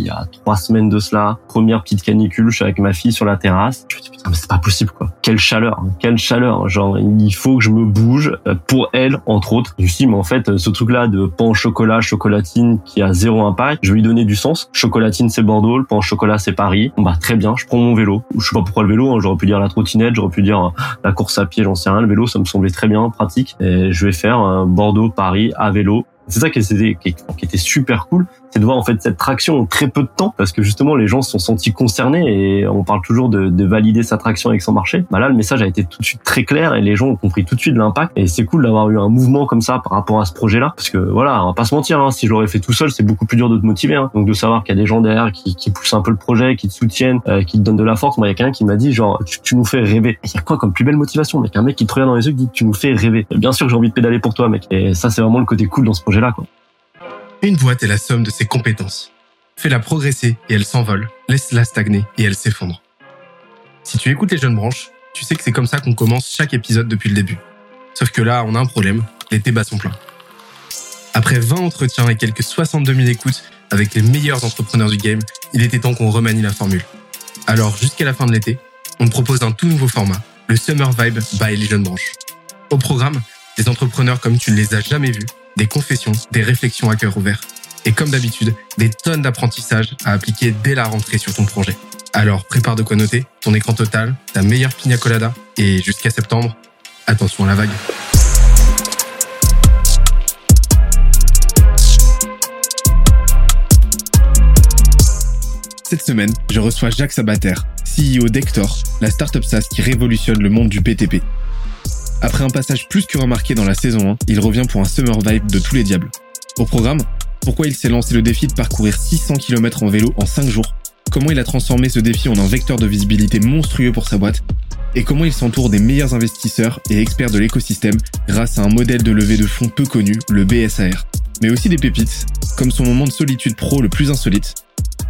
il y a trois semaines de cela. Première petite canicule, je suis avec ma fille sur la terrasse. Je me dis putain mais c'est pas possible quoi. Quelle chaleur, hein. quelle chaleur. Genre il faut que je me bouge euh, pour elle entre autres. Je me suis dit mais en fait ce truc là de pain au chocolat, chocolatine qui a zéro impact, je vais lui donner du sens. Chocolatine c'est Bordeaux, le pain au chocolat c'est Paris. Bah très bien, je prends mon vélo. Je sais pas pourquoi le vélo, hein. j'aurais pu dire la trottinette, j'aurais pu dire euh, la course à pied, j'en sais rien. Le vélo ça me semblait très bien, pratique. Et je vais faire euh, Bordeaux, Paris à vélo c'est ça qui était, super cool, c'est de voir en fait cette traction en très peu de temps, parce que justement les gens se sont sentis concernés et on parle toujours de, de valider sa traction avec son marché. Bah là, le message a été tout de suite très clair et les gens ont compris tout de suite l'impact. Et c'est cool d'avoir eu un mouvement comme ça par rapport à ce projet-là, parce que voilà, on va pas se mentir, hein, si je l'aurais fait tout seul, c'est beaucoup plus dur de te motiver. Hein. Donc de savoir qu'il y a des gens derrière qui, qui poussent un peu le projet, qui te soutiennent, euh, qui te donnent de la force. Moi, il y a quelqu'un qui m'a dit genre, tu, nous fais rêver. Il y a quoi comme plus belle motivation, mec? Un mec qui te regarde dans les yeux, qui dit, tu nous fais rêver. bien sûr, j'ai envie de pédaler pour toi, mec. Et ça, c'est vraiment le côté cool dans ce Une boîte est la somme de ses compétences. Fais-la progresser et elle s'envole. Laisse-la stagner et elle s'effondre. Si tu écoutes les jeunes branches, tu sais que c'est comme ça qu'on commence chaque épisode depuis le début. Sauf que là, on a un problème, les débats sont pleins. Après 20 entretiens et quelques 62 000 écoutes avec les meilleurs entrepreneurs du game, il était temps qu'on remanie la formule. Alors, jusqu'à la fin de l'été, on propose un tout nouveau format, le Summer Vibe by les jeunes branches. Au programme, des entrepreneurs comme tu ne les as jamais vus, des confessions, des réflexions à cœur ouvert. Et comme d'habitude, des tonnes d'apprentissages à appliquer dès la rentrée sur ton projet. Alors prépare de quoi noter, ton écran total, ta meilleure pina colada, et jusqu'à septembre, attention à la vague. Cette semaine, je reçois Jacques Sabater, CEO d'Hector, la startup SaaS qui révolutionne le monde du BTP. Après un passage plus que remarqué dans la saison 1, il revient pour un summer vibe de tous les diables. Au programme, pourquoi il s'est lancé le défi de parcourir 600 km en vélo en 5 jours, comment il a transformé ce défi en un vecteur de visibilité monstrueux pour sa boîte, et comment il s'entoure des meilleurs investisseurs et experts de l'écosystème grâce à un modèle de levée de fonds peu connu, le BSAR. Mais aussi des pépites, comme son moment de solitude pro le plus insolite,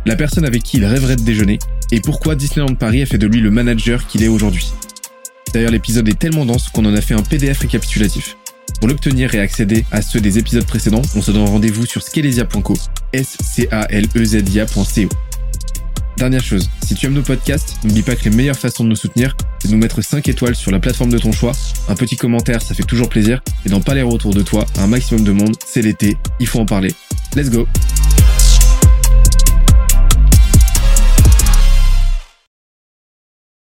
la personne avec qui il rêverait de déjeuner, et pourquoi Disneyland Paris a fait de lui le manager qu'il est aujourd'hui. D'ailleurs, l'épisode est tellement dense qu'on en a fait un PDF récapitulatif. Pour l'obtenir et accéder à ceux des épisodes précédents, on se donne rendez-vous sur scalesia.co, s c a l z i Dernière chose, si tu aimes nos podcasts, n'oublie pas que les meilleures façons de nous soutenir, c'est de nous mettre 5 étoiles sur la plateforme de ton choix. Un petit commentaire, ça fait toujours plaisir. Et d'en parler autour de toi un maximum de monde, c'est l'été, il faut en parler. Let's go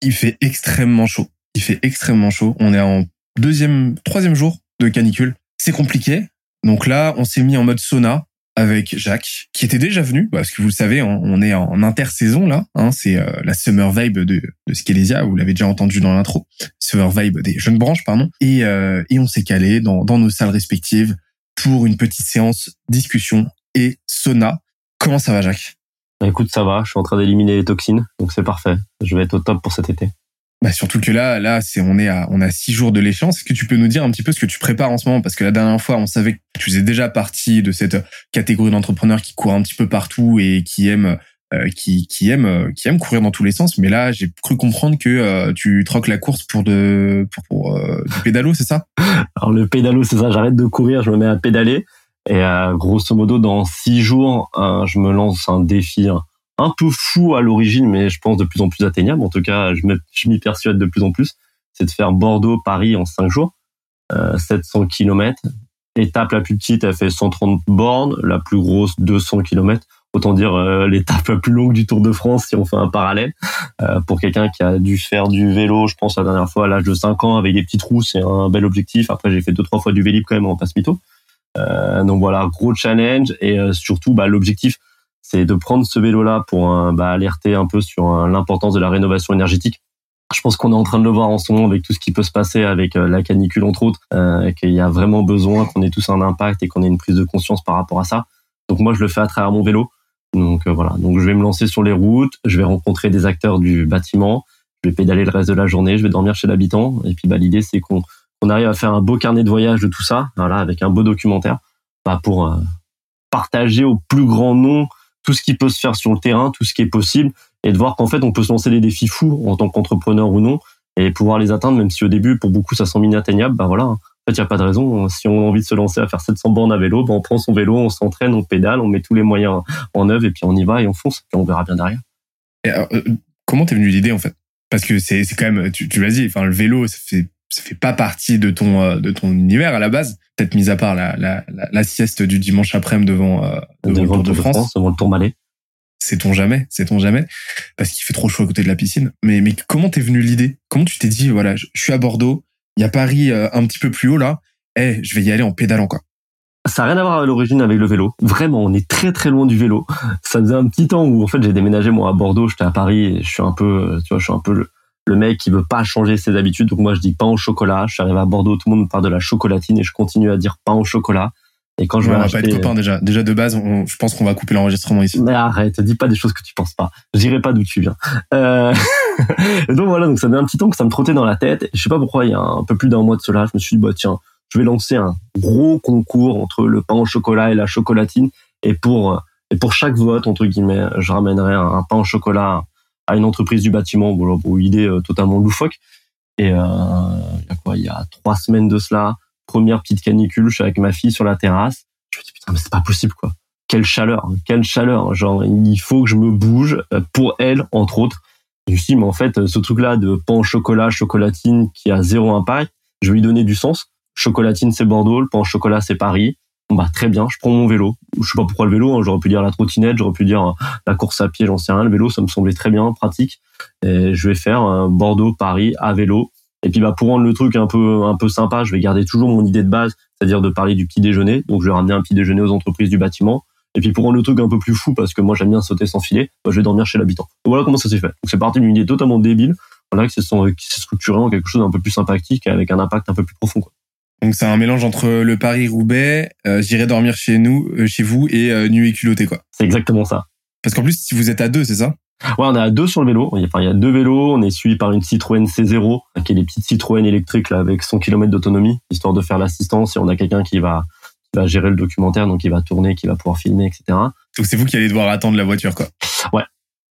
Il fait extrêmement chaud il fait extrêmement chaud. On est en deuxième, troisième jour de canicule. C'est compliqué. Donc là, on s'est mis en mode sauna avec Jacques, qui était déjà venu, parce que vous le savez, on est en intersaison là. Hein, c'est euh, la summer vibe de, de Skelesia, vous l'avez déjà entendu dans l'intro. Summer vibe des jeunes branches, pardon. Et, euh, et on s'est calé dans, dans nos salles respectives pour une petite séance discussion et sauna. Comment ça va, Jacques? Écoute, ça va. Je suis en train d'éliminer les toxines, donc c'est parfait. Je vais être au top pour cet été. Bah surtout que là, là, c'est on est à on a six jours de l'échéance. Est-ce que tu peux nous dire un petit peu ce que tu prépares en ce moment? Parce que la dernière fois, on savait que tu faisais déjà partie de cette catégorie d'entrepreneurs qui courent un petit peu partout et qui aiment euh, qui qui aiment euh, qui aiment courir dans tous les sens. Mais là, j'ai cru comprendre que euh, tu troques la course pour de pour, pour du pédalo, c'est ça? Alors le pédalo, c'est ça. J'arrête de courir, je me mets à pédaler. Et grosso modo, dans six jours, je me lance un défi un peu fou à l'origine, mais je pense de plus en plus atteignable. En tout cas, je m'y persuade de plus en plus. C'est de faire Bordeaux-Paris en 5 jours, euh, 700 km. L'étape la plus petite, elle fait 130 bornes, la plus grosse 200 km. Autant dire euh, l'étape la plus longue du Tour de France si on fait un parallèle. Euh, pour quelqu'un qui a dû faire du vélo, je pense la dernière fois à l'âge de 5 ans avec des petits trous, c'est un bel objectif. Après, j'ai fait deux trois fois du vélib quand même en passe mytho. Euh, donc voilà, gros challenge et surtout bah, l'objectif c'est de prendre ce vélo-là pour bah, alerter un peu sur l'importance de la rénovation énergétique. Je pense qu'on est en train de le voir en ce moment avec tout ce qui peut se passer avec euh, la canicule entre autres, euh, qu'il y a vraiment besoin qu'on ait tous un impact et qu'on ait une prise de conscience par rapport à ça. Donc moi je le fais à travers mon vélo. Donc euh, voilà, donc je vais me lancer sur les routes, je vais rencontrer des acteurs du bâtiment, je vais pédaler le reste de la journée, je vais dormir chez l'habitant et puis bah, l'idée c'est qu'on arrive à faire un beau carnet de voyage de tout ça, voilà, avec un beau documentaire, bah, pour partager au plus grand nombre tout ce qui peut se faire sur le terrain, tout ce qui est possible, et de voir qu'en fait, on peut se lancer des défis fous en tant qu'entrepreneur ou non, et pouvoir les atteindre, même si au début, pour beaucoup, ça semble inatteignable. Bah voilà, fait, il n'y a pas de raison. Si on a envie de se lancer à faire 700 bornes à vélo, ben on prend son vélo, on s'entraîne, on pédale, on met tous les moyens en œuvre et puis on y va et on fonce. Puis on verra bien derrière. Et euh, comment t'es venu l'idée en fait? Parce que c'est c'est quand même, tu, tu l'as dit, enfin le vélo, ça fait ça fait pas partie de ton euh, de ton univers à la base. Peut-être mis à part la, la, la, la sieste du dimanche après-midi devant, euh, devant, Devant le Tour de France. devant le Tourmalet. Sait-on jamais, sait-on jamais, parce qu'il fait trop chaud à côté de la piscine. Mais mais comment t'es venu l'idée? Comment tu t'es dit voilà, je, je suis à Bordeaux, il y a Paris euh, un petit peu plus haut là, eh, je vais y aller en pédalant quoi. Ça n'a rien à voir à l'origine avec le vélo. Vraiment, on est très très loin du vélo. Ça faisait un petit temps où en fait j'ai déménagé moi à Bordeaux, j'étais à Paris et je suis un peu, euh, tu vois, je suis un peu le, le mec qui veut pas changer ses habitudes. Donc moi je dis pain au chocolat. Je suis arrivé à Bordeaux, tout le monde me parle de la chocolatine et je continue à dire pain au chocolat. Et quand je Ouais, vais on va pas acheter, être copains déjà. Déjà de base, on- je pense qu'on va couper l'enregistrement ici. mais arrête, dis pas des choses que tu penses pas. Je dirai pas d'où tu viens. Euh... donc voilà, donc ça met un petit temps que ça me trottait dans la tête. Je sais pas pourquoi, il y a un peu plus d'un mois de cela, je me suis dit, bah tiens, je vais lancer un gros concours entre le pain au chocolat et la chocolatine. Et pour, et pour chaque vote, entre guillemets, je ramènerai un pain au chocolat à une entreprise du bâtiment. Bon, alors, bon, idée euh, totalement loufoque. Et euh, il y a quoi? Il y a trois semaines de cela, première petite canicule, je suis avec ma fille sur la terrasse. Je me dis, putain, mais c'est pas possible, quoi quelle chaleur, hein, quelle chaleur. Genre, il faut que je me bouge euh, pour elle, entre autres. Je me suis dit, mais en fait, ce truc-là de pain au chocolat, chocolatine, qui a zéro impact, je vais lui donner du sens. Chocolatine, c'est Bordeaux, le pain au chocolat, c'est Paris. Bah, très bien, je prends mon vélo. Je sais pas pourquoi le vélo, hein, j'aurais pu dire la trottinette, j'aurais pu dire euh, la course à pied, j'en sais rien. Le vélo, ça me semblait très bien, pratique. Et je vais faire euh, Bordeaux, Paris, à vélo. Et puis, bah, pour rendre le truc un peu, un peu sympa, je vais garder toujours mon idée de base, c'est-à-dire de parler du petit déjeuner. Donc, je vais ramener un petit déjeuner aux entreprises du bâtiment. Et puis pour rendre le truc un peu plus fou, parce que moi j'aime bien sauter sans filet, bah, je vais dormir chez l'habitant. Voilà comment ça s'est fait. Donc c'est parti d'une idée totalement débile, voilà, qui s'est qui s'est structuré en quelque chose d'un peu plus sympathique avec un impact un peu plus profond. Quoi. Donc c'est un mélange entre le Paris-Roubaix, euh, j'irai dormir chez nous, euh, chez vous et euh, nuit et culotté quoi. C'est exactement ça. Parce qu'en plus si vous êtes à deux, c'est ça? Ouais, on est à deux sur le vélo. Il Enfin, il y a deux vélos. On est suivi par une Citroën C0, qui est les petites Citroën électriques là, avec 100 km d'autonomie, histoire de faire l'assistance. Et on a quelqu'un qui va, qui va gérer le documentaire, donc qui va tourner, qui va pouvoir filmer, etc. Donc c'est vous qui allez devoir attendre la voiture quoi.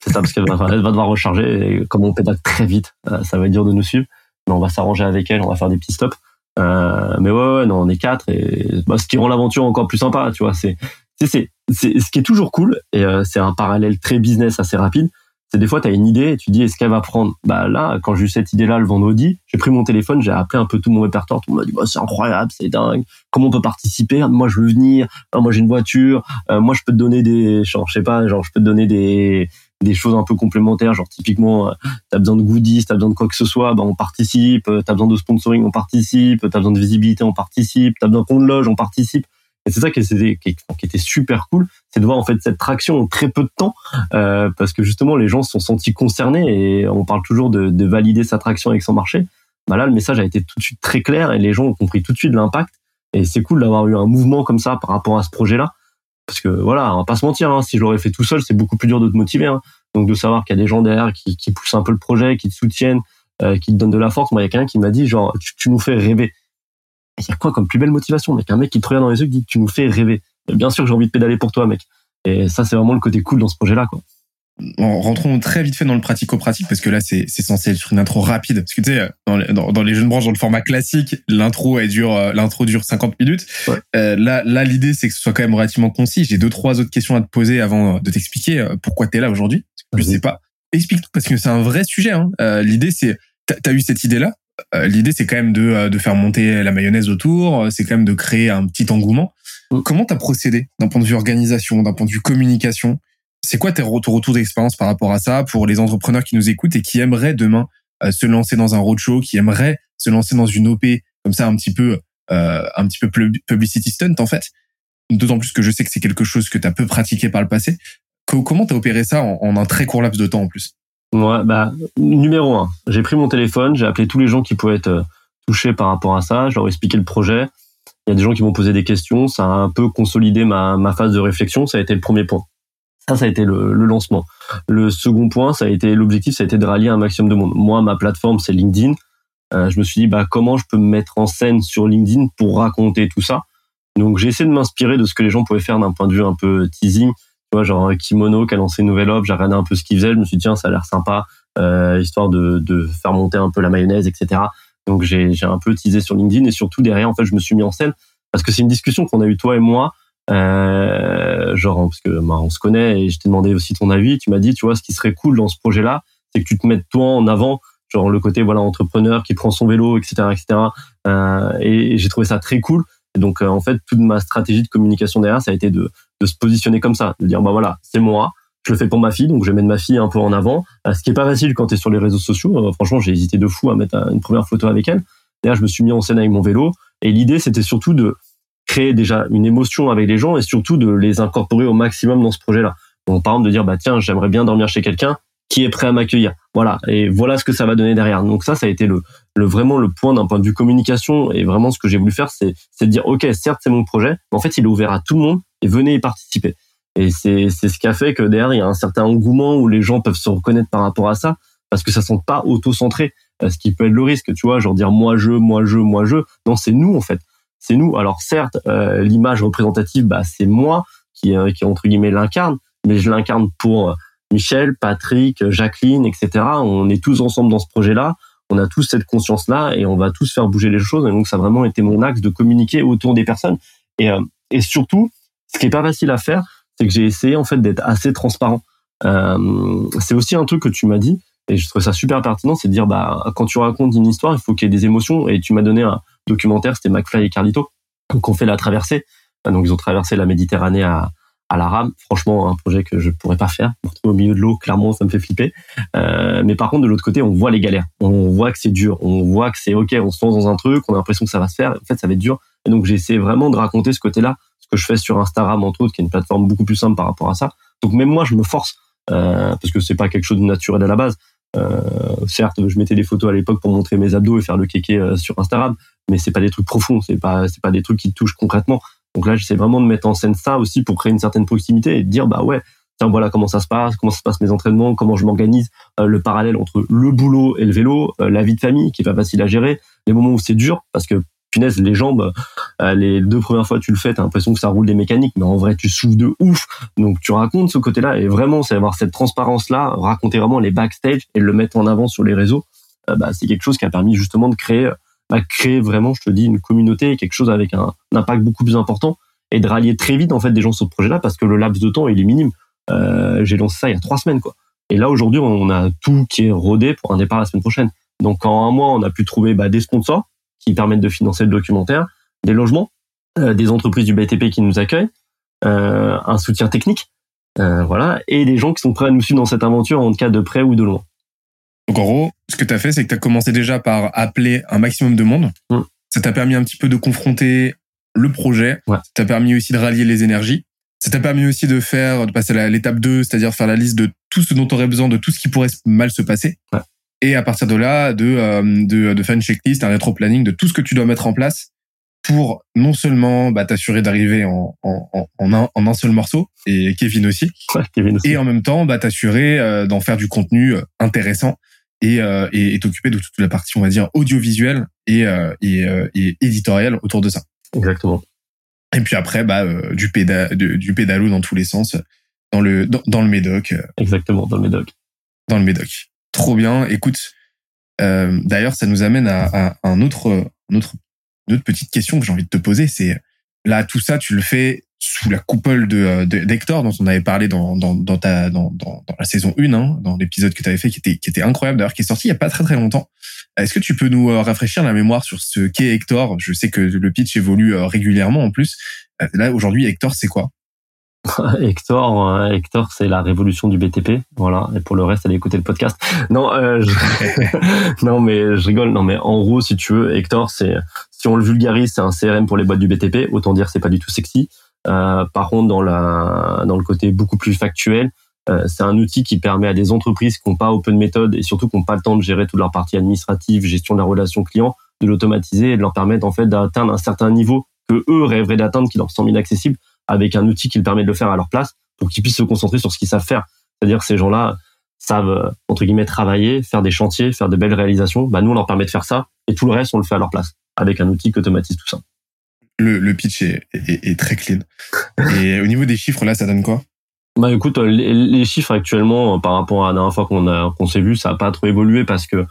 C'est ça, parce qu'elle va, va devoir recharger. Et comme on pédale très vite, euh, ça va être dur de nous suivre. Mais on va s'arranger avec elle, on va faire des petits stops. Euh, mais ouais, ouais, non, on est quatre. Et bah, ce qui rend l'aventure encore plus sympa, tu vois, c'est, c'est, c'est, ce qui est toujours cool. Et euh, c'est un parallèle très business assez rapide. C'est des fois, tu as une idée et tu dis, est-ce qu'elle va prendre Bah là, quand j'ai eu cette idée-là le vendredi, j'ai pris mon téléphone, j'ai appelé un peu tout mon répertoire. Tout le monde m'a dit, bah, c'est incroyable, c'est dingue. Comment on peut participer Moi, je veux venir. Ah, moi, j'ai une voiture. Euh, moi, je peux te donner des, genre, je sais pas, genre, je peux te donner des des choses un peu complémentaires, genre typiquement, euh, t'as besoin de goodies, t'as besoin de quoi que ce soit, bah on participe, euh, t'as besoin de sponsoring, on participe, t'as besoin de visibilité, on participe, t'as besoin qu'on loge, on participe. Et c'est ça qui était, qui était super cool, c'est de voir en fait cette traction en très peu de temps, euh, parce que justement les gens se sont sentis concernés et on parle toujours de, de valider sa traction avec son marché. Bah là, le message a été tout de suite très clair et les gens ont compris tout de suite l'impact. Et c'est cool d'avoir eu un mouvement comme ça par rapport à ce projet-là. Parce que voilà, on va pas se mentir, hein, si je l'aurais fait tout seul, c'est beaucoup plus dur de te motiver. Hein. Donc de savoir qu'il y a des gens derrière qui, poussent un peu le projet, qui te soutiennent, euh, qui te donnent de la force. Moi, il y a quelqu'un qui m'a dit genre tu, nous fais rêver. Il y a quoi comme plus belle motivation, mec? Un mec qui te regarde dans les yeux qui dit tu nous fais rêver. Bien sûr que j'ai envie de pédaler pour toi, mec. Et ça, c'est vraiment le côté cool dans ce projet-là, quoi. En rentrons très vite fait dans le pratico-pratique parce que là c'est c'est censé être une intro rapide. Parce que tu sais dans, les- dans, dans les jeunes branches dans le format classique l'intro elle dure euh, l'intro dure 50 minutes. Ouais. Euh, là là l'idée c'est que ce soit quand même relativement concis. J'ai deux trois autres questions à te poser avant de t'expliquer euh, pourquoi t'es là aujourd'hui. Je sais pas. Explique tout parce que c'est un vrai sujet hein. Euh, l'idée c'est t'as as eu cette idée là l'idée c'est quand même de euh, de faire monter la mayonnaise autour euh, c'est quand même de créer un petit engouement. Mm. comment t'as procédé d'un point de vue organisation d'un point de vue communication c'est quoi tes re- ton retour d'expérience par rapport à ça pour les entrepreneurs qui nous écoutent et qui aimeraient demain euh, se lancer dans un roadshow, qui aimeraient se lancer dans une OP comme ça un petit peu euh, un petit peu pub- publicity stunt en fait? D'autant plus que je sais que c'est quelque chose que tu as peu pratiqué par le passé. Co- comment t'as opéré ça en, un très court laps de temps en plus? Ouais, bah, numéro un, j'ai pris mon téléphone, j'ai appelé tous les gens qui pouvaient être euh, touchés par rapport à ça, je leur ai expliqué le projet. Il y a des gens qui m'ont posé des questions, ça a un peu consolidé ma phase de réflexion, ça a été le premier point. Ça, ça a été le, le lancement. Le second point, ça a été l'objectif, ça a été de rallier un maximum de monde. Moi, ma plateforme, c'est LinkedIn. Euh, je me suis dit, bah, comment je peux me mettre en scène sur LinkedIn pour raconter tout ça? Donc, j'ai essayé de m'inspirer de ce que les gens pouvaient faire d'un point de vue un peu teasing. Tu vois, genre Kimono qui a lancé une nouvelle offre, j'ai regardé un peu ce qu'il faisait, je me suis dit, tiens, ça a l'air sympa, euh, histoire de, de faire monter un peu la mayonnaise, etc. Donc j'ai j'ai un peu teasé sur LinkedIn et surtout derrière en fait je me suis mis en scène parce que c'est une discussion qu'on a eu toi et moi euh, genre parce que bah, on se connaît et je t'ai demandé aussi ton avis. Tu m'as dit tu vois ce qui serait cool dans ce projet là, c'est que tu te mettes toi en avant genre le côté voilà entrepreneur qui prend son vélo etc etc euh, et, j'ai trouvé ça très cool. Et donc euh, en fait toute ma stratégie de communication derrière ça a été de, de se positionner comme ça de dire bah voilà c'est moi je le fais pour ma fille donc je mettre ma fille un peu en avant. Ce qui est pas facile quand tu es sur les réseaux sociaux franchement j'ai hésité de fou à mettre une première photo avec elle. D'ailleurs, je me suis mis en scène avec mon vélo et l'idée c'était surtout de créer déjà une émotion avec les gens et surtout de les incorporer au maximum dans ce projet-là. Donc, par exemple, de dire, bah, tiens, j'aimerais bien dormir chez quelqu'un qui est prêt à m'accueillir. Voilà. Et voilà ce que ça va donner derrière. Donc ça, ça a été le, le vraiment le point d'un point de vue communication et vraiment ce que j'ai voulu faire, c'est, c'est de dire, OK, certes, c'est mon projet, mais en fait, il est ouvert à tout le monde et venez y participer. Et c'est, c'est ce qui a fait que derrière, il y a un certain engouement où les gens peuvent se reconnaître par rapport à ça parce que ça ne sont pas auto-centré, ce qui peut être le risque, tu vois, genre dire moi je, moi je, moi je. Non, c'est nous en fait c'est nous. Alors certes, euh, l'image représentative, bah, c'est moi qui, euh, qui entre guillemets l'incarne, mais je l'incarne pour euh, Michel, Patrick, Jacqueline, etc. On est tous ensemble dans ce projet-là. On a tous cette conscience-là et on va tous faire bouger les choses. Et donc ça a vraiment été mon axe de communiquer autour des personnes. Et, et surtout, ce qui est pas facile à faire, c'est que j'ai essayé en fait d'être assez transparent. c'est aussi un truc que tu m'as dit et je trouve ça super pertinent, c'est de dire bah quand tu racontes une histoire, il faut qu'il y ait des émotions. Et tu m'as donné un, documentaire, c'était McFly et Carlito, qui ont fait la traversée. Donc ils ont traversé la Méditerranée à, à la rame. Franchement, un projet que je pourrais pas faire. Au milieu de l'eau, clairement, ça me fait flipper. Euh, mais par contre, de l'autre côté, on voit les galères. On voit que c'est dur. On voit que c'est ok. On se lance dans un truc. On a l'impression que ça va se faire. En fait, ça va être dur. Et donc, j'ai essayé vraiment de raconter ce côté-là, ce que je fais sur Instagram entre autres, qui est une plateforme beaucoup plus simple par rapport à ça. Donc même moi, je me force euh, parce que c'est pas quelque chose de naturel à la base. Euh, certes, je mettais des photos à l'époque pour montrer mes abdos et faire le kéké sur Instagram, mais c'est pas des trucs profonds, c'est pas c'est pas des trucs qui te touchent concrètement. Donc là, j'essaie vraiment de mettre en scène ça aussi pour créer une certaine proximité et de dire bah ouais, tiens voilà comment ça se passe, comment ça se passe mes entraînements, comment je m'organise, euh, le parallèle entre le boulot et le vélo, la vie de famille qui est pas facile à gérer, les moments où c'est dur parce que punaise, les jambes, euh, les deux premières fois tu le fais, t'as l'impression que ça roule des mécaniques, mais en vrai tu souffles de ouf. Donc tu racontes ce côté-là et vraiment c'est avoir cette transparence-là, raconter vraiment les backstage et le mettre en avant sur les réseaux. Euh, bah, c'est quelque chose qui a permis justement de créer, bah, créer vraiment, je te dis, une communauté, quelque chose avec un, impact beaucoup plus important et de rallier très vite en fait des gens sur ce projet-là parce que le laps de temps il est minime. Euh, j'ai lancé ça il y a trois semaines quoi. Et là aujourd'hui on a tout qui est rodé pour un départ la semaine prochaine. Donc en un mois on a pu trouver bah, des sponsors qui permettent de financer le documentaire, des logements, euh, des entreprises du BTP qui nous accueillent, euh, un soutien technique, euh, voilà, et des gens qui sont prêts à nous suivre dans cette aventure en cas de près ou de loin. Donc en gros, ce que tu as fait, c'est que tu as commencé déjà par appeler un maximum de monde. Ça t'a permis un petit peu de confronter le projet. Ça t'a permis aussi de rallier les énergies. Ça t'a permis aussi de faire, de passer à l'étape 2, c'est-à-dire faire la liste de tout ce dont tu aurais besoin, de tout ce qui pourrait mal se passer. Ouais et à partir de là, de, euh, de, de faire une checklist, un rétro-planning de tout ce que tu dois mettre en place pour non seulement bah, t'assurer d'arriver en, en, en, un, en un seul morceau, et Kevin aussi, Kevin aussi. et en même temps bah, t'assurer euh, d'en faire du contenu euh, intéressant et euh, et t'occuper de toute la partie, on va dire, audiovisuelle et, et, et éditoriale autour de ça. Exactement. Et puis après, bah, du, péda, du pédalo dans tous les sens, dans le, dans, dans le médoc. Exactement, dans le médoc. Dans le médoc. Trop bien. Écoute, euh, d'ailleurs, ça nous amène à, un autre, une autre, autre petite question que j'ai envie de te poser. C'est là, tout ça, tu le fais sous la coupole de d'Hector dont on avait parlé dans dans dans ta dans dans, la saison 1 hein, dans l'épisode que tu avais fait qui était qui était incroyable d'ailleurs qui est sorti il y a pas très très longtemps. Est-ce que tu peux nous euh, rafraîchir la mémoire sur ce qu'est Hector? Je sais que le pitch évolue euh, régulièrement en plus. Là aujourd'hui Hector c'est quoi? Hector, euh, Hector, c'est la révolution du BTP, voilà. Et pour le reste, allez écouter le podcast. Non, euh, non, mais je rigole. Non, mais en gros, si tu veux, Hector, c'est si on le vulgarise, c'est un CRM pour les boîtes du BTP. Autant dire, c'est pas du tout sexy. Euh, par contre, dans la dans le côté beaucoup plus factuel, euh, c'est un outil qui permet à des entreprises qui n'ont pas open méthode et surtout qui n'ont pas le temps de gérer toute leur partie administrative, gestion de la relation client, de l'automatiser et de leur permettre en fait d'atteindre un certain niveau que eux rêveraient d'atteindre, qui leur semble inaccessible avec un outil qui leur permet de le faire à leur place pour qu'ils puissent se concentrer sur ce qu'ils savent faire. C'est-à-dire que ces gens-là savent, euh, entre guillemets, travailler, faire des chantiers, faire de belles réalisations. Bah, nous, on leur permet de faire ça et tout le reste, on le fait à leur place avec un outil qui automatise tout ça. Le, le pitch est, est, très clean. Et au niveau des chiffres, là, ça donne quoi? Bah écoute, les, chiffres actuellement par rapport à la dernière fois qu'on a qu'on s'est vu, ça a pas trop évolué parce que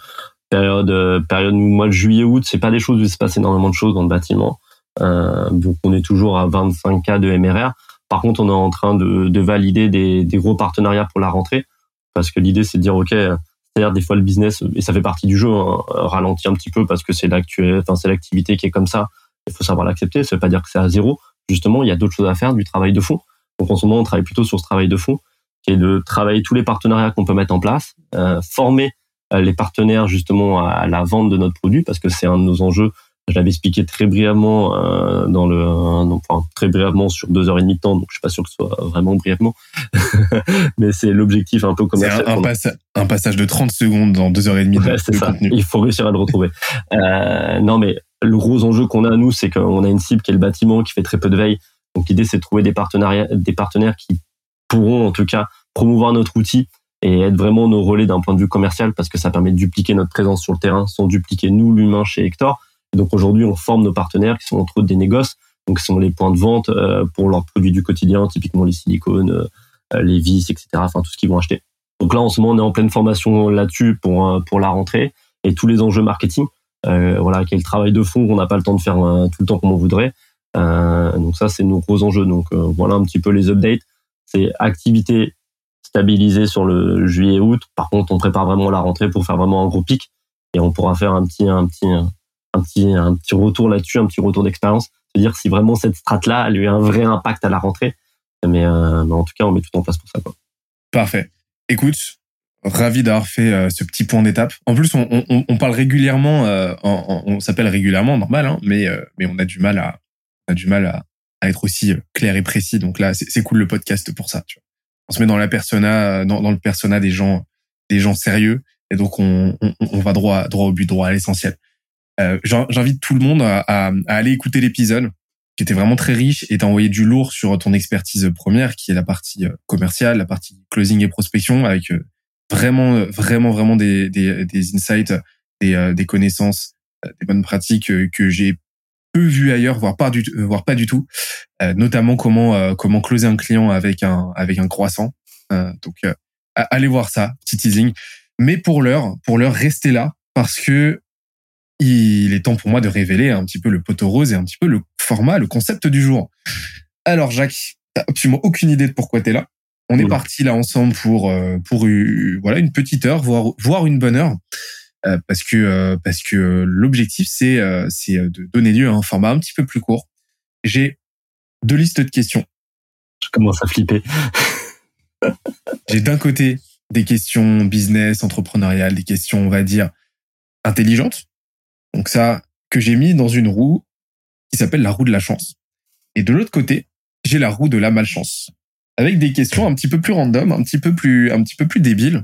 période euh, période mois de juillet août c'est pas des choses où il se passe énormément de choses dans le bâtiment. Euh, donc on est toujours à 25 k de MRR par contre on est en train de, de valider des, des gros partenariats pour la rentrée parce que l'idée c'est de dire ok c'est-à-dire des fois le business et ça fait partie du jeu hein, ralentit un petit peu parce que c'est l'actuel enfin c'est l'activité qui est comme ça il faut savoir l'accepter ça veut pas dire que c'est à zéro justement il y a d'autres choses à faire du travail de fond donc en ce moment on travaille plutôt sur ce travail de fond qui est de travailler tous les partenariats qu'on peut mettre en place euh, former euh, les partenaires justement à la vente de notre produit parce que c'est un de nos enjeux. Je l'avais expliqué très brièvement euh, dans le, enfin très brièvement sur deux heures et demie de temps, donc je suis pas sûr que ce soit vraiment brièvement, mais c'est l'objectif un peu commercial. C'est un, un, passage de 30 secondes dans deux heures et demie. c'est ça. Il faut réussir à le retrouver. euh, non, mais le gros enjeu qu'on a nous, c'est qu'on a une cible qui est le bâtiment, qui fait très peu de veille. Donc l'idée, c'est de trouver des partenariats, des partenaires qui pourront en tout cas promouvoir notre outil et être vraiment nos relais d'un point de vue commercial parce que ça permet de dupliquer notre présence sur le terrain sans dupliquer nous l'humain chez Hector. Et donc aujourd'hui, on forme nos partenaires qui sont entre autres des négoces, donc qui sont les points de vente euh, pour leurs produits du quotidien, typiquement les silicones, euh, les vis, etc. Enfin tout ce qu'ils vont acheter. Donc là, en ce moment, on est en pleine formation là-dessus pour euh, pour la rentrée et tous les enjeux marketing. Euh, voilà, qui est le travail de fond qu'on n'a pas le temps de faire tout le temps comme on voudrait. donc ça, c'est nos gros enjeux. Donc voilà un petit peu les updates. C'est activité stabilisé sur le juillet-août. Par contre, on prépare vraiment la rentrée pour faire vraiment un gros pic et on pourra faire un petit, un petit, un petit, un petit retour là-dessus, un petit retour d'expérience. C'est-à-dire si vraiment cette strate-là a eu un vrai impact à la rentrée. Mais, euh, mais, en tout cas, on met tout en place pour ça. Quoi. Parfait. Écoute, ravi d'avoir fait euh, ce petit point d'étape. En plus, on, on, on parle régulièrement, euh, on s'appelle régulièrement, normal, hein, mais, euh, mais on a du mal à, on a du mal à, à être aussi clair et précis. Donc là, c'est cool le podcast pour ça. Tu vois on se met dans la persona, dans, dans le persona des gens, des gens sérieux, et donc on, on, va droit, droit au but, droit à l'essentiel. Euh, J'invite tout le monde à, à, aller écouter l'épisode qui était vraiment très riche et t'as envoyé du lourd sur ton expertise première, qui est la partie euh, commerciale, la partie closing et prospection, avec euh, vraiment, vraiment, vraiment des, des, des insights, des, euh, des connaissances, des bonnes pratiques que j'ai peu vu ailleurs, voire pas du, voire pas du tout. Euh, notamment comment euh, comment closer un client avec un avec un croissant. Euh, donc allez voir ça, petit teasing. Mais pour l'heure, pour l'heure, restez là parce que il est temps pour moi de révéler un petit peu le poteau rose et un petit peu le format, le concept du jour. Alors Jacques, t'as absolument aucune idée de pourquoi t'es là. On est parti là ensemble pour pour voilà une petite heure, voire voire une bonne heure. Euh, parce que euh, parce que l'objectif c'est euh, c'est de donner lieu à un format un petit peu plus court. J'ai deux listes de questions. Je commence à flipper. J'ai d'un côté des questions business, entrepreneuriales, des questions on va dire intelligentes. Donc ça que j'ai mis dans une roue qui s'appelle la roue de la chance. Et de l'autre côté, j'ai la roue de la malchance avec des questions un petit peu plus random, un petit peu plus un petit peu plus débiles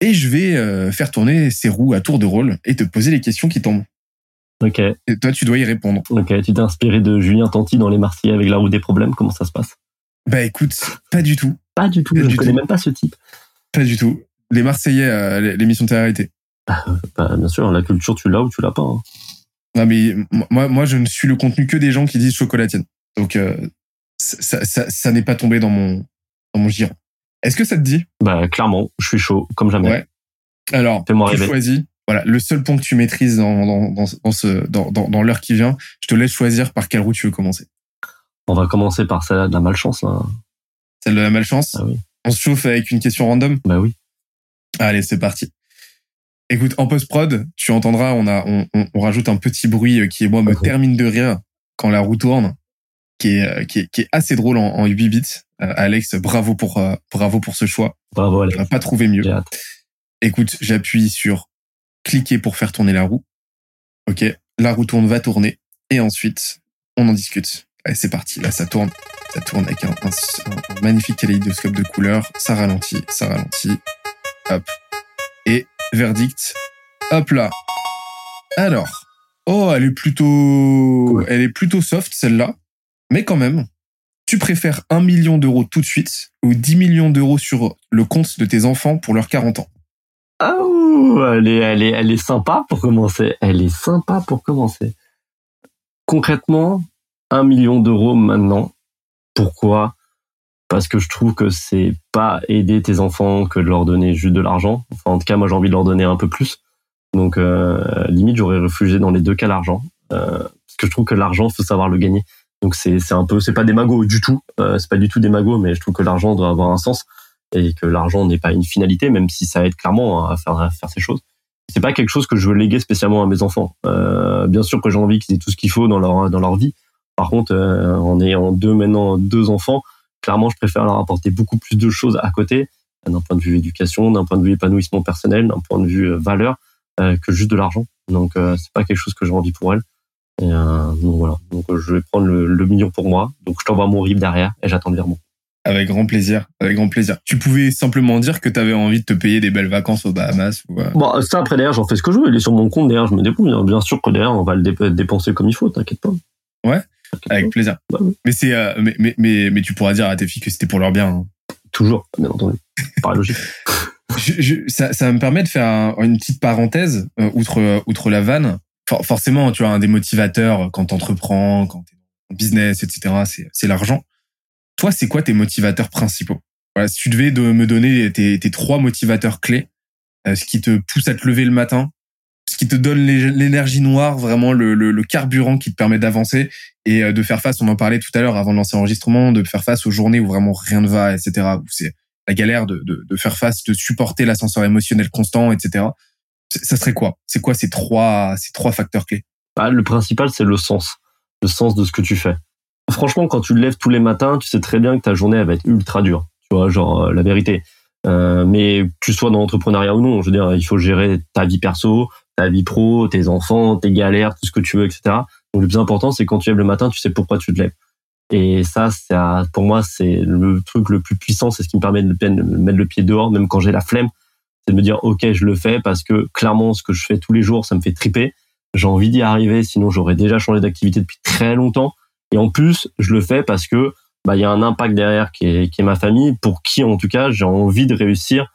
et je vais euh, faire tourner ces roues à tour de rôle et te poser les questions qui tombent. Ok. Et toi, tu dois y répondre. Ok. Tu t'es inspiré de Julien Tanti dans Les Marseillais avec la roue des problèmes. Comment ça se passe? Bah écoute, pas du tout. Pas du tout. je ne connais même pas ce type. Pas du tout. Les Marseillais, euh, l'émission de télé bah, bah, bien sûr, la culture, tu l'as ou tu l'as pas. Hein. Non mais moi, moi, je ne suis le contenu que des gens qui disent chocolatienne. Donc euh, ça, ça, ça n'est pas tombé dans mon dans mon giron. Est-ce que ça te dit? Bah clairement, je suis chaud comme jamais. Ouais. Alors, tu choisis. Voilà, le seul point que tu maîtrises dans, dans, dans, dans ce dans, dans, l'heure qui vient, je te laisse choisir par quelle route tu veux commencer. On va commencer par celle de la malchance là. Celle de la malchance? Ah oui. On se chauffe avec une question random? Bah oui. Allez, c'est parti. Écoute, en post prod, tu entendras, on a on, on, rajoute un petit bruit qui moi me termine de rire quand la roue tourne, qui est qui est, qui est assez drôle en, en 8 bits. Euh, Alex, bravo pour euh, bravo pour ce choix. Bravo Alex. On pas trouvé mieux. Écoute, j'appuie sur cliquer pour faire tourner la roue. Ok, la roue tourne, va tourner. Et ensuite, on en discute. Allez, c'est parti. Là, ça tourne. Ça tourne avec un, un, magnifique kaléidoscope de couleurs. Ça ralentit, ça ralentit. Hop. Et verdict. Hop là. Alors. Oh, elle est plutôt, elle est plutôt soft, celle-là. Mais quand même, tu préfères un million d'euros tout de suite ou 10 millions d'euros sur le compte de tes enfants pour leurs 40 ans? Oh, elle est, elle est, sympa pour commencer. Elle est sympa pour commencer. Concrètement, un million d'euros maintenant. Pourquoi? Parce que je trouve que c'est pas aider tes enfants que de leur donner juste de l'argent. Enfin, en tout cas, moi, j'ai envie de leur donner un peu plus. Donc euh, limite, j'aurais refusé dans les deux cas l'argent, euh, parce que je trouve que l'argent, faut savoir le gagner. Donc c'est un peu, c'est pas des magots du tout, euh, c'est pas du tout des magots, mais je trouve que l'argent doit avoir un sens et que l'argent n'est pas une finalité, même si ça aide clairement à faire à faire ces choses. C'est pas quelque chose que je veux léguer spécialement à mes enfants. Euh, bien sûr que j'ai envie qu'ils aient tout ce qu'il faut dans leur dans leur vie. Par contre, euh, en ayant deux maintenant deux enfants, clairement, je préfère leur apporter beaucoup plus de choses à côté, d'un point de vue éducation, d'un point de vue épanouissement personnel, d'un point de vue euh, valeur, euh, que juste de l'argent. Donc, euh, c'est pas quelque chose que j'ai envie pour elle. Et euh, donc voilà. Donc, je vais prendre le, le million pour moi. Donc, je t'envoie mon RIB derrière et j'attends le virement. Avec grand plaisir, avec grand plaisir. Tu pouvais simplement dire que tu avais envie de te payer des belles vacances aux Bahamas ou euh, Bon, ça après derrière, j'en fais ce que je veux. Il est sur mon compte derrière, je me débrouille. hein. Bien sûr que derrière, on va le dé- dépenser comme il faut. T'inquiète pas. Ouais, avec plaisir. Bah oui. Mais c'est euh, mais, mais mais mais tu pourras dire à tes filles que c'était pour leur bien. hein. Toujours, bien entendu. Par logique. Je- je- ça, ça me permet de faire un- une petite parenthèse euh, outre euh, outre la vanne. For- forcément, tu as un des motivateurs euh, quand t'entreprends, quand t'es en business, etc. C'est l'argent. Toi, c'est quoi tes motivateurs principaux? Voilà, si tu devais de- me donner tes, trois motivateurs clés, euh, ce qui te pousse à te lever le matin, ce qui te donne l'é- l'énergie noire, vraiment le, le, le carburant qui te permet d'avancer et euh, de faire face. On en parlait tout à l'heure avant de lancer l'enregistrement, de faire face aux journées où vraiment rien ne va, etc. Où c'est la galère de, de, de faire face, de supporter l'ascenseur émotionnel constant, etc. Ça serait quoi? C'est quoi ces trois ces trois facteurs clés? Bah, le principal, c'est le sens. Le sens de ce que tu fais. Franchement, quand tu te lèves tous les matins, tu sais très bien que ta journée, elle va être ultra dure. Tu vois, genre, euh, la vérité. Euh, mais que tu sois dans l'entrepreneuriat ou non, je veux dire, il faut gérer ta vie perso, ta vie pro, tes enfants, tes galères, tout ce que tu veux, etc. Donc, le plus important, c'est quand tu lèves le matin, tu sais pourquoi tu te lèves. Et ça, à- pour moi, c'est le truc le plus puissant, c'est ce qui me permet de, de me mettre le pied dehors, même quand j'ai la flemme. C'est de me dire, OK, je le fais parce que clairement, ce que je fais tous les jours, ça me fait triper j'ai envie d'y arriver, sinon j'aurais déjà changé d'activité depuis très longtemps. Et en plus, je le fais parce que bah il y a un impact derrière qui est, qui est ma famille, pour qui en tout cas j'ai envie de réussir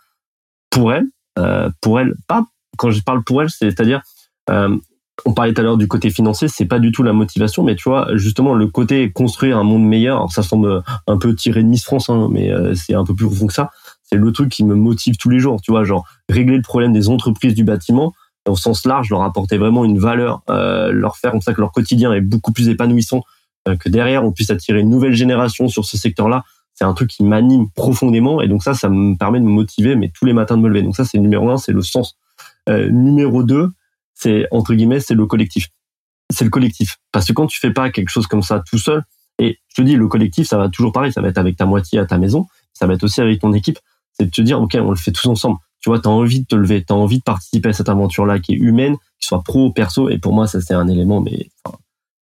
pour elle, euh, pour elle. Pas quand je parle pour elle, c'est-à-dire euh, on parlait tout à l'heure du côté financier, c'est pas du tout la motivation, mais tu vois justement le côté construire un monde meilleur. Alors ça semble un peu tiré de Miss France, hein, mais euh, c'est un peu plus profond que ça. C'est le truc qui me motive tous les jours, tu vois, genre régler le problème des entreprises du bâtiment au sens large, leur apporter vraiment une valeur, euh, leur faire comme ça que leur quotidien est beaucoup plus épanouissant, euh, que derrière on puisse attirer une nouvelle génération sur ce secteur-là. C'est un truc qui m'anime profondément et donc ça, ça me permet de me motiver, mais tous les matins de me lever. Donc ça, c'est numéro un, c'est le sens. Euh, numéro deux, c'est entre guillemets, c'est le collectif. C'est le collectif, parce que quand tu fais pas quelque chose comme ça tout seul, et je te dis, le collectif, ça va toujours pareil, ça va être avec ta moitié à ta maison, ça va être aussi avec ton équipe. C'est de te dire, ok, on le fait tous ensemble tu vois, tu as envie de te lever, tu as envie de participer à cette aventure-là qui est humaine, qui soit pro, perso, et pour moi, ça c'est un élément, mais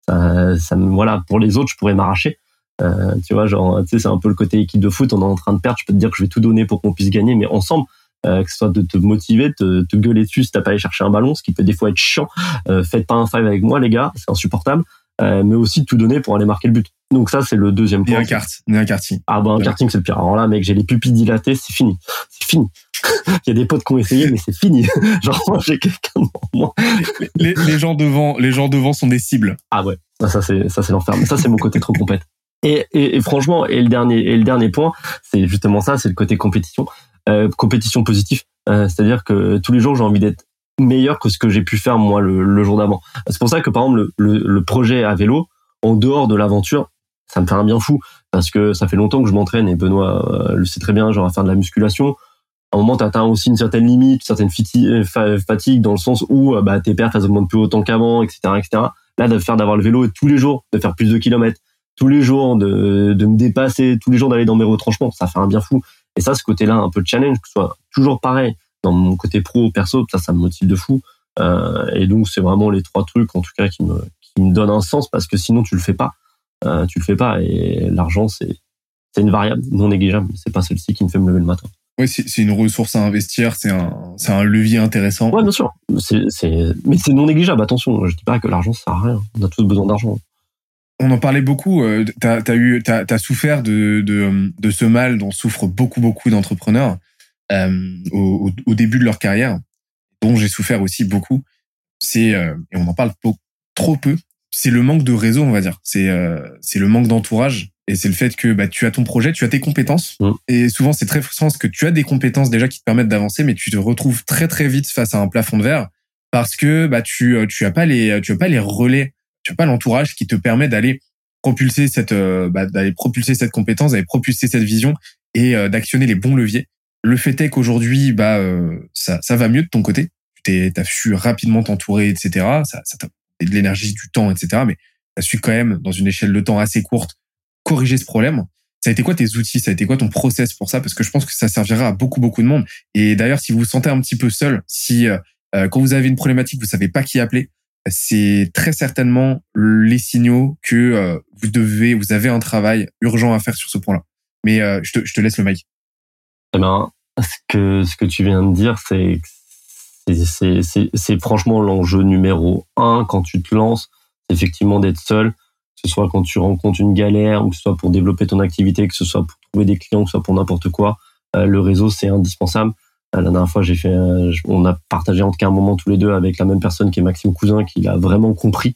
ça, ça voilà, pour les autres, je pourrais m'arracher. Euh, tu vois, genre, tu sais, c'est un peu le côté équipe de foot, on est en train de perdre, je peux te dire que je vais tout donner pour qu'on puisse gagner, mais ensemble, euh, que ce soit de te motiver, de te, te gueuler dessus si t'as pas allé chercher un ballon, ce qui peut des fois être chiant. Euh, faites pas un five avec moi, les gars, c'est insupportable. Euh, mais aussi de tout donner pour aller marquer le but. Donc ça, c'est le deuxième point. un kart, ni un karting. Ah bah un Ouais. karting c'est le pire. Alors là mec j'ai les pupilles dilatées, c'est fini. C'est fini. Il y a des potes qui ont essayé mais c'est fini. Genre j'ai quelqu'un devant moi. Les, les gens devant, les gens devant sont des cibles. Ah ouais, ça, c'est ça c'est l'enfer. Mais ça c'est mon côté trop compète. Et, et, et franchement et le dernier et le dernier point c'est justement ça, c'est le côté compétition, euh, compétition positive. Euh, C'est-à-dire que tous les jours j'ai envie d'être meilleur que ce que j'ai pu faire moi le, jour d'avant. C'est pour ça que par exemple le, le, projet à vélo en dehors de l'aventure ça me fait un bien fou parce que ça fait longtemps que je m'entraîne et Benoît euh, le sait très bien, genre à faire de la musculation. À un moment, tu atteins aussi une certaine limite, une certaine euh, fa- fatigue dans le sens où euh, bah, tes perfs elles augmentent plus autant qu'avant, etc., etc. Là, de faire d'avoir le vélo et tous les jours de faire plus de kilomètres, tous les jours de, de me dépasser, tous les jours d'aller dans mes retranchements, ça fait un bien fou. Et ça, ce côté-là, un peu de challenge, que ce soit toujours pareil dans mon côté pro, perso, ça, ça me motive de fou. Euh, et donc, c'est vraiment les trois trucs, en tout cas, qui me, qui me donnent un sens parce que sinon, tu le fais pas. Euh, tu le fais pas et l'argent c'est c'est une variable non négligeable. C'est pas celle-ci qui me fait me lever le matin. Oui, c'est une ressource à investir, c'est un, c'est un levier intéressant. ouais bien sûr. C'est c'est mais c'est non négligeable attention. Je dis pas que l'argent ça sert à rien. On a tous besoin d'argent. On en parlait beaucoup. euh, T'as as eu, t'as as souffert de, de de ce mal dont souffrent beaucoup beaucoup d'entrepreneurs euh, au, au, début de leur carrière, dont j'ai souffert aussi beaucoup. C'est euh, et on en parle po- trop peu. C'est le manque de réseau, on va dire. C'est euh, c'est le manque d'entourage et c'est le fait que bah, tu as ton projet, tu as tes compétences. Mm. Et souvent, c'est très frustrant parce que tu as des compétences déjà qui te permettent d'avancer, mais tu te retrouves très très vite face à un plafond de verre parce que bah tu tu as pas les tu as pas les relais, tu as pas l'entourage qui te permet d'aller propulser cette bah, d'aller propulser cette compétence, d'aller propulser cette vision et d'actionner les bons leviers. Le fait est qu'aujourd'hui bah ça ça va mieux de ton côté. Tu as su rapidement t'entourer, etc. Ça ça t'a de l'énergie, du temps, etc. Mais tu as su quand même dans une échelle de temps assez courte corriger ce problème. Ça a été quoi tes outils? Ça a été quoi ton process pour ça? Parce que je pense que ça servira à beaucoup beaucoup de monde. Et d'ailleurs, si vous vous sentez un petit peu seul, si euh, euh, quand vous avez une problématique, vous savez pas qui appeler, c'est très certainement les signaux que euh, vous devez, vous avez un travail urgent à faire sur ce point-là. Mais je te, je te laisse le mic. Eh ben, ce que ce que tu viens de dire, c'est c'est franchement l'enjeu numéro un quand tu te lances, c'est effectivement d'être seul que ce soit quand tu rencontres une galère, ou que ce soit pour développer ton activité, que ce soit pour trouver des clients, que ce soit pour n'importe quoi, euh, le réseau c'est indispensable. Euh, la dernière fois, j'ai fait, euh, on a partagé en tout cas un moment tous les deux avec la même personne qui est Maxime Cousin, qui l'a vraiment compris.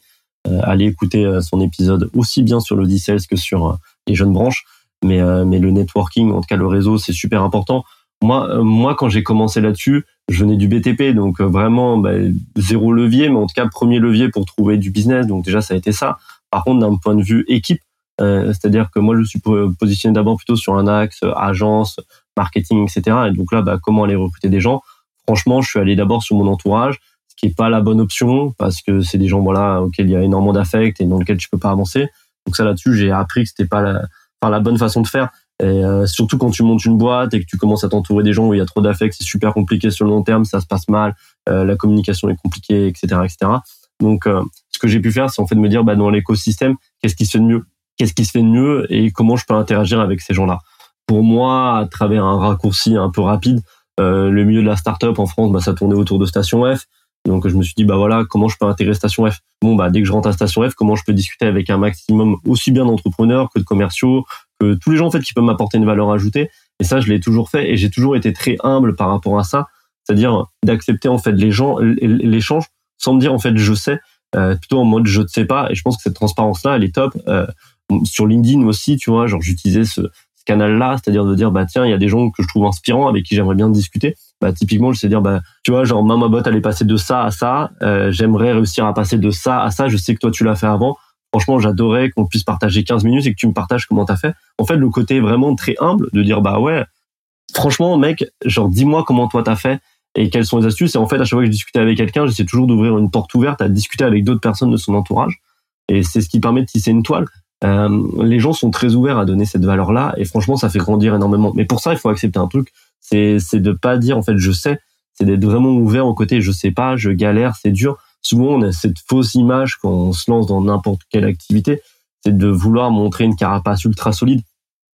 allez écouter son épisode aussi bien sur le que sur les jeunes branches. Mais, mais le networking, en tout cas le réseau, c'est super important. Moi, moi, quand j'ai commencé là-dessus, je venais du BTP, donc vraiment bah, zéro levier, mais en tout cas premier levier pour trouver du business. Donc déjà, ça a été ça. Par contre, d'un point de vue équipe, euh, c'est-à-dire que moi, je suis positionné d'abord plutôt sur un axe euh, agence, marketing, etc. Et donc là, bah, comment aller recruter des gens? Franchement, je suis allé d'abord sur mon entourage, ce qui est pas la bonne option parce que c'est des gens voilà auxquels il y a énormément d'affect et dans lesquels tu peux pas avancer. Donc ça là-dessus, j'ai appris que c'était pas la, enfin, la bonne façon de faire. Et euh, surtout quand tu montes une boîte et que tu commences à t'entourer des gens où il y a trop d'affect, c'est super compliqué sur le long terme, ça se passe mal, la communication est compliquée, etc., etc. Donc, euh, ce que j'ai pu faire, c'est en fait de me dire, bah, dans l'écosystème, qu'est-ce qui se fait de mieux? Qu'est-ce qui se fait de mieux et comment je peux interagir avec ces gens-là? Pour moi, à travers un raccourci un peu rapide, euh, le milieu de la startup en France, bah, ça tournait autour de Station F. Donc, je me suis dit, bah voilà, comment je peux intégrer Station F? Bon, bah dès que je rentre à Station F, comment je peux discuter avec un maximum aussi bien d'entrepreneurs que de commerciaux, que tous les gens en fait qui peuvent m'apporter une valeur ajoutée. Et ça, je l'ai toujours fait et j'ai toujours été très humble par rapport à ça, c'est-à-dire d'accepter en fait les gens, l'échange sans me dire en fait je sais, euh, plutôt en mode je ne sais pas. Et je pense que cette transparence là, elle est top. Euh, sur LinkedIn aussi, tu vois, genre j'utilisais ce, ce canal-là, c'est-à-dire de dire bah tiens, il y a des gens que je trouve inspirants avec qui j'aimerais bien discuter. Bah typiquement, je sais dire bah tu vois, genre ma bot elle est passée de ça à ça, euh, j'aimerais réussir à passer de ça à ça. Je sais que toi tu l'as fait avant. Franchement, j'adorais qu'on puisse partager 15 minutes et que tu me partages comment t'as fait. En fait, le côté vraiment très humble de dire bah ouais, franchement mec, genre dis-moi comment toi t'as fait et quelles sont les astuces. Et en fait, à chaque fois que je discutais avec quelqu'un, j'essaie toujours d'ouvrir une porte ouverte à discuter avec d'autres personnes de son entourage. Et c'est ce qui permet de tisser une toile. Euh, les gens sont très ouverts à donner cette valeur-là, et franchement, ça fait grandir énormément. Mais pour ça, il faut accepter un truc, c'est c'est de pas dire en fait je sais, c'est d'être vraiment ouvert au côté je sais pas, je galère, c'est dur. Souvent, on a cette fausse image quand on se lance dans n'importe quelle activité, c'est de vouloir montrer une carapace ultra solide.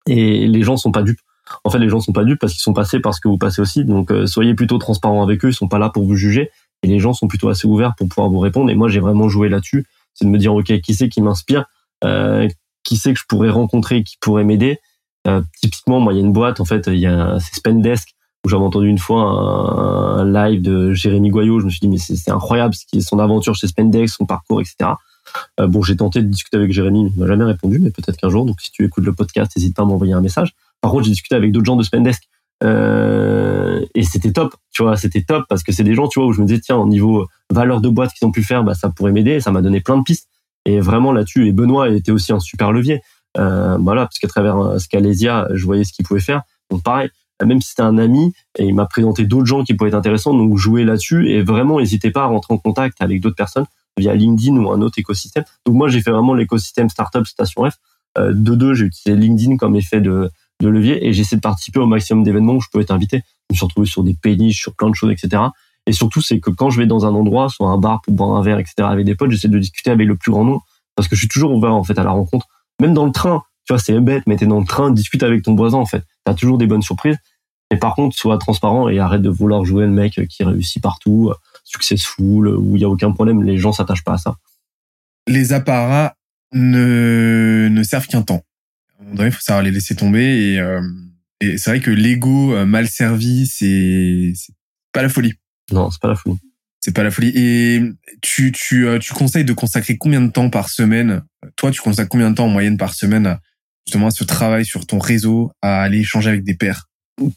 Et les gens sont pas dupes en fait, les gens sont pas dupes parce qu'ils sont passés parce que vous passez aussi. Donc, euh, soyez plutôt transparent avec eux. Ils sont pas là pour vous juger. Et les gens sont plutôt assez ouverts pour pouvoir vous répondre. Et moi, j'ai vraiment joué là-dessus. C'est de me dire, OK, qui c'est qui m'inspire? Euh, qui c'est que je pourrais rencontrer, qui pourrait m'aider? Euh, typiquement, moi, il y a une boîte, en fait, il y a, c'est Spendesk, où j'avais entendu une fois un, live de Jérémy Goyot. Je me suis dit, mais c'est incroyable, son aventure chez Spendesk, son parcours, etc. Euh, bon, j'ai tenté de discuter avec Jérémy, mais il m'a jamais répondu, mais peut-être qu'un jour. Donc, si tu écoutes le podcast, n'hésite pas à m'envoyer un message. Par contre, j'ai discuté avec d'autres gens de Spendesk. Euh, et c'était top, tu vois, c'était top parce que c'est des gens, tu vois, où je me disais, tiens, au niveau valeur de boîte qu'ils ont pu faire, bah, ça pourrait m'aider. Ça m'a donné plein de pistes. Et vraiment là-dessus, et Benoît était aussi un super levier. Euh, voilà, parce qu'à travers Scalesia, je voyais ce qu'il pouvait faire. Donc pareil, même si c'était un ami, et il m'a présenté d'autres gens qui pourraient être intéressants, donc jouer là-dessus. Et vraiment, n'hésitez pas à rentrer en contact avec d'autres personnes via LinkedIn ou un autre écosystème. Donc moi, j'ai fait vraiment l'écosystème startup Station F. Euh, de deux, j'ai utilisé LinkedIn comme effet de de levier et j'essaie de participer au maximum d'événements où je peux être invité. Je me suis retrouvé sur des péniches, sur plein de choses, etc. Et surtout, c'est que quand je vais dans un endroit, soit un bar pour boire un verre, etc., avec des potes, j'essaie de discuter avec le plus grand nombre parce que je suis toujours ouvert en fait à la rencontre. Même dans le train, tu vois, c'est bête, mais t'es dans le train, discute avec ton voisin en fait. T'as toujours des bonnes surprises. Mais par contre, sois transparent et arrête de vouloir jouer le mec qui réussit partout, successful, où il y a aucun problème. Les gens s'attachent pas à ça. Les apparats ne, ne servent qu'un temps il faut savoir les laisser tomber. Et, euh, et c'est vrai que l'ego euh, mal servi, c'est pas la folie. Non, c'est pas la folie. C'est pas la folie. Et tu, tu, euh, tu conseilles de consacrer combien de temps par semaine Toi, tu consacres combien de temps en moyenne par semaine justement à ce travail sur ton réseau, à aller échanger avec des pairs?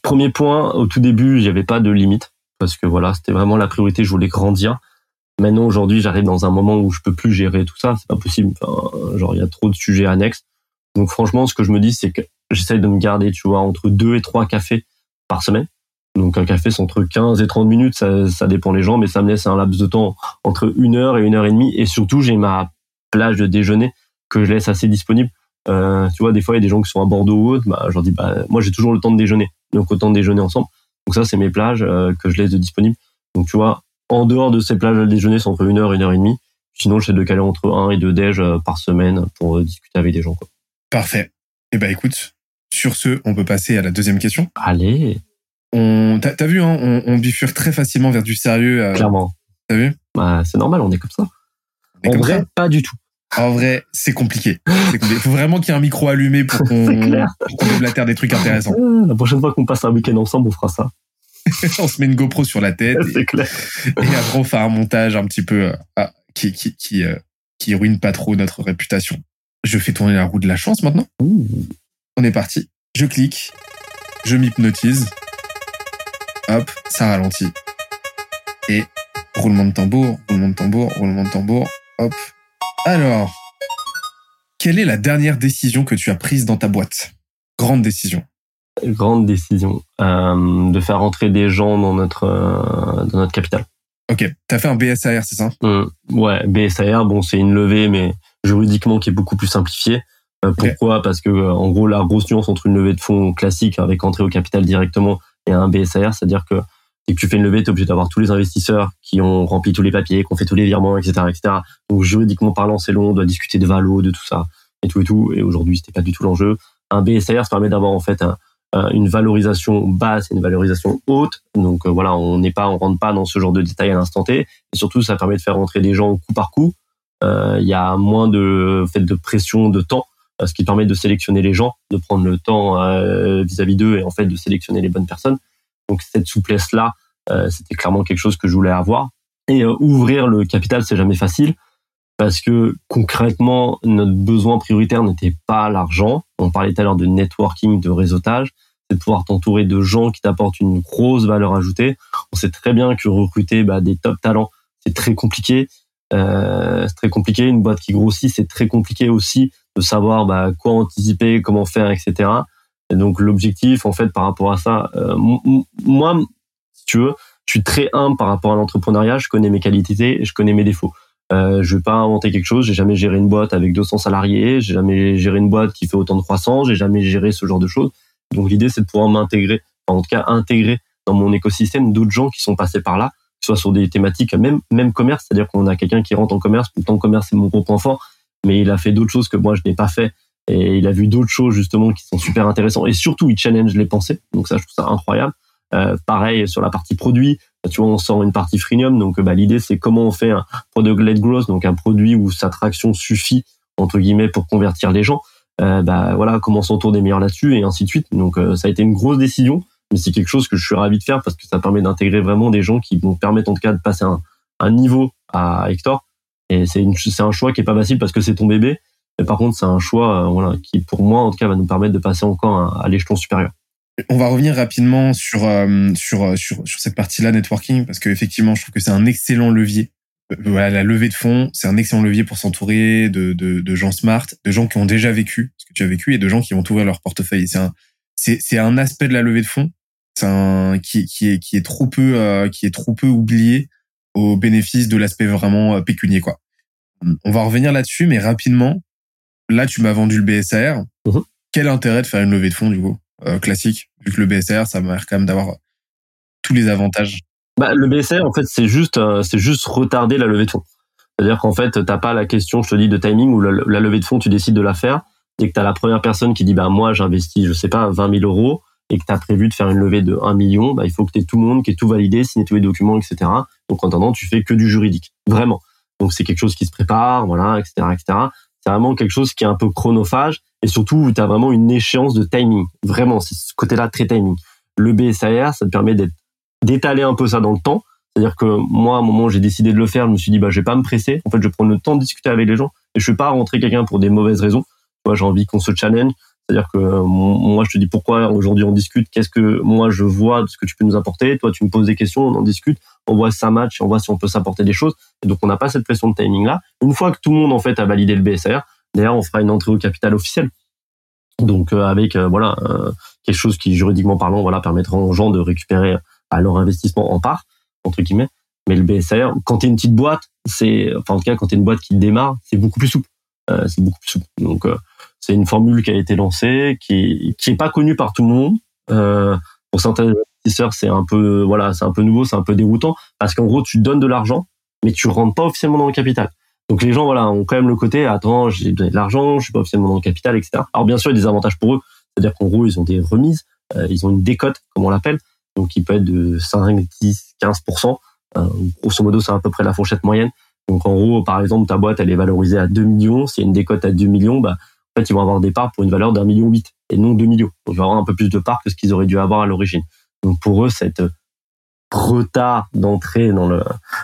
Premier point, au tout début, j'avais pas de limite parce que voilà, c'était vraiment la priorité. Je voulais grandir. Maintenant, aujourd'hui, j'arrive dans un moment où je peux plus gérer tout ça. C'est pas possible. Genre, il y a trop de sujets annexes. Donc, franchement, ce que je me dis, c'est que j'essaye de me garder, tu vois, entre deux et trois cafés par semaine. Donc, un café, c'est entre 15 et 30 minutes. Ça, ça dépend les gens, mais ça me laisse un laps de temps entre une heure et une heure et demie. Et surtout, j'ai ma plage de déjeuner que je laisse assez disponible. Euh, tu vois, des fois, il y a des gens qui sont à Bordeaux ou autre. Bah, je leur dis, bah, moi, j'ai toujours le temps de déjeuner. Donc, autant de déjeuner ensemble. Donc, ça, c'est mes plages euh, que je laisse de disponibles. Donc, tu vois, en dehors de ces plages à déjeuner, c'est entre une heure et une heure et demie. Sinon, j'essaie de caler entre un et deux déj euh, par semaine pour euh, discuter avec des gens. Quoi. Parfait. Eh ben, écoute, sur ce, on peut passer à la deuxième question. Allez. On, t'as, t'as vu, hein, on, on bifurque très facilement vers du sérieux. euh, Clairement. T'as vu? Bah, c'est normal, on est comme ça. Est en comme vrai, ça. pas du tout. En vrai, c'est compliqué. Compliqué. Faut vraiment qu'il y ait un micro allumé pour qu'on, déblatère des trucs intéressants. Ah, La prochaine fois qu'on passe un week-end ensemble, on fera ça. on se met une GoPro sur la tête et, C'est clair. et après on fait un montage un petit peu euh, ah, qui qui qui euh, qui ruine pas trop notre réputation. Je fais tourner la roue de la chance maintenant. Ouh. On est parti. Je clique, je m'hypnotise. Hop, ça ralentit. Et roulement de tambour, roulement de tambour, roulement de tambour. Hop. Alors, quelle est la dernière décision que tu as prise dans ta boîte? Grande décision. Grande décision euh, de faire rentrer des gens dans notre euh, dans notre capital. Ok, t'as fait un BSAR, c'est ça? Hum, ouais, BSAR, bon, c'est une levée, mais juridiquement qui est beaucoup plus simplifiée. Euh, pourquoi? Parce que euh, en gros, la grosse nuance entre une levée de fonds classique avec entrée au capital directement et un BSAR, c'est-à-dire que dès que tu fais une levée, tu es obligé d'avoir tous les investisseurs qui ont rempli tous les papiers, qui ont fait tous les virements, etc., etc. Donc juridiquement parlant, c'est long, on doit discuter de valo, de tout ça et tout et tout. Et aujourd'hui, c'était pas du tout l'enjeu. Un BSAR, ça permet d'avoir en fait un- un- une valorisation basse et une valorisation haute. Donc euh, voilà, on n'est pas, on rentre pas dans ce genre de détails à l'instant T. Et surtout, ça permet de faire rentrer des gens coup par coup. Euh, Il y a moins de fait de pression de temps, ce qui permet de sélectionner les gens, de prendre le temps euh, vis-à-vis d'eux et en fait de sélectionner les bonnes personnes. Donc cette souplesse là, c'était clairement quelque chose que je voulais avoir. Et euh, ouvrir le capital, c'est jamais facile parce que concrètement, notre besoin prioritaire n'était pas l'argent. On parlait tout à l'heure de networking, de réseautage. C'est de pouvoir t'entourer de gens qui t'apportent une grosse valeur ajoutée. On sait très bien que recruter bah, des top talents, c'est très compliqué. Euh, c'est très compliqué. Une boîte qui grossit, c'est très compliqué aussi de savoir bah, quoi anticiper, comment faire, etc. Et donc l'objectif, en fait, par rapport à ça, euh, moi, si tu veux, je suis très humble par rapport à l'entrepreneuriat. Je connais mes qualités et je connais mes défauts. Euh, je vais pas inventer quelque chose. J'ai jamais géré une boîte avec 200 salariés. J'ai jamais géré une boîte qui fait autant de croissance. J'ai jamais géré ce genre de choses. Donc l'idée, c'est de pouvoir m'intégrer, en tout cas intégrer dans mon écosystème d'autres gens qui sont passés par là, soit sur des thématiques, même même commerce, c'est-à-dire qu'on a quelqu'un qui rentre en commerce. Pourtant, commerce c'est mon gros point fort, mais il a fait d'autres choses que moi je n'ai pas fait et il a vu d'autres choses justement qui sont super intéressantes et surtout il challenge les pensées. Donc ça, je trouve ça incroyable. Euh, pareil sur la partie produit, tu vois, on sort une partie freemium. Donc bah, l'idée c'est comment on fait un product-led growth, donc un produit où sa traction suffit entre guillemets pour convertir les gens. Euh, bah voilà, comment on s'entoure des meilleurs là-dessus et ainsi de suite. Donc euh, ça a été une grosse décision, mais c'est quelque chose que je suis ravi de faire parce que ça permet d'intégrer vraiment des gens qui vont permettre en tout cas de passer un, un niveau à Hector. Et c'est un choix qui est pas facile parce que c'est ton bébé. Mais par contre, c'est un choix euh, voilà qui pour moi en tout cas va nous permettre de passer encore à, à l'échelon supérieur. On va revenir rapidement sur euh, sur euh, sur sur cette partie-là networking parce que effectivement, je trouve que c'est un excellent levier. Euh, Voilà, la levée de fonds, c'est un excellent levier pour s'entourer de, de de gens smart, de gens qui ont déjà vécu ce que tu as vécu et de gens qui vont ouvrir leur portefeuille. C'est un c'est un aspect de la levée de fonds, c'est un qui qui est qui est trop peu euh, qui est trop peu oublié au bénéfice de l'aspect vraiment euh, pécunier quoi. On va revenir là-dessus, mais rapidement. Là, tu m'as vendu le BSR. Mhm. Quel intérêt de faire une levée de fonds du coup euh, classique, vu que le BSR, ça m'a l'air quand même d'avoir tous les avantages? Bah, le BSR, en fait, c'est juste, euh, c'est juste retarder la levée de fonds. C'est-à-dire qu'en fait, t'as pas la question, je te dis, de timing où la, la levée de fonds, tu décides de la faire et que t'as la première personne qui dit, bah, moi, j'investis, je sais pas, 20 000 euros et que t'as prévu de faire une levée de 1 million, bah, il faut que t'aies tout le monde qui ait tout validé, signé tous les documents, etc. Donc, en attendant, tu fais que du juridique. Vraiment. Donc, c'est quelque chose qui se prépare, voilà, etc., etc. C'est vraiment quelque chose qui est un peu chronophage et surtout où t'as vraiment une échéance de timing. Vraiment, c'est ce côté-là très timing. Le BSAR, ça te permet d'étaler un peu ça dans le temps. C'est-à-dire que moi, à un moment j'ai décidé de le faire, je me suis dit, bah, je vais pas me presser. En fait, je prendre le temps de discuter avec les gens et je vais pas rentrer quelqu'un pour des mauvaises raisons. Moi, j'ai envie qu'on se challenge. C'est-à-dire que moi, je te dis pourquoi aujourd'hui on discute, qu'est-ce que moi je vois de ce que tu peux nous apporter. Toi, tu me poses des questions, on en discute, on voit ça match, on voit si on peut s'apporter des choses. Et donc, on n'a pas cette pression de timing là. Une fois que tout le monde en fait a validé le BSR, d'ailleurs, on fera une entrée au capital officiel. Donc, euh, avec euh, voilà euh, quelque chose qui juridiquement parlant, voilà, permettra aux gens de récupérer à leur investissement en part entre guillemets. Mais le BSR, quand tu es une petite boîte, c'est enfin en tout cas quand tu es une boîte qui démarre, c'est beaucoup plus souple. c'est beaucoup plus souple. Donc c'est une formule qui a été lancée, qui qui est pas connue par tout le monde. Euh, pour certains investisseurs, c'est un peu voilà, c'est un peu nouveau, c'est un peu déroutant parce qu'en gros, tu donnes de l'argent, mais tu rentres pas officiellement dans le capital. Donc les gens voilà ont quand même le côté attends, j'ai donné de l'argent, je suis pas officiellement dans le capital, etc. Alors bien sûr, il y a des avantages pour eux, c'est-à-dire qu'en gros, ils ont des remises, euh, ils ont une décote, comme on l'appelle, donc qui peut être de 5, 10, 15% euh, Grosso modo, c'est à peu près la fourchette moyenne. Donc en gros, par exemple, ta boîte elle est valorisée à 2 millions, s'il y a une décote à 2 millions, bah fait, ils vont avoir des parts pour une valeur d'un million huit et non deux millions. Donc, ils vont avoir un peu plus de parts que ce qu'ils auraient dû avoir à l'origine. Donc, pour eux, cette retard d'entrée dans le,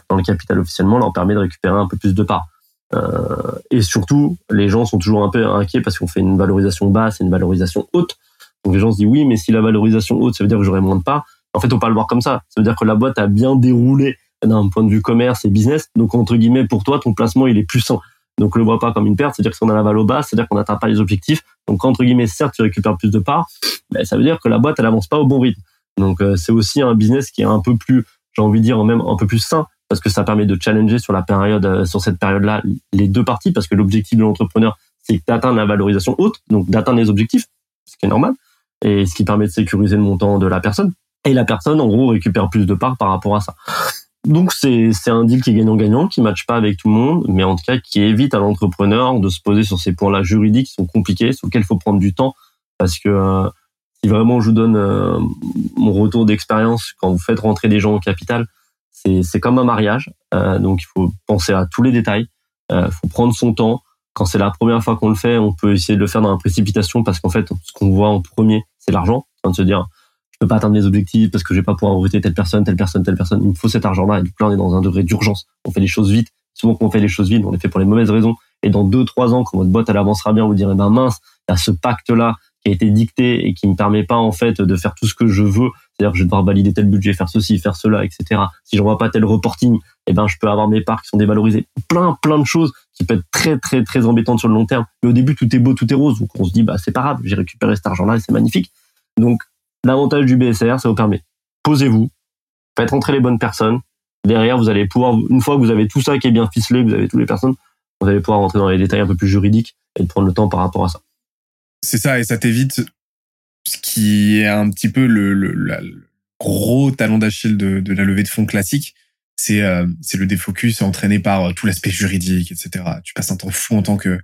dans le capital officiellement leur permet de récupérer un peu plus de parts. Euh, et surtout, les gens sont toujours un peu inquiets parce qu'on fait une valorisation basse et une valorisation haute. Donc les gens se disent oui, mais si la valorisation haute, ça veut dire que j'aurai moins de parts. En fait, on peut pas le voir comme ça. Ça veut dire que la boîte a bien déroulé d'un point de vue commerce et business. Donc entre guillemets, pour toi, ton placement il est plus sain. Donc, le voit pas comme une perte, c'est-à-dire que si on a la valeur basse, c'est-à-dire qu'on n'atteint pas les objectifs. Donc, entre guillemets, certes, tu récupères plus de parts, mais ça veut dire que la boîte, elle avance pas au bon rythme. Donc, euh, c'est aussi un business qui est un peu plus, j'ai envie de dire, même un peu plus sain, parce que ça permet de challenger sur la période, euh, sur cette période-là, les deux parties, parce que l'objectif de l'entrepreneur, c'est d'atteindre la valorisation haute, donc d'atteindre les objectifs, ce qui est normal, et ce qui permet de sécuriser le montant de la personne. Et la personne, en gros, récupère plus de parts par rapport à ça. Donc c'est un deal qui est gagnant-gagnant, qui matche pas avec tout le monde, mais en tout cas qui évite à l'entrepreneur de se poser sur ces points-là juridiques qui sont compliqués, sur lesquels il faut prendre du temps, parce que euh, si vraiment je vous donne euh, mon retour d'expérience quand vous faites rentrer des gens au capital, c'est comme un mariage, euh, donc il faut penser à tous les détails, il faut prendre son temps. Quand c'est la première fois qu'on le fait, on peut essayer de le faire dans la précipitation parce qu'en fait, ce qu'on voit en premier, c'est l'argent, en de se dire peux pas atteindre mes objectifs parce que je vais pas pouvoir recruter telle personne, telle personne, telle personne. Il me faut cet argent-là. Et donc là, on est dans un degré d'urgence. On fait les choses vite. Souvent, quand on fait les choses vite, on les fait pour les mauvaises raisons. Et dans deux, trois ans, quand votre boîte, elle avancera bien, vous direz, ben mince, il y a ce pacte-là qui a été dicté et qui me permet pas, en fait, de faire tout ce que je veux. C'est-à-dire que je vais devoir valider tel budget, faire ceci, faire cela, etc. Si je vois pas tel reporting, eh ben, je peux avoir mes parts qui sont dévalorisées. Plein, plein de choses qui peuvent être très, très, très embêtantes sur le long terme. Mais au début, tout est beau, tout est rose. Donc, on se dit, bah, c'est pas grave, j'ai récupéré cet argent-là et c'est magnifique. Donc, L'avantage du BSR, ça vous permet, posez-vous, faites rentrer les bonnes personnes. Derrière, vous allez pouvoir, une fois que vous avez tout ça qui est bien ficelé, vous avez toutes les personnes, vous allez pouvoir rentrer dans les détails un peu plus juridiques et prendre le temps par rapport à ça. C'est ça, et ça t'évite ce qui est un petit peu le, le, gros talon d'Achille de, de, la levée de fonds classique. C'est euh, le défocus entraîné par euh, tout l'aspect juridique, etc. Tu passes un temps fou en tant que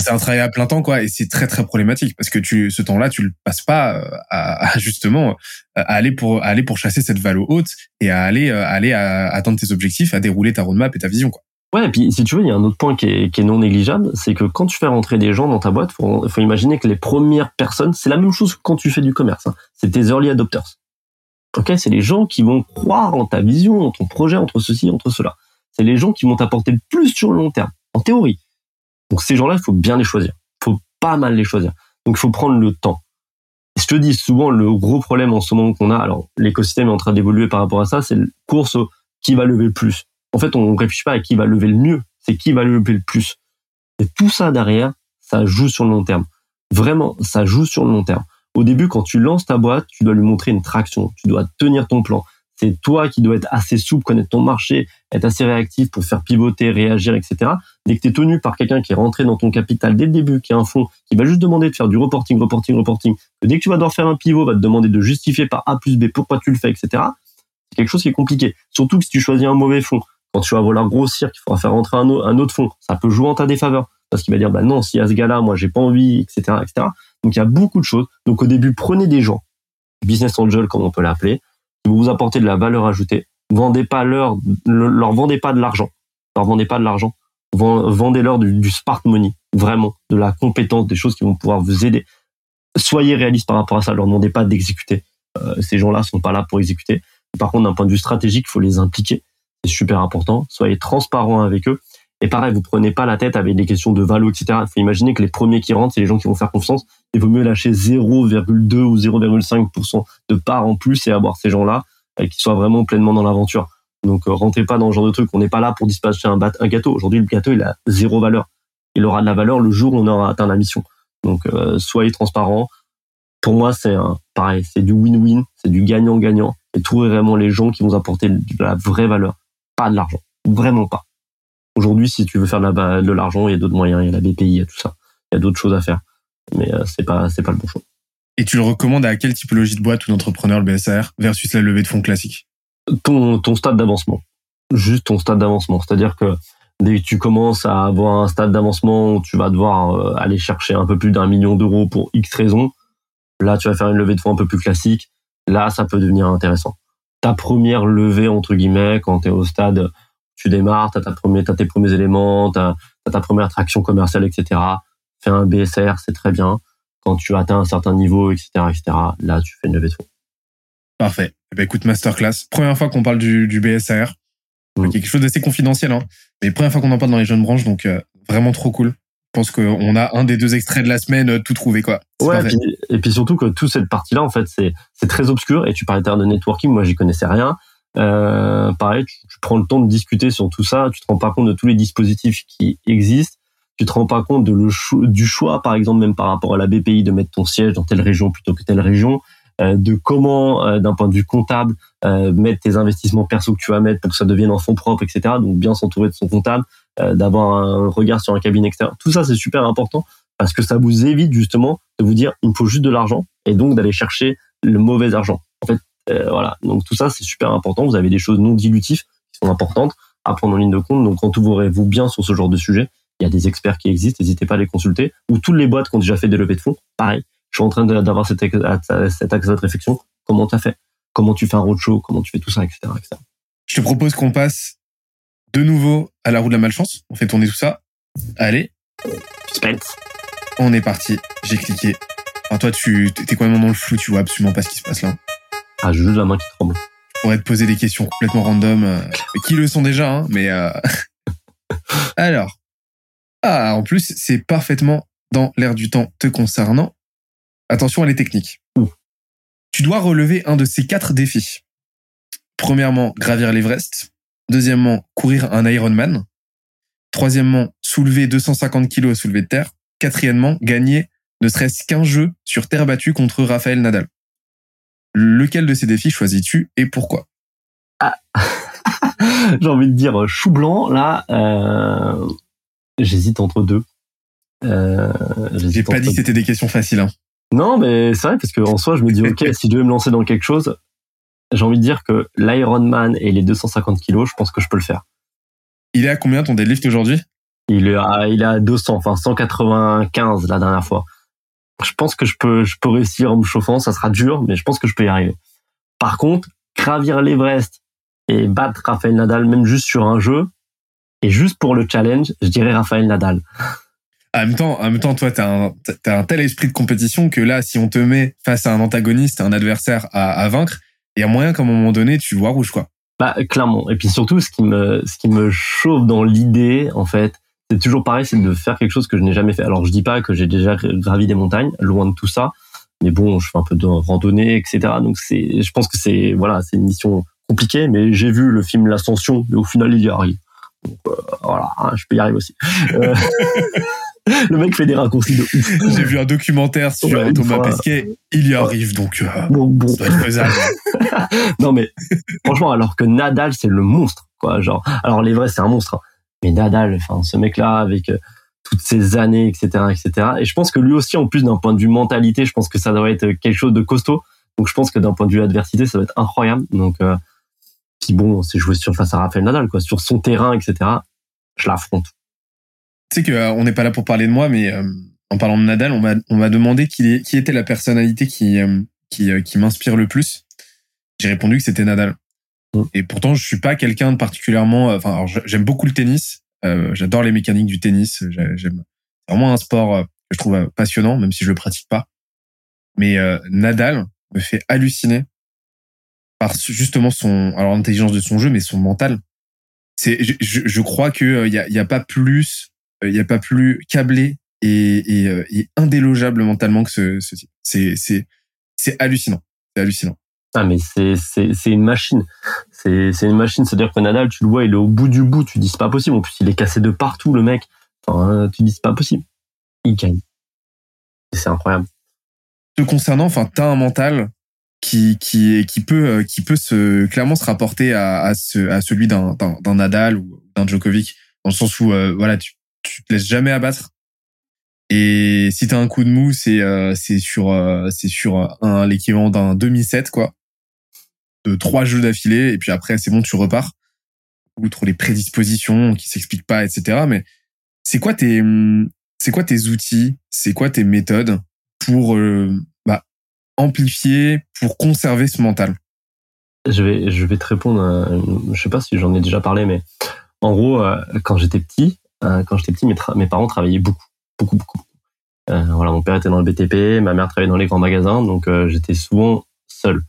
c'est un travail à plein temps, quoi, et c'est très très problématique parce que tu, ce temps-là, tu le passes pas euh, à, justement euh, à aller pour à aller pour chasser cette valeur haute et à aller euh, aller à atteindre tes objectifs, à dérouler ta roadmap et ta vision, quoi. Ouais, et puis si tu veux, il y a un autre point qui est, qui est non négligeable, c'est que quand tu fais rentrer des gens dans ta boîte, faut, faut imaginer que les premières personnes, c'est la même chose que quand tu fais du commerce. Hein. C'est tes early adopters. Ok, c'est les gens qui vont croire en ta vision, en ton projet, entre ceci, entre cela. C'est les gens qui vont t'apporter le plus sur le long terme, en théorie. Donc ces gens-là, il faut bien les choisir. Il faut pas mal les choisir. Donc il faut prendre le temps. je te dis souvent le gros problème en ce moment qu'on a, alors l'écosystème est en train d'évoluer par rapport à ça, c'est le course qui va lever le plus. En fait, on ne réfléchit pas à qui va lever le mieux, c'est qui va lever le plus. Et tout ça derrière, ça joue sur le long terme. Vraiment, ça joue sur le long terme. Au début, quand tu lances ta boîte, tu dois lui montrer une traction, tu dois tenir ton plan, c'est toi qui dois être assez souple, connaître ton marché, être assez réactif pour faire pivoter, réagir, etc. Dès que tu es tenu par quelqu'un qui est rentré dans ton capital dès le début, qui a un fonds, qui va juste demander de faire du reporting, reporting, reporting, que dès que tu vas devoir faire un pivot, va te demander de justifier par A plus B pourquoi tu le fais, etc. C'est quelque chose qui est compliqué. Surtout que si tu choisis un mauvais fonds, quand tu vas vouloir grossir, qu'il faudra faire rentrer un, autre fonds, ça peut jouer en ta défaveur. Parce qu'il va dire, bah non, si à ce gars-là, moi, j'ai pas envie, etc., etc. Donc, il y a beaucoup de choses. Donc, au début, prenez des gens, business angel, comme on peut l'appeler, vous vous apportez de la valeur ajoutée. Vendez pas leur, leur vendez pas de l'argent. Leur vendez pas de l'argent. Vendez-leur du, smart money, vraiment, de la compétence, des choses qui vont pouvoir vous aider. Soyez réaliste par rapport à ça. Leur demandez pas d'exécuter. Euh, ces gens-là sont pas là pour exécuter. Par contre, d'un point de vue stratégique, il faut les impliquer. C'est super important. Soyez transparent avec eux. Et pareil, vous prenez pas la tête avec des questions de valo, etc. Il faut imaginer que les premiers qui rentrent, c'est les gens qui vont faire confiance. Il vaut mieux lâcher 0,2 ou 0,5% de part en plus et avoir ces gens-là euh, qui soient vraiment pleinement dans l'aventure. Donc, euh, rentrez pas dans ce genre de truc. On n'est pas là pour dispatcher un, gâteau. Aujourd'hui, le gâteau, il a zéro valeur. Il aura de la valeur le jour où on aura atteint la mission. Donc, euh, soyez transparent. Pour moi, c'est pareil, c'est du win-win, c'est du gagnant-gagnant. Et trouvez vraiment les gens qui vont apporter de la vraie valeur, pas de l'argent. Vraiment pas. Aujourd'hui, si tu veux faire de l'argent, il y a d'autres moyens, il y a la BPI, il y a tout ça. Il y a d'autres choses à faire. Mais euh, c'est pas c'est pas le bon choix. Et tu le recommandes à quelle typologie de boîte ou d'entrepreneur le BSR versus la levée de fonds classique? Ton ton stade d'avancement. Juste ton stade d'avancement, c'est-à-dire que dès que tu commences à avoir un stade d'avancement où tu vas devoir euh, aller chercher un peu plus d'un million d'euros pour X raisons, là tu vas faire une levée de fonds un peu plus classique, là ça peut devenir intéressant. Ta première levée entre guillemets quand tu es au stade tu démarres, tu as, as, tes premiers éléments, tu as, ta première traction commerciale, etc. Fais un BSR, c'est très bien. Quand tu atteins un certain niveau, etc., etc., là, tu fais une levée de fonds. Parfait. Eh ben, écoute, masterclass. Première fois qu'on parle du, du BSR. Mm. Quelque chose d'assez confidentiel, hein. Mais première fois qu'on en parle dans les jeunes branches, donc euh, vraiment trop cool. Je pense qu'on a un des deux extraits de la semaine euh, tout trouvé, quoi. Ouais, et puis, et puis, surtout que toute cette partie-là, en fait, c'est très obscur. Et tu parlais de networking, moi, j'y connaissais rien. Euh, pareil, tu, prends le temps de discuter sur tout ça, tu te rends pas compte de tous les dispositifs qui existent, tu te rends pas compte du choix, par exemple, même par rapport à la BPI, de mettre ton siège dans telle région plutôt que telle région, euh, de comment, euh, d'un point de vue comptable, euh, mettre tes investissements perso que tu vas mettre pour que ça devienne en fonds propres, etc. Donc bien s'entourer de son comptable, d'avoir un regard sur un cabinet extérieur. Tout ça, c'est super important parce que ça vous évite justement de vous dire, il me faut juste de l'argent et donc d'aller chercher le mauvais argent. En fait, euh, voilà. Donc tout ça, c'est super important. Vous avez des choses non dilutives qui sont importantes à prendre en ligne de compte. Donc entouvrez-vous bien sur ce genre de sujet. Il y a des experts qui existent, n'hésitez pas à les consulter. Ou toutes les boîtes qui ont déjà fait des levées de fonds, pareil. Je suis en train d'avoir cet, cet axe de réflexion. Comment tu as fait? Comment tu fais un roadshow? Comment tu fais tout ça, etc. etc. Je te propose qu'on passe de nouveau à la roue de la malchance. On fait tourner tout ça. Allez. Suspense. On est parti. J'ai cliqué. Alors toi, tu t'es quand même dans le flou, tu vois absolument pas ce qui se passe là. Ah, je juste la main qui tremble. Je pourrais te poser des questions complètement random, euh, qui le sont déjà, hein, mais euh... alors. Ah, en plus, c'est parfaitement dans l'air du temps te concernant. Attention à les techniques. Tu dois relever un de ces quatre défis. Premièrement, gravir l'Everest. Deuxièmement, courir un Ironman. Troisièmement, soulever 250 kilos à soulever de terre. Quatrièmement, gagner ne serait-ce qu'un jeu sur terre battue contre Raphaël Nadal. Lequel de ces défis choisis-tu et pourquoi ah. J'ai envie de dire chou blanc. Là, euh, j'hésite entre deux. Euh, J'ai pas dit que c'était des questions faciles. Hein. Non, mais c'est vrai parce qu'en soi, je me dis ok, si je devais me lancer dans quelque chose, j'ai envie de dire que l'Ironman et les 250 kilos, je pense que je peux le faire. Il est à combien ton deadlift aujourd'hui? Il est à, il est à 200, enfin 195 la dernière fois je pense que je peux, je peux réussir en me chauffant. Ça sera dur, mais je pense que je peux y arriver. Par contre, gravir l'Everest et battre Rafael Nadal, même juste sur un jeu, et juste pour le challenge, je dirais Rafael Nadal. En même temps, en même temps, toi, t'as un, as un tel esprit de compétition que là, si on te met face à un antagoniste, un adversaire à, à vaincre, il y a moyen qu'à un moment donné, tu vois rouge, quoi. Bah, clairement. Et puis surtout, ce qui me, ce qui me chauffe dans l'idée, en fait, c'est toujours pareil, c'est de faire quelque chose que je n'ai jamais fait. Alors je dis pas que j'ai déjà gravi des montagnes, loin de tout ça, mais bon, je fais un peu de randonnée, etc. Donc c'est, je pense que c'est voilà, c'est une mission compliquée, mais j'ai vu le film L'Ascension, et au final il y arrive. Donc euh, voilà, hein, je peux y arriver aussi. Euh, le mec fait des raccourcis de ouf. J'ai vu un documentaire sur Thomas Pesquet, il y arrive donc euh, bon, bon. Ça doit être non mais franchement, alors que Nadal c'est le monstre quoi, genre. Alors les vrais c'est un monstre. Hein mais Nadal, enfin ce mec-là avec euh, toutes ces années, etc., etc. Et je pense que lui aussi, en plus d'un point de vue mentalité, je pense que ça doit être quelque chose de costaud. Donc je pense que d'un point de vue adversité, ça va être incroyable. Donc euh, puis bon, c'est jouer sur face à Rafael Nadal, quoi, sur son terrain, etc. Je l'affronte. Tu sais que euh, on n'est pas là pour parler de moi, mais en parlant de Nadal, on m'a on m'a demandé qui, qui était la personnalité qui qui, qui m'inspire le plus. J'ai répondu que c'était Nadal. Et pourtant, je suis pas quelqu'un de particulièrement. Euh, enfin, j'aime beaucoup le tennis. Euh, J'adore les mécaniques du tennis. J'aime vraiment un sport euh, que je trouve euh, passionnant, même si je le pratique pas. Mais Nadal me fait halluciner par justement son, alors l'intelligence de son jeu, mais son mental. c'est, je, je, crois que il y a, y a pas plus, il y a pas plus câblé et, et, et indélogeable mentalement que ce, ce type. C'est, c'est, c'est hallucinant. C'est hallucinant. Ah mais c'est c'est c'est une machine. C'est c'est une machine. C'est-à-dire que Nadal, tu le vois, il est au bout du bout. Tu dis c'est pas possible. En plus, il est cassé de partout, le mec. Enfin, tu dis c'est pas possible. Il gagne. C'est incroyable. Te concernant, enfin, t'as un mental qui qui qui peut euh, qui peut se clairement se rapporter à à, ce, à celui d'un d'un Nadal ou d'un Djokovic dans le sens où euh, voilà tu tu te laisses jamais abattre et si t'as un coup de mou c'est euh, c'est sur c'est sur un l'équivalent d'un demi set quoi de trois jeux d'affilée et puis après c'est bon tu repars. Outre les prédispositions qui s'expliquent pas etc mais c'est quoi tes c'est quoi tes outils? C'est quoi tes méthodes pour bah, amplifier pour conserver ce mental? Je vais je vais te répondre je sais pas si j'en ai déjà parlé mais en gros euh, quand j'étais petit euh, quand j'étais petit mes, mes parents travaillaient beaucoup beaucoup beaucoup. Euh, voilà mon père était dans le BTP ma mère travaillait dans les grands magasins donc j'étais souvent seul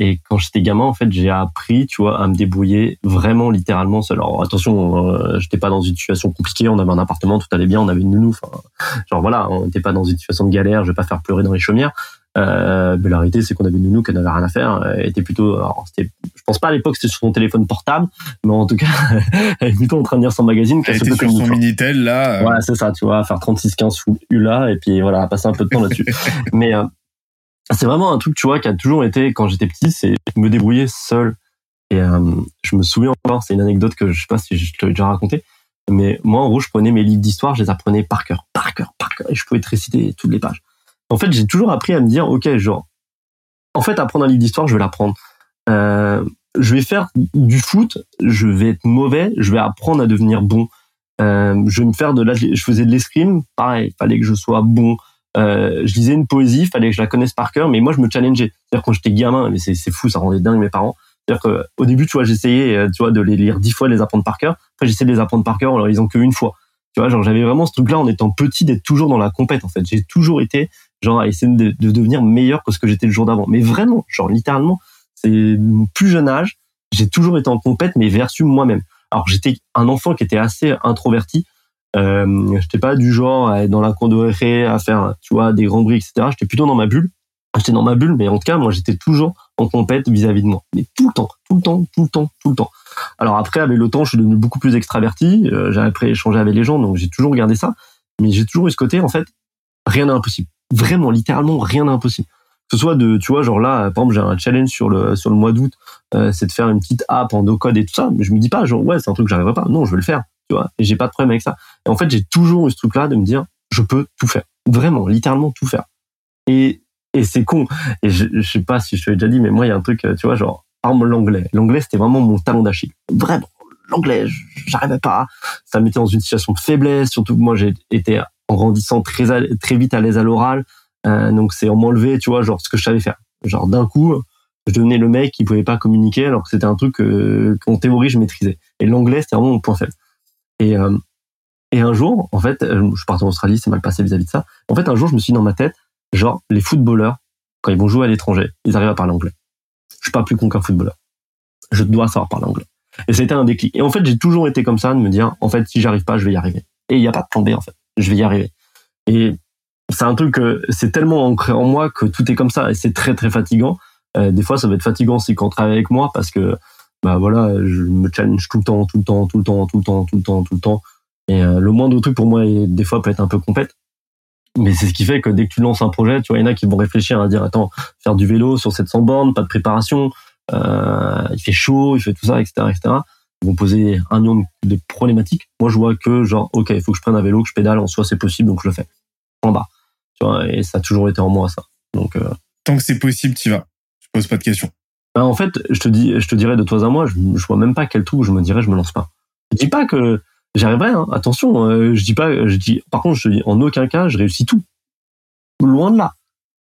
et quand j'étais gamin, en fait, j'ai appris, tu vois, à me débrouiller vraiment littéralement seul. Alors attention, euh, j'étais pas dans une situation compliquée. On avait un appartement, tout allait bien, on avait une nounou. Enfin, genre voilà, on n'était pas dans une situation de galère. Je vais pas faire pleurer dans les chaumières. Euh, mais la réalité, c'est qu'on avait une nounou qui n'avait rien à faire. Elle était plutôt, alors c'était, je pense pas à l'époque c'était sur son téléphone portable, mais en tout cas, elle était plutôt en train de lire son magazine. Elle était sur son minitel là. Euh. Ouais, c'est ça, tu vois, faire 36-15 full là, et puis voilà, passer un peu de temps là-dessus. mais euh, c'est vraiment un truc, tu vois, qui a toujours été, quand j'étais petit, c'est me débrouiller seul. Et euh, je me souviens encore, c'est une anecdote que je sais pas si je te l'ai déjà raconté, mais moi, en gros, je prenais mes livres d'histoire, je les apprenais par cœur, par cœur, par cœur, et je pouvais te réciter toutes les pages. En fait, j'ai toujours appris à me dire, ok, genre, en fait, apprendre un livre d'histoire, je vais l'apprendre. Euh, je vais faire du foot, je vais être mauvais, je vais apprendre à devenir bon. Euh, je vais me faire de la, je faisais de l'escrime, pareil, fallait que je sois bon euh, je lisais une poésie, fallait que je la connaisse par cœur, mais moi je me challengeais. C'est-à-dire quand j'étais gamin, mais c'est, fou, ça rendait dingue mes parents. C'est-à-dire que au début, tu vois, j'essayais, euh, tu vois, de les lire dix fois, de les apprendre par cœur. Après, j'essayais de les apprendre par cœur en leur lisant qu'une fois. Tu vois, genre j'avais vraiment ce truc-là en étant petit d'être toujours dans la compète. En fait, j'ai toujours été genre à essayer de, de devenir meilleur que ce que j'étais le jour d'avant. Mais vraiment, genre littéralement, c'est mon plus jeune âge, j'ai toujours été en compète, mais versus moi-même. Alors j'étais un enfant qui était assez introverti. Euh, j'étais pas du genre à être dans la récré, à faire, tu vois, des grands bruits, etc. J'étais plutôt dans ma bulle. J'étais dans ma bulle, mais en tout cas, moi, j'étais toujours en compète vis-à-vis de moi. Mais tout le temps, tout le temps, tout le temps, tout le temps. Alors après, avec le temps, je suis devenu beaucoup plus extraverti. Euh, j'ai appris à échanger avec les gens, donc j'ai toujours gardé ça. Mais j'ai toujours eu ce côté, en fait, rien n'est impossible. Vraiment, littéralement, rien n'est impossible. Que ce soit de, tu vois, genre là, par exemple, j'ai un challenge sur le sur le mois d'août, euh, c'est de faire une petite app en no code et tout ça. Mais je me dis pas, genre ouais, c'est un truc que j'arriverai pas. Non, je vais le faire Et j'ai pas de problème avec ça. Et en fait, j'ai toujours eu ce truc-là de me dire, je peux tout faire. Vraiment, littéralement tout faire. Et, et c'est con. Et je, je sais pas si je te l'ai déjà dit, mais moi, il y a un truc, tu vois, genre, par l'anglais. L'anglais, c'était vraiment mon talon d'Achille. Vraiment. L'anglais, j'arrivais pas. Ça me mettait dans une situation de faiblesse. Surtout que moi, j'ai été en grandissant très, très vite à l'aise à l'oral. Euh, donc, c'est en m'enlever, tu vois, genre, ce que je savais faire. Genre, d'un coup, je devenais le mec qui pouvait pas communiquer alors que c'était un truc qu'en théorie, je maîtrisais. Et l'anglais, c'était vraiment mon point faible. Et, euh, et un jour, en fait, euh, je partais en Australie, c'est mal passé vis-à-vis de ça. En fait, un jour, je me suis dit dans ma tête, genre, les footballeurs, quand ils vont jouer à l'étranger, ils arrivent à parler anglais. Je suis pas plus con qu'un footballeur. Je dois savoir parler anglais. Et c'était un déclic. Et en fait, j'ai toujours été comme ça, de me dire, en fait, si j'arrive pas, je vais y arriver. Et il n'y a pas de plan B, en fait. Je vais y arriver. Et c'est un truc, c'est tellement ancré en moi que tout est comme ça. Et c'est très, très fatigant. Euh, des fois, ça va être fatigant si on travaille avec moi parce que bah voilà, je me challenge tout le temps, tout le temps, tout le temps, tout le temps, tout le temps, tout le temps. Et euh, le moindre truc pour moi, des fois, peut être un peu compète. Mais c'est ce qui fait que dès que tu lances un projet, tu vois, il y en a qui vont réfléchir à dire, attends, faire du vélo sur 700 bornes, pas de préparation, euh, il fait chaud, il fait tout ça, etc., etc. Ils vont poser un million de problématiques. Moi, je vois que genre, ok, il faut que je prenne un vélo, que je pédale, en soi, c'est possible, donc je le fais. En bas. Tu vois, et ça a toujours été en moi, ça. Donc, euh... Tant que c'est possible, tu vas. Je pose pas de questions. Ben, en fait, je te dis, je te dirais de toi à moi, je, je vois même pas quel truc où je me dirais je me lance pas. Je dis pas que j'arriverai, hein, attention, euh, je dis pas, je dis, par contre, je dis, en aucun cas, je réussis tout. Loin de là.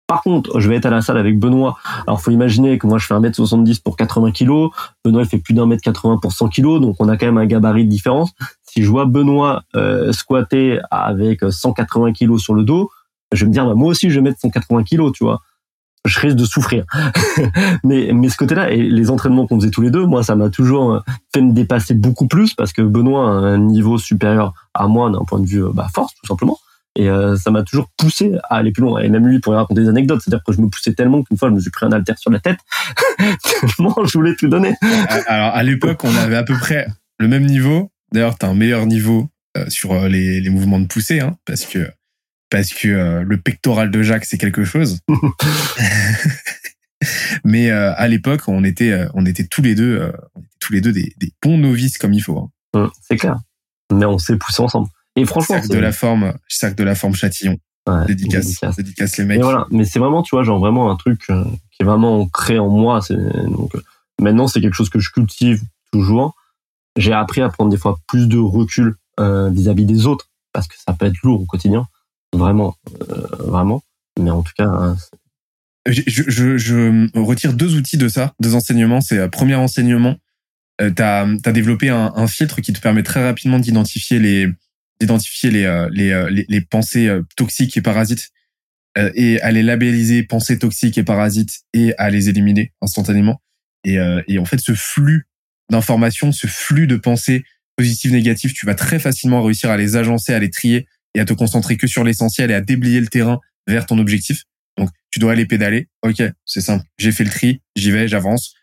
Par contre, je vais être à la salle avec Benoît. Alors, faut imaginer que moi, je fais 1m70 pour 80 kg. Benoît, il fait plus d'un mètre 80 pour 100 kg. Donc, on a quand même un gabarit de différence. Si je vois Benoît euh, squatter avec 180 kg sur le dos, je vais me dire, bah, moi aussi, je vais mettre 180 kg, tu vois. Je risque de souffrir. mais, mais ce côté-là, et les entraînements qu'on faisait tous les deux, moi, ça m'a toujours fait me dépasser beaucoup plus parce que Benoît a un niveau supérieur à moi d'un point de vue bah, force, tout simplement. Et euh, ça m'a toujours poussé à aller plus loin. Et même lui pourrait raconter des anecdotes. C'est-à-dire que je me poussais tellement qu'une fois, je me suis pris un alter sur la tête. tellement je voulais tout donner. Alors, à l'époque, on avait à peu près le même niveau. D'ailleurs, tu as un meilleur niveau euh, sur euh, les, les, mouvements de poussée, hein, parce que parce que le pectoral de Jacques, c'est quelque chose. Mais à l'époque, on était on était tous les deux on était tous les deux des, des bons novices comme il faut. Hein. Hum, c'est clair. Mais on s'est poussé ensemble. Et franchement, sac de la forme, sac de la forme Châtillon. Ouais, dédicace, dédicace, les mecs. Mais voilà, mais c'est vraiment, tu vois, genre vraiment un truc euh, qui est vraiment ancré en moi. Donc euh, maintenant, c'est quelque chose que je cultive toujours. J'ai appris à prendre des fois plus de recul euh, vis-à-vis des autres parce que ça peut être lourd au quotidien, vraiment, vraiment. Mais en tout cas, hein, je, je, je, retire deux outils de ça, deux enseignements. C'est premier enseignement, euh, tu as, développé un, un, filtre qui te permet très rapidement d'identifier les d'identifier les, euh, les, euh, les, les, pensées euh, toxiques et parasites et à les labelliser pensées toxiques et parasites et à les éliminer instantanément. Et, et en fait, ce flux d'informations, ce flux de pensées positives, négatives, tu vas très facilement réussir à les agencer, à les trier et à te concentrer que sur l'essentiel et à déblayer le terrain vers ton objectif. Donc, tu dois aller pédaler. Ok, c'est simple. J'ai fait le tri, j'y vais, j'avance.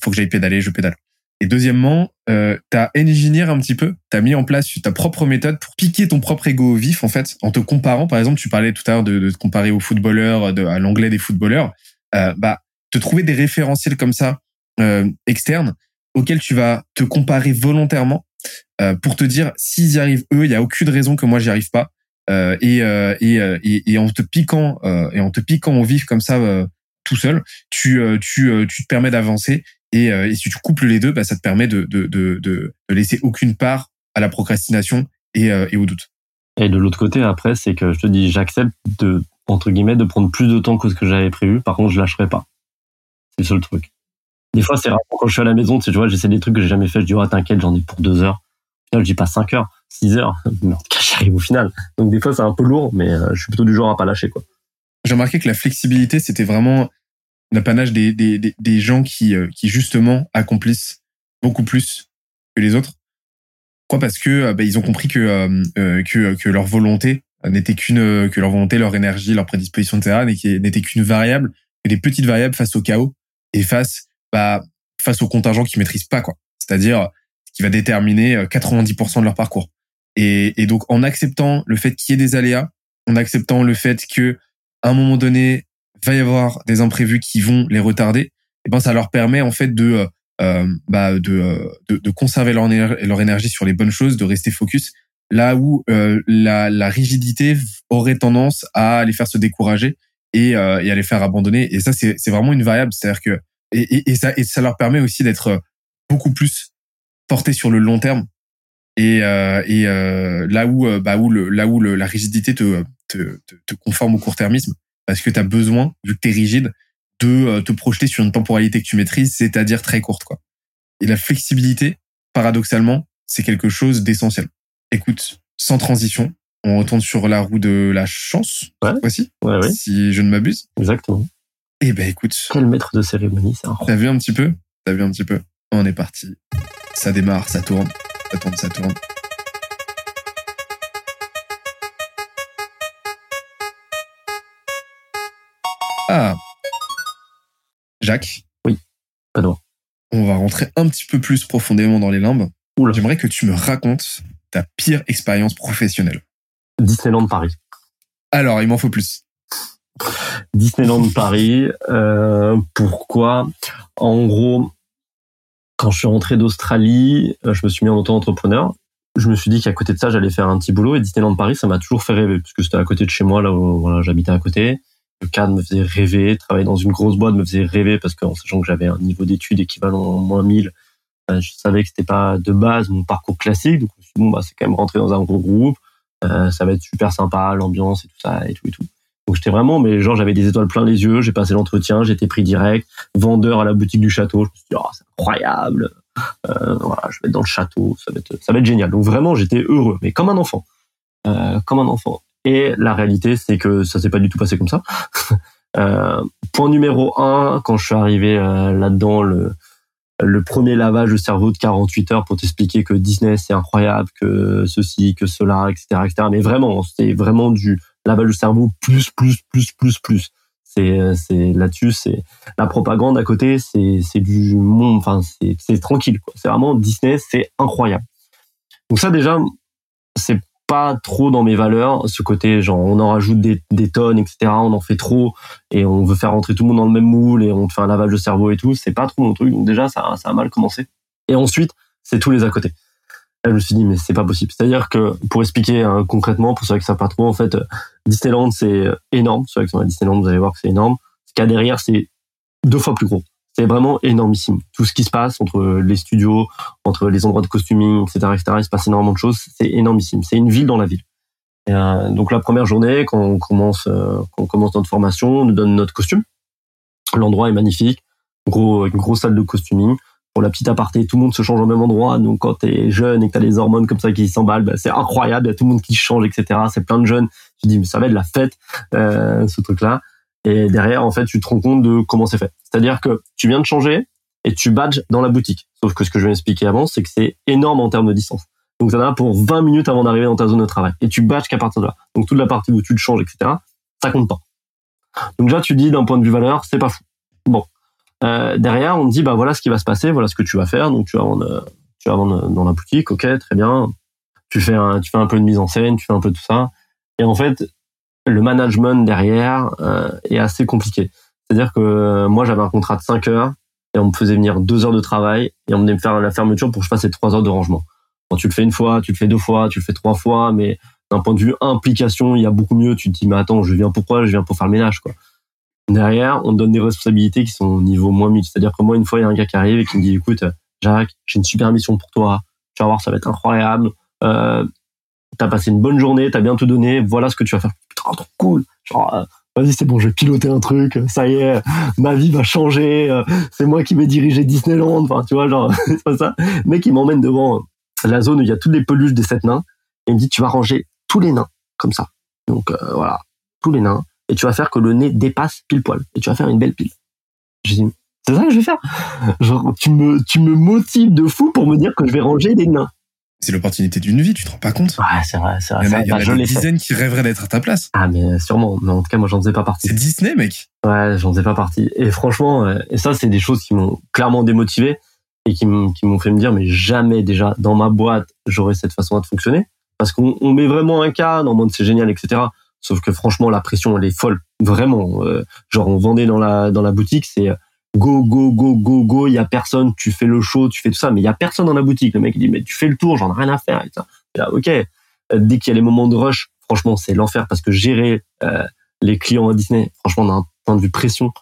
faut que j'aille pédaler, je pédale. Et deuxièmement, euh, tu as engineer un petit peu, tu as mis en place ta propre méthode pour piquer ton propre ego au vif, en fait, en te comparant. Par exemple, tu parlais tout à l'heure de, de, te comparer aux footballeurs, à l'anglais des footballeurs. Euh, bah, te trouver des référentiels comme ça, euh, externes, auxquels tu vas te comparer volontairement euh, pour te dire, s'ils y arrivent eux, il y a aucune raison que moi j'y arrive pas. Euh, et, euh, et, et, et, en te piquant et en te piquant au vif comme ça tout seul, tu, tu, tu te permets d'avancer et, euh, et, si tu couples les deux, bah, ça te permet de, de, de, de, laisser aucune part à la procrastination et, euh, et au doute. Et de l'autre côté, après, c'est que je te dis, j'accepte de, entre guillemets, de prendre plus de temps que ce que j'avais prévu. Par contre, je lâcherai pas. C'est le truc. Des fois, c'est rare quand je suis à la maison, tu vois, j'essaie des trucs que j'ai jamais fait. Je dis, oh, t'inquiète, j'en ai pour deux heures. Final, je dis pas cinq heures, six heures. Mais j'arrive au final. Donc, des fois, c'est un peu lourd, mais euh, je suis plutôt du genre à pas lâcher, quoi. J'ai remarqué que la flexibilité, c'était vraiment l'apanage des, des, des, gens qui, euh, qui justement accomplissent beaucoup plus que les autres. Quoi Parce que euh, bah, ils ont compris que, euh, que, que leur volonté n'était qu'une que leur volonté, leur énergie, leur prédisposition, etc. n'était qu'une variable, et des petites variables face au chaos et face bah, face au contingent qu'ils maîtrisent pas quoi. C'est-à-dire qui va déterminer 90% de leur parcours. Et, et donc en acceptant le fait qu'il y ait des aléas, en acceptant le fait que à un moment donné va y avoir des imprévus qui vont les retarder, et ben ça leur permet en fait de euh, euh bah, de, euh, de, de conserver leur, énergie sur les bonnes choses, de rester focus. Là où euh, la, la rigidité aurait tendance à les faire se décourager et, et à les faire abandonner. Et ça, c'est vraiment une variable. C'est-à-dire que et, et, ça, et ça leur permet aussi d'être beaucoup plus portés sur le long terme. Et, et là où bah où le, là où le, la rigidité te, te, te, conforme au court-termisme, parce que tu as besoin, vu que tu es rigide, de euh, te projeter sur une temporalité que tu maîtrises, c'est-à-dire très courte. quoi. Et la flexibilité, paradoxalement, c'est quelque chose d'essentiel. Écoute, sans transition, on retourne sur la roue de la chance, ouais. voici, ouais, ouais. si je ne m'abuse. Exactement. Eh ben écoute. Quel maître de cérémonie, ça. T'as vu un petit peu? T'as vu un petit peu? On est parti. Ça démarre, ça tourne, ça tourne, ça tourne. Ah. Jacques. Oui. Pardon. On va rentrer un petit peu plus profondément dans les limbes. J'aimerais que tu me racontes ta pire expérience professionnelle. Disneyland Paris. Alors, il m'en faut plus. Disneyland Paris. Euh, pourquoi? En gros, quand je suis rentré d'Australie, euh, je me suis mis en auto-entrepreneur. Je me suis dit qu'à côté de ça, j'allais faire un petit boulot et Disneyland Paris, ça m'a toujours fait rêver parce que c'était à côté de chez moi, là où j'habitais à côté le cadre me faisait rêver, travailler dans une grosse boîte me faisait rêver parce qu'en sachant que j'avais un niveau d'études équivalent à moins 1000, euh, je savais que c'était pas de base mon parcours classique. Donc, bon, bah, c'est quand même rentrer dans un gros groupe. Euh, ça va être super sympa, l'ambiance et tout ça et tout et tout. Donc, j'étais vraiment, mais genre, j'avais des étoiles plein les yeux. J'ai passé l'entretien, j'étais pris direct, vendeur à la boutique du château. Je me suis dit, oh, c'est incroyable. Euh, voilà, je vais être dans le château, ça va être, ça va être génial. Donc, vraiment, j'étais heureux, mais comme un enfant. Euh, comme un enfant. Et la réalité, c'est que ça s'est pas du tout passé comme ça. Euh, point numéro un, quand je suis arrivé euh, là-dedans, le, le premier lavage de cerveau de 48 heures pour t'expliquer que Disney c'est incroyable, que ceci, que cela, etc., etc. Mais vraiment, c'est vraiment du lavage de cerveau plus, plus, plus, plus, plus. C'est, c'est là-dessus, c'est la propagande à côté, c'est, c'est du monde, enfin, c'est, c'est tranquille, quoi. C'est vraiment Disney, c'est incroyable. Donc ça déjà, c'est pas trop dans mes valeurs, ce côté genre on en rajoute des, des, tonnes, etc. On en fait trop et on veut faire rentrer tout le monde dans le même moule et on fait un lavage de cerveau et tout. C'est pas trop mon truc. Donc déjà ça, ça a mal commencé. Et ensuite c'est tous les à côté. Je me suis dit mais c'est pas possible. C'est-à-dire que pour expliquer hein, concrètement, pour ceux qui savent pas trop, en fait Disneyland c'est énorme. Ceux qui sont à Disneyland vous allez voir que c'est énorme. Ce qu'il y a derrière c'est deux fois plus gros c'est vraiment énormissime. Tout ce qui se passe entre les studios, entre les endroits de costuming, etc., etc., il se passe énormément de choses. C'est énormissime. C'est une ville dans la ville. Euh, donc la première journée, quand on commence, euh, quand on commence notre formation, on nous donne notre costume. L'endroit est magnifique, gros, une grosse salle de costuming. Pour la petite aparté, tout le monde se change au même endroit. Donc quand t'es jeune et que t'as les hormones comme ça qui s'emballent, bah, c'est incroyable. Il y a tout le monde qui change, etc. C'est plein de jeunes. Tu dis mais ça va être la fête, euh, ce truc-là. Et derrière, en fait, tu te rends compte de comment c'est fait. C'est-à-dire que tu viens de changer et tu badges dans la boutique. Sauf que ce que je viens d'expliquer avant, c'est que c'est énorme en termes de distance. Donc, ça as pour 20 minutes avant d'arriver dans ta zone de travail. Et tu badges qu'à partir de là. Donc, toute la partie où tu te changes, etc., ça compte pas. Donc, déjà, tu dis d'un point de vue valeur, c'est pas fou. Bon. Euh, derrière, on te dit, bah voilà ce qui va se passer, voilà ce que tu vas faire. Donc, tu vas vendre, tu vas vendre dans la boutique, ok, très bien. Tu fais un, tu fais un peu de mise en scène, tu fais un peu tout ça. Et en fait, le management derrière euh, est assez compliqué. C'est-à-dire que euh, moi, j'avais un contrat de 5 heures et on me faisait venir 2 heures de travail et on venait me faire la fermeture pour que je fasse ces 3 heures de rangement. Quand tu le fais une fois, tu le fais deux fois, tu le fais trois fois, mais d'un point de vue implication, il y a beaucoup mieux. Tu te dis, mais attends, je viens pourquoi Je viens pour faire le ménage, quoi. Derrière, on donne des responsabilités qui sont au niveau moins mille. C'est-à-dire que moi, une fois, il y a un gars qui arrive et qui me dit, écoute, Jacques, j'ai une super mission pour toi. Tu vas voir, ça va être incroyable. Euh, t'as passé une bonne journée, t'as bien tout donné, voilà ce que tu vas faire. Putain, trop cool. Genre, euh, vas-y, c'est bon, je vais piloter un truc, ça y est, ma vie va changer, euh, c'est moi qui vais diriger Disneyland, enfin, tu vois, genre, c'est pas ça. Le mec, il m'emmène devant la zone où il y a toutes les peluches des sept nains, et il me dit, tu vas ranger tous les nains, comme ça. Donc, euh, voilà, tous les nains, et tu vas faire que le nez dépasse pile poil, et tu vas faire une belle pile. J'ai dit, c'est ça que je vais faire. Genre, tu me, tu me motives de fou pour me dire que je vais ranger des nains. C'est l'opportunité d'une vie, tu te rends pas compte? Ouais, c'est vrai, c'est vrai. Il y en a, y en bah, a des fait. dizaines qui rêveraient d'être à ta place. Ah, mais sûrement. Mais en tout cas, moi, j'en faisais pas partie. C'est Disney, mec. Ouais, j'en faisais pas partie. Et franchement, euh, et ça, c'est des choses qui m'ont clairement démotivé et qui m'ont qui m'ont fait me dire, mais jamais déjà dans ma boîte, j'aurais cette façon de fonctionner. Parce qu'on on met vraiment un cadre en mode c'est génial, etc. Sauf que franchement, la pression, elle est folle. Vraiment. Euh, genre, on vendait dans la, dans la boutique, c'est euh, go, go, go, go, go, il y a personne, tu fais le show, tu fais tout ça, mais il y a personne dans la boutique. Le mec, il dit, mais tu fais le tour, j'en ai rien à faire. Et ça. Là, ok. Euh, Dès qu'il y a les moments de rush, franchement, c'est l'enfer parce que gérer euh, les clients à Disney, franchement, d'un point de vue pression,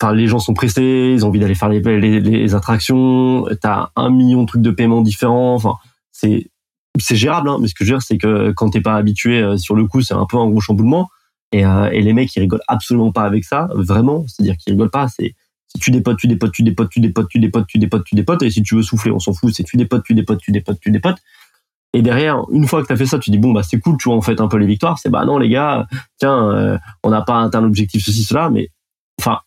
enfin, les gens sont pressés, ils ont envie d'aller faire les, les, les attractions, t'as un million de trucs de paiement différents, enfin, c'est, c'est gérable, hein, mais ce que je veux dire, c'est que quand t'es pas habitué euh, sur le coup, c'est un peu un gros chamboulement. Et, euh, et les mecs, ils rigolent absolument pas avec ça, vraiment. C'est-à-dire qu'ils rigolent pas. C'est si tu dépotes, tu dépotes, tu dépotes, tu dépotes, tu dépotes, tu dépotes, tu dépotes. Et si tu veux souffler, on s'en fout. C'est tu dépotes, tu dépotes, tu dépotes, tu dépotes. Et derrière, une fois que t'as fait ça, tu dis bon bah c'est cool, tu vois en fait un peu les victoires. C'est bah non les gars, tiens, euh, on n'a pas atteint l'objectif ceci cela, mais enfin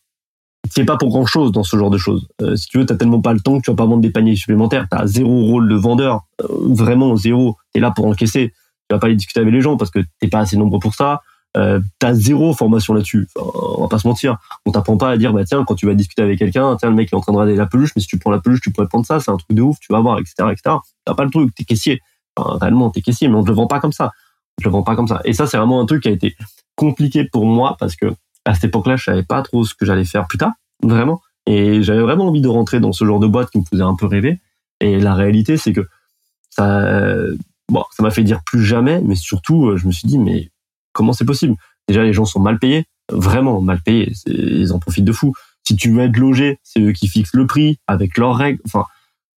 c'est pas pour grand chose dans ce genre de choses. Euh, si tu veux, t'as tellement pas le temps que tu vas pas vendre des paniers supplémentaires. T'as zéro rôle de vendeur, euh, vraiment zéro. T'es là pour encaisser. Tu vas pas aller discuter avec les gens parce que t'es pas assez nombreux pour ça. Euh, t'as zéro formation là-dessus. Enfin, on va pas se mentir. On t'apprend pas à dire bah tiens quand tu vas discuter avec quelqu'un, tiens le mec est en train de rader la peluche, mais si tu prends la peluche, tu pourrais prendre ça. C'est un truc de ouf. Tu vas voir, etc., etc. T'as pas le truc. T'es caissier. Enfin, réellement t'es caissier, mais on te le vend pas comme ça. On te le vend pas comme ça. Et ça c'est vraiment un truc qui a été compliqué pour moi parce que à cette époque-là, je savais pas trop ce que j'allais faire plus tard, vraiment. Et j'avais vraiment envie de rentrer dans ce genre de boîte qui me faisait un peu rêver. Et la réalité, c'est que ça, bon, ça m'a fait dire plus jamais, mais surtout, euh, je me suis dit, mais comment c'est possible? Déjà, les gens sont mal payés, vraiment mal payés. Ils en profitent de fou. Si tu veux être logé, c'est eux qui fixent le prix avec leurs règles. Enfin,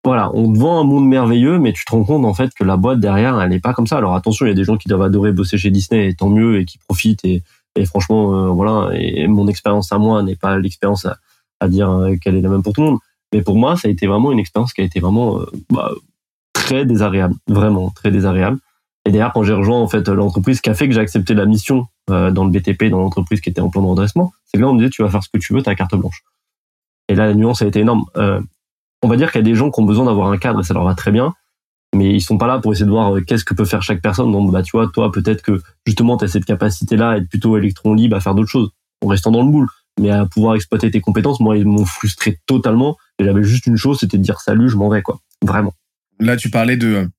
voilà, on te vend un monde merveilleux, mais tu te rends compte en fait que la boîte derrière, elle n'est pas comme ça. Alors attention, il y a des gens qui doivent adorer bosser chez Disney, et tant mieux, et qui profitent. Et, et franchement, euh, voilà. Et mon expérience à moi n'est pas l'expérience à, à dire euh, qu'elle est la même pour tout le monde. Mais pour moi, ça a été vraiment une expérience qui a été vraiment euh, bah, très désagréable, vraiment très désagréable. Et derrière, quand j'ai rejoint en fait l'entreprise, qui a fait que j'ai accepté la mission dans le BTP, dans l'entreprise qui était en plan de redressement, c'est que là on me disait tu vas faire ce que tu veux, ta carte blanche. Et là la nuance a été énorme. on va dire qu'il y a des gens qui ont besoin d'avoir un cadre et ça leur va très bien, mais ils sont pas là pour essayer de voir qu'est-ce que peut faire chaque personne. Donc bah tu vois, toi peut-être que justement tu as cette capacité là à être plutôt électron libre à faire d'autres choses en restant dans le moule mais à pouvoir exploiter tes compétences, moi, ils m'ont frustré totalement. Et j'avais juste une chose, c'était de dire salut, je m'en vais, quoi. Vraiment. Là, tu parlais de,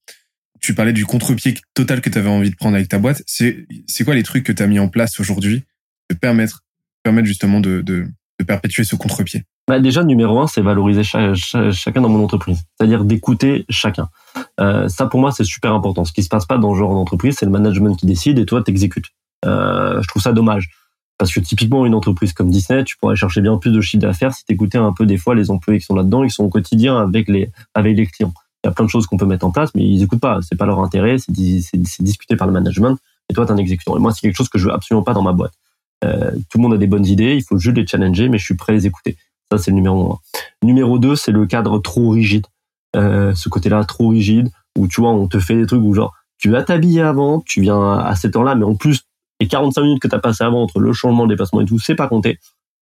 tu parlais du contre-pied total que tu avais envie de prendre avec ta boîte. C'est, c'est quoi les trucs que tu as mis en place aujourd'hui de permettre, permettre justement de, de, de perpétuer ce contre-pied? Bah déjà, numéro un, c'est valoriser chacun dans mon entreprise. C'est-à-dire d'écouter chacun. Euh, ça, pour moi, c'est super important. Ce qui se passe pas dans ce genre d'entreprise, c'est le management qui décide et toi, t'exécutes. Euh, je trouve ça dommage. Parce que typiquement, une entreprise comme Disney, tu pourrais chercher bien plus de chiffre d'affaires si tu écoutais un peu des fois les employés qui sont là-dedans, ils sont au quotidien avec les, avec les clients. Il y a plein de choses qu'on peut mettre en place, mais ils écoutent pas. C'est pas leur intérêt, c'est discuté par le management. Et toi, tu es un exécutant. Et moi, c'est quelque chose que je veux absolument pas dans ma boîte. Euh, tout le monde a des bonnes idées, il faut juste les challenger, mais je suis prêt à les écouter. Ça, c'est le numéro un. Numéro deux, c'est le cadre trop rigide. Euh, ce côté-là, trop rigide, où tu vois, on te fait des trucs où genre, tu vas t'habiller avant, tu viens à cette heure-là, mais en plus, et 45 minutes que tu as passé avant entre le changement, le déplacement et tout, c'est pas compté.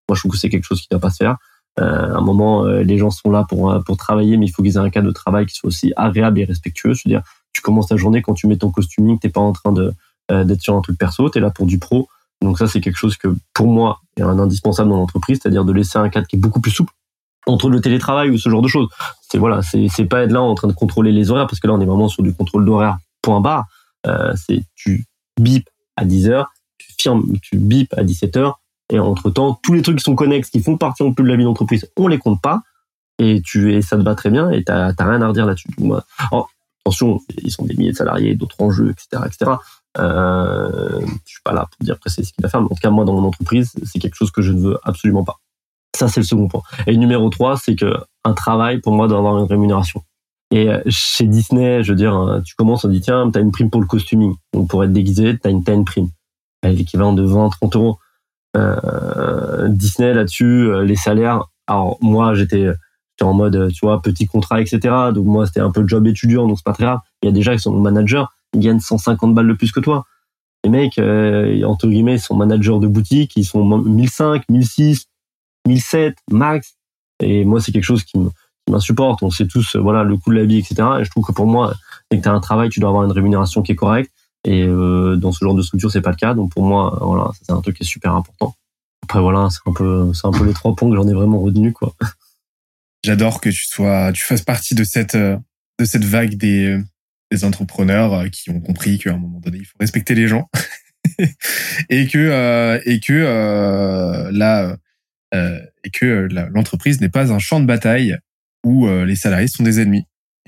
Moi, je trouve que c'est quelque chose qui doit pas se faire. Euh, à un moment, euh, les gens sont là pour euh, pour travailler, mais il faut qu'ils aient un cadre de travail qui soit aussi agréable et respectueux. C'est-à-dire, tu commences ta journée quand tu mets ton costuming, t'es pas en train de d'être sur un truc perso, tu es là pour du pro. Donc ça, c'est quelque chose que pour moi est un indispensable dans l'entreprise, c'est-à-dire de laisser un cadre qui est beaucoup plus souple entre le télétravail ou ce genre de choses. C'est voilà, c'est c'est pas être là en train de contrôler les horaires parce que là on est vraiment sur du contrôle d'horaire point barre. Euh, c'est tu bip à 10h, tu firmes, tu bip à 17h, et entre-temps, tous les trucs qui sont connexes, qui font partie en plus de la vie d'entreprise, on les compte pas, et tu et ça te va très bien, et t'as rien à redire là-dessus. attention, ils sont des milliers de salariés, d'autres enjeux, etc., etc. Euh, je suis pas là pour dire que c'est ce qu'il va faire, mais en tout cas, moi, dans mon entreprise, c'est quelque chose que je ne veux absolument pas. Ça, c'est le second point. Et numéro 3, c'est que un travail, pour moi, doit avoir une rémunération. Et euh, chez Disney, je veux dire, hein, tu commences, on dit, tiens, t'as une prime pour le costuming. Donc, pour être déguisé, t'as une, une prime. L'équivalent de 20, 30 euros. Euh, Disney, là-dessus, euh, les salaires. Alors, moi, j'étais, en mode, tu vois, petit contrat, etc. Donc, moi, c'était un peu job étudiant, donc c'est pas très grave. Il y a déjà qui sont managers, ils gagnent 150 balles de plus que toi. Les mecs, euh, entre guillemets, sont managers de boutique, ils sont 1005, 1006, 1007 max. Et moi, c'est quelque chose qui me, m'insupporte. On sait tous, euh, voilà, le coût de la vie, etc. Et je trouve que pour moi, dès que tu as un travail, tu dois avoir une rémunération qui est correcte. Et euh, dans ce genre de structure, c'est pas le cas. Donc pour moi, voilà, c'est un truc qui est super important. Après voilà, c'est un peu, c'est un peu les trois points que j'en ai vraiment retenu quoi. J'adore que tu sois, tu fasses partie de cette, euh, de cette vague des, des entrepreneurs qui ont compris qu'à un moment donné, il faut respecter les gens et que et que euh, là et que l'entreprise n'est pas un champ de bataille où euh, les salariés sont des ennemis.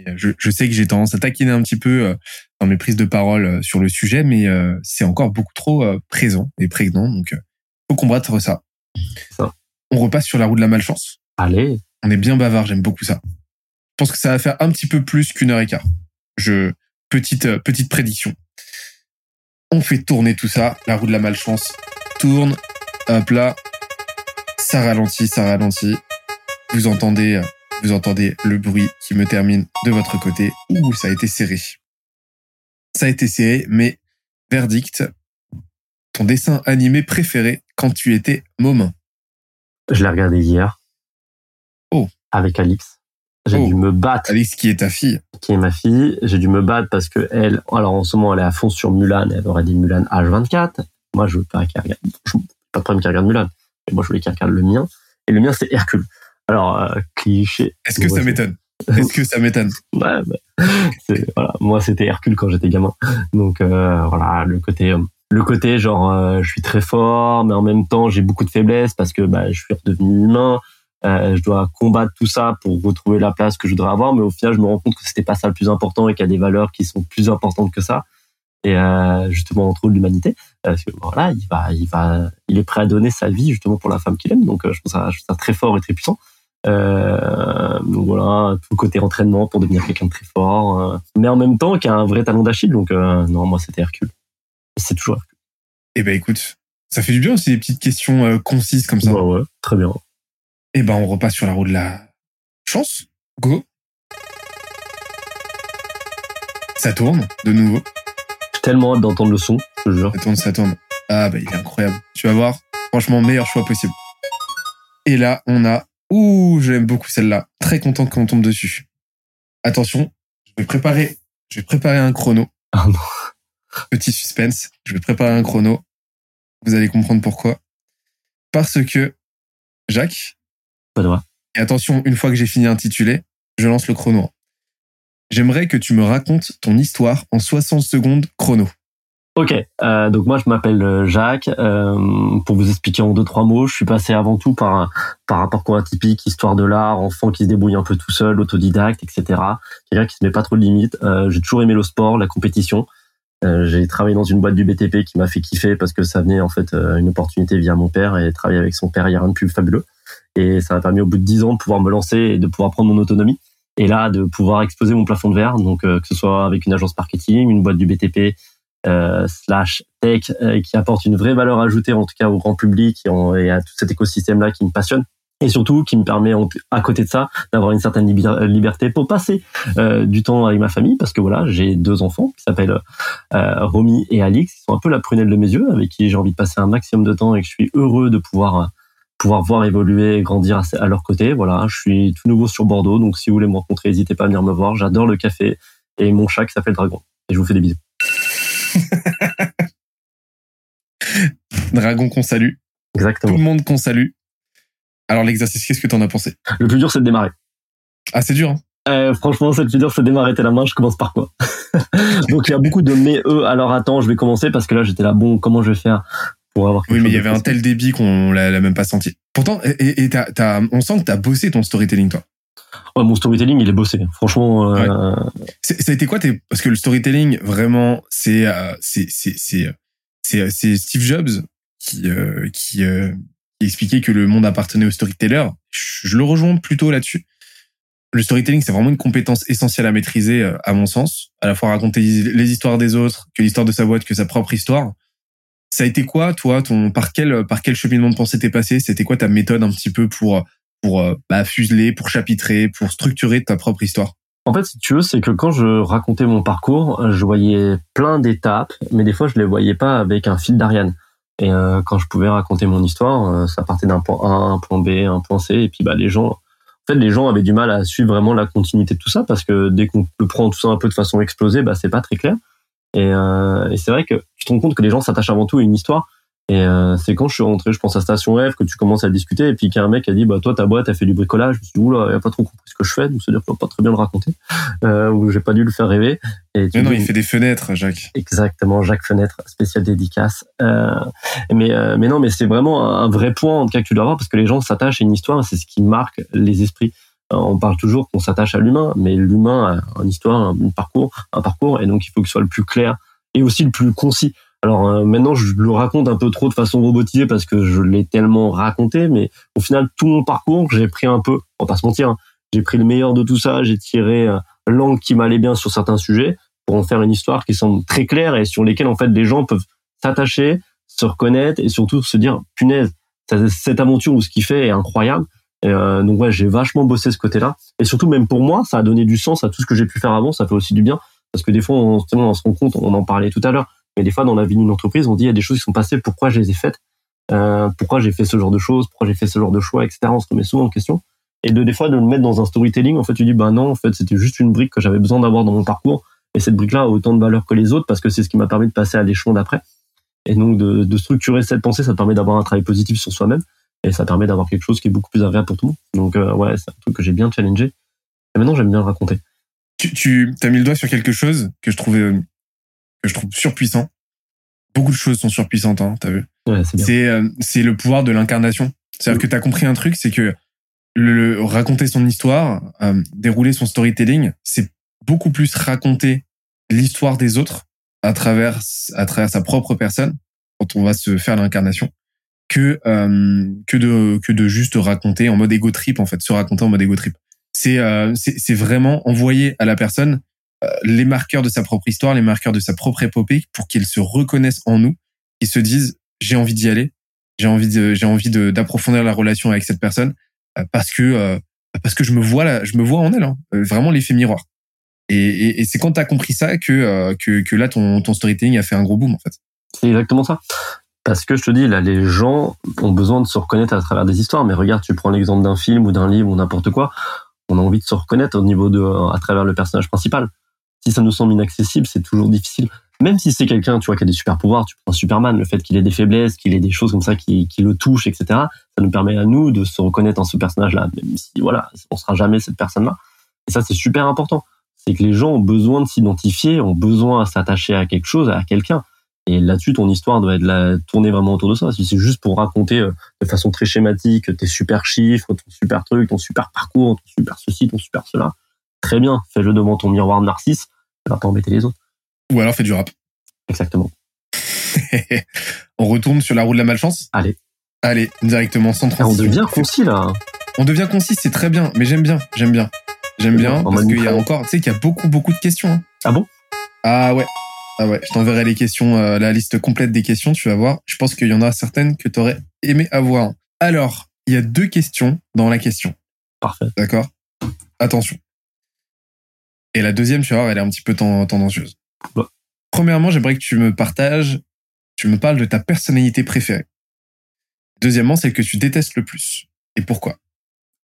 Euh, je, je, sais que j'ai tendance à taquiner un petit peu euh, dans mes prises de parole sur le sujet, mais c'est encore beaucoup trop présent et prégnant, donc faut combattre ça. ça. On repasse sur la roue de la malchance. Allez. On est bien bavard, j'aime beaucoup ça. Je pense que ça va faire un petit peu plus qu'une heure et quart. Je petite petite prédiction. On fait tourner tout ça, la roue de la malchance tourne, hop là, ça ralentit, ça ralentit. Vous entendez vous entendez le bruit qui me termine de votre côté. Ouh, ça a été serré. Ça a été serré, mais verdict, ton dessin animé préféré quand tu étais môme Je l'ai regardé hier. Oh. Avec Alix. J'ai oh. dû me battre. Alix qui est ta fille. Qui est ma fille. J'ai dû me battre parce que elle, alors en ce moment, elle est à fond sur Mulan. Elle aurait dit Mulan H24. Moi, je veux pas qu'elle regarde. Pas de problème qu'elle regarde Mulan. Mais moi, je voulais qu'elle regarde le mien. Et le mien, c'est Hercule. Alors, euh, cliché. Est-ce que ça m'étonne? Est-ce que ça m'étonne? Ouais, voilà. Moi, c'était Hercule quand j'étais gamin. Donc, euh, voilà, le côté, euh, le côté genre, je suis très fort, mais en même temps, j'ai beaucoup de faiblesses parce que bah, je suis redevenu humain. je dois combattre tout ça pour retrouver la place que je voudrais avoir, mais au final, je me rends compte que c'était pas ça le plus important et qu'il y a des valeurs qui sont plus importantes que ça. Et justement, entre l'humanité, parce que voilà, il va, il va, il est prêt à donner sa vie justement pour la femme qu'il aime. Donc, je trouve ça, je trouve ça très fort et très puissant. Euh, donc voilà, tout le côté entraînement pour devenir quelqu'un de très fort, euh, mais en même temps qui a un vrai talent d'Achille. Donc euh, non, moi c'était Hercule. C'est toujours Hercule. Eh ben écoute, ça fait du bien aussi des petites questions concises comme ça. Ouais, ouais, très bien. Eh ben on repasse sur la roue de la chance. Go. Ça tourne de nouveau. J'ai tellement hâte d'entendre le son, je te jure. Ça tourne, ça tourne. Ah bah il est incroyable. Tu vas voir, franchement meilleur choix possible. Et là on a, ouh j'aime beaucoup celle-là. Très content qu'on tombe dessus. Attention, je vais préparer, je vais préparer un chrono. Non. Petit suspense. Je vais préparer un chrono. Vous allez comprendre pourquoi. Parce que Jacques. Et attention, une fois que j'ai fini intitulé, je lance le chrono. J'aimerais que tu me racontes ton histoire en 60 secondes chrono. Ok, euh, donc moi je m'appelle euh, Jacques. Euh, pour vous expliquer en deux trois mots, je suis passé avant tout par un, par un parcours atypique, histoire de l'art, enfant qui se débrouille un peu tout seul, autodidacte, etc. Quelqu'un qui se met pas trop de limites. Euh, j'ai toujours aimé le sport, la compétition. Euh, j'ai travaillé dans une boîte du BTP qui m'a fait kiffer parce que ça venait en fait euh, une opportunité via mon père et travailler avec son père, il y a rien de plus fabuleux. Et ça m'a permis au bout de dix ans de pouvoir me lancer et de pouvoir prendre mon autonomie. Et là, de pouvoir exposer mon plafond de verre, donc que ce soit avec une agence marketing, une boîte du BTP, euh, slash tech euh, qui apporte une vraie valeur ajoutée en tout cas au grand public et, à tout cet écosystème là qui me passionne. Et surtout qui me permet à côté de ça d'avoir une certaine liberté pour passer euh, du temps avec ma famille. Parce que voilà j'ai deux enfants qui s'appellent euh, Romy et Alix. Qui sont un peu la prunelle de mes yeux avec qui j'ai envie de passer un maximum de temps et que je suis heureux de pouvoir pouvoir voir évoluer et grandir à, leur côté. Voilà je suis tout nouveau sur Bordeaux. Donc si vous voulez me rencontrer n'hésitez pas à venir me voir. J'adore le café et mon chat qui s'appelle Dragon. Et je vous fais des bisous Dragon qu'on salue. Exactement. Tout le monde qu'on salue. Alors l'exercice, qu'est-ce que t'en as pensé? Le plus dur, c'est de démarrer. Ah, c'est dur. Hein euh, franchement, c'est le plus dur, c'est de démarrer. T'es la main, je commence par quoi Donc il y a beaucoup de mais eux. Alors attends, je vais commencer parce que là j'étais là. Bon, comment je vais faire pour avoir Oui, mais il y avait un tel débit qu'on l'a même pas senti. Pourtant, et, on sent que t'as bossé ton storytelling, toi. Ouais, mon storytelling, il est bossé. Franchement. Euh... Ça a été quoi. Parce que le storytelling, vraiment, c'est euh, c'est c'est c'est Steve Jobs qui euh, qui, euh, qui expliquait que le monde appartenait au storyteller. Je, le rejoins plutôt là-dessus. Le storytelling, c'est vraiment une compétence essentielle à maîtriser, euh, à mon sens. À la fois raconter les histoires des autres, que l'histoire de sa boîte, que sa propre histoire. Ça a été quoi, toi, ton par quel par quel cheminement de pensée t'es passé? C'était quoi ta méthode un petit peu pour pour euh, bah, fuseler, pour chapitrer, pour structurer ta propre histoire en fait, si tu veux, c'est que quand je racontais mon parcours, je voyais plein d'étapes, mais des fois, je les voyais pas avec un fil d'Ariane. Et euh, quand je pouvais raconter mon histoire, euh, ça partait d'un point A, un point B, un point C, et puis bah les gens, en fait, les gens avaient du mal à suivre vraiment la continuité de tout ça parce que dès qu'on le prend tout ça un peu de façon explosée, bah c'est pas très clair. Et, et c'est vrai que tu te rends compte que les gens s'attachent avant tout à une histoire et euh, c'est quand je suis rentré, je pense à Station F, que tu commences à discuter, et puis qu'il y a un mec qui a dit, bah toi ta boîte, a fait du bricolage. Je me suis dit, oula, il a pas trop compris ce que je fais, donc c'est-à-dire qu'il pas très bien le raconter, euh, ou j'ai pas dû le faire rêver. Et mais non, il fait des fenêtres, Jacques. Exactement, Jacques Fenêtre, spécial dédicace. Euh, mais euh, mais non, mais c'est vraiment un vrai point en tout cas que tu dois avoir, parce que les gens s'attachent à une histoire, c'est ce qui marque les esprits. On parle toujours qu'on s'attache à l'humain, mais l'humain a une histoire, un parcours, un parcours, et donc il faut que ce soit le plus clair et aussi le plus concis. Alors euh, maintenant, je le raconte un peu trop de façon robotisée parce que je l'ai tellement raconté, mais au final, tout mon parcours, j'ai pris un peu, on va pas se mentir, hein, j'ai pris le meilleur de tout ça, j'ai tiré euh, l'angle qui m'allait bien sur certains sujets pour en faire une histoire qui semble très claire et sur lesquelles en fait les gens peuvent s'attacher, se reconnaître et surtout se dire punaise, cette aventure ou ce qu'il fait est incroyable. euh, donc ouais, j'ai vachement bossé ce côté-là et surtout même pour moi, ça a donné du sens à tout ce que j'ai pu faire avant, ça fait aussi du bien parce que des fois on, on se rend compte, on en parlait tout à l'heure mais des fois, dans la vie d'une entreprise, on dit il y a des choses qui sont passées, pourquoi je les ai faites, euh, pourquoi j'ai fait ce genre de choses, pourquoi j'ai fait ce genre de choix, etc. On se remet souvent en question. Et de des fois de le mettre dans un storytelling, en fait, tu dis bah non, en fait, c'était juste une brique que j'avais besoin d'avoir dans mon parcours. Et cette brique-là a autant de valeur que les autres parce que c'est ce qui m'a permis de passer à l'échelon d'après. Et donc de, de, structurer cette pensée, ça permet d'avoir un travail positif sur soi-même et ça permet d'avoir quelque chose qui est beaucoup plus agréable pour tout le monde. Donc euh, ouais, c'est un truc que j'ai bien challengé. Et maintenant, j'aime bien le raconter. Tu, tu as mis le doigt sur quelque chose que je trouvais euh, que je trouve surpuissant beaucoup de choses sont surpuissantes, hein, t'as vu. c'est euh, c'est le pouvoir de l'incarnation. C'est-à-dire que t'as compris un truc, c'est que le, raconter son histoire, euh, dérouler son storytelling, c'est beaucoup plus raconter l'histoire des autres à travers à travers sa propre personne quand on va se faire l'incarnation que euh, que de que de juste raconter en mode ego trip en fait, se raconter en mode ego trip. C'est c'est c'est vraiment envoyer à la personne euh, les marqueurs de sa propre histoire, les marqueurs de sa propre épopée, pour qu'ils se reconnaissent en nous, qu'ils se disent j'ai envie d'y aller, j'ai envie j'ai envie d'approfondir la relation avec cette personne euh, parce que euh, parce que je me vois là, je me vois en elle, hein, vraiment l'effet miroir. Et, et, et c'est quand t'as compris ça que, que que là ton ton storytelling a fait un gros boom en fait. C'est exactement ça. Parce que je te dis, là, les gens ont besoin de se reconnaître à travers des histoires. Mais regarde, tu prends l'exemple d'un film ou d'un livre ou n'importe quoi. On a envie de se reconnaître au niveau de, à travers le personnage principal. Si ça nous semble inaccessible, c'est toujours difficile. Même si c'est quelqu'un, tu vois, qui a des super pouvoirs, tu prends Superman, le fait qu'il ait des faiblesses, qu'il ait des choses comme ça qui, qui le touchent, etc. Ça nous permet à nous de se reconnaître en ce personnage-là. Même si, voilà, on sera jamais cette personne-là. Et ça, c'est super important. C'est que les gens ont besoin de s'identifier, ont besoin de s'attacher à quelque chose, à quelqu'un. Et là-dessus, ton histoire doit être la, tourner vraiment autour de ça. Si c'est juste pour raconter euh, de façon très schématique tes super chiffres, ton super truc, ton super parcours, ton super ceci, ton super cela, très bien, fais-le devant ton miroir de narcisse, va pas embêter les autres. Ou alors fais du rap. Exactement. on retourne sur la roue de la malchance? Allez. Allez, directement, sans transition. on devient concis là. On devient concis, c'est très bien, mais j'aime bien, j'aime bien. J'aime bien, parce qu'il y a encore, tu sais qu'il y a beaucoup, beaucoup de questions. Hein. Ah bon? Ah ouais, ah ouais, je t'enverrai les questions, euh, la liste complète des questions, tu vas voir. Je pense qu'il y en a certaines que tu aurais aimé avoir. Alors, il y a deux questions dans la question. Parfait. D'accord? Attention. Et la deuxième, tu vas voir, elle est un petit peu tendancieuse. Premièrement, j'aimerais que tu me partages, tu me parles de ta personnalité préférée. Deuxièmement, celle que tu détestes le plus. Et pourquoi?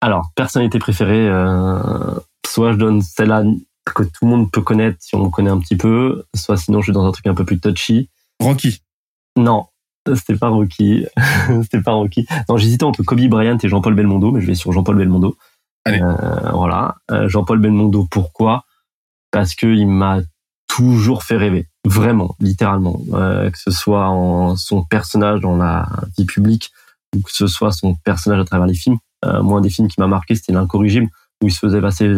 Alors, personnalité préférée, euh, soit je donne celle-là que tout le monde peut connaître si on me connaît un petit peu, soit sinon je suis dans un truc un peu plus touchy. Rocky. Non, c'était pas Rocky. c'était pas Rocky. Non, j'hésitais entre Kobe Bryant et Jean-Paul Belmondo, mais je vais sur Jean-Paul Belmondo. Euh, voilà. Euh, Jean-Paul Belmondo, pourquoi? Parce que il m'a toujours fait rêver, vraiment, littéralement. Euh, que ce soit en son personnage dans la vie publique ou que ce soit son personnage à travers les films. moi, un des films qui m'a marqué, c'était L'incorrigible, où il se faisait passer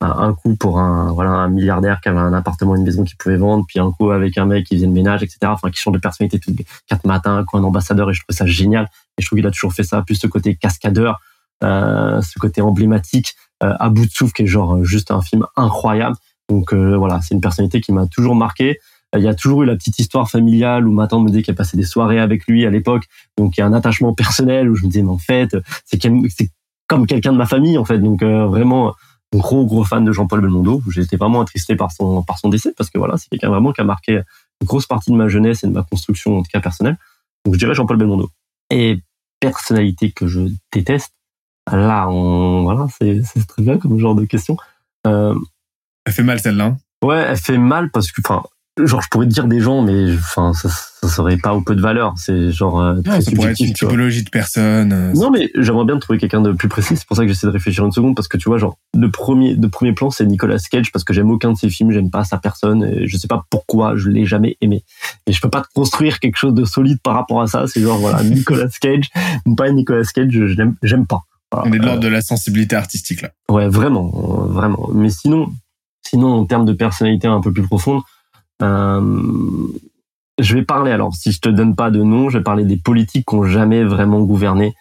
un coup pour un voilà un milliardaire qui avait un appartement, une maison qu'il pouvait vendre, puis un coup avec un mec qui faisait le ménage, etc. Enfin, qui change de personnalité tous les quatre matins, quoi, un ambassadeur, et je trouve ça génial. Et je trouve qu'il a toujours fait ça, plus ce côté cascadeur, euh, ce côté emblématique, euh, à bout de souffle, qui est genre euh, juste un film incroyable. Donc euh, voilà, c'est une personnalité qui m'a toujours marqué. Il y a toujours eu la petite histoire familiale où ma tante me disait qu'elle passait des soirées avec lui à l'époque. Donc il y a un attachement personnel où je me disais mais en fait c'est comme quelqu'un de ma famille en fait. Donc vraiment gros gros fan de Jean-Paul Belmondo. Été vraiment attristé par son par son décès parce que voilà, c'est quelqu'un vraiment qui a marqué une grosse partie de ma jeunesse et de ma construction en tout cas personnelle. Donc je dirais Jean-Paul Belmondo. Et personnalité que je déteste. Là, on voilà, c'est très bien comme genre de question. Euh, elle fait mal celle-là. Hein. Ouais, elle fait mal parce que enfin genre je pourrais te dire des gens mais enfin ça, ça serait pas au peu de valeur c'est genre euh, très ça pourrait être une typologie de personnes euh, non mais j'aimerais bien trouver quelqu'un de plus précis c'est pour ça que j'essaie de réfléchir une seconde parce que tu vois genre de premier de premier plan c'est Nicolas Cage parce que j'aime aucun de ses films j'aime pas sa personne et je sais pas pourquoi je l'ai jamais aimé et je peux pas construire quelque chose de solide par rapport à ça c'est genre voilà Nicolas Cage pas Nicolas Cage j'aime j'aime pas on est de l'ordre de la sensibilité artistique là ouais vraiment vraiment mais sinon sinon en termes de personnalité un peu plus profonde euh, je vais parler alors, si je te donne pas de nom, je vais parler des politiques qui ont jamais vraiment gouverné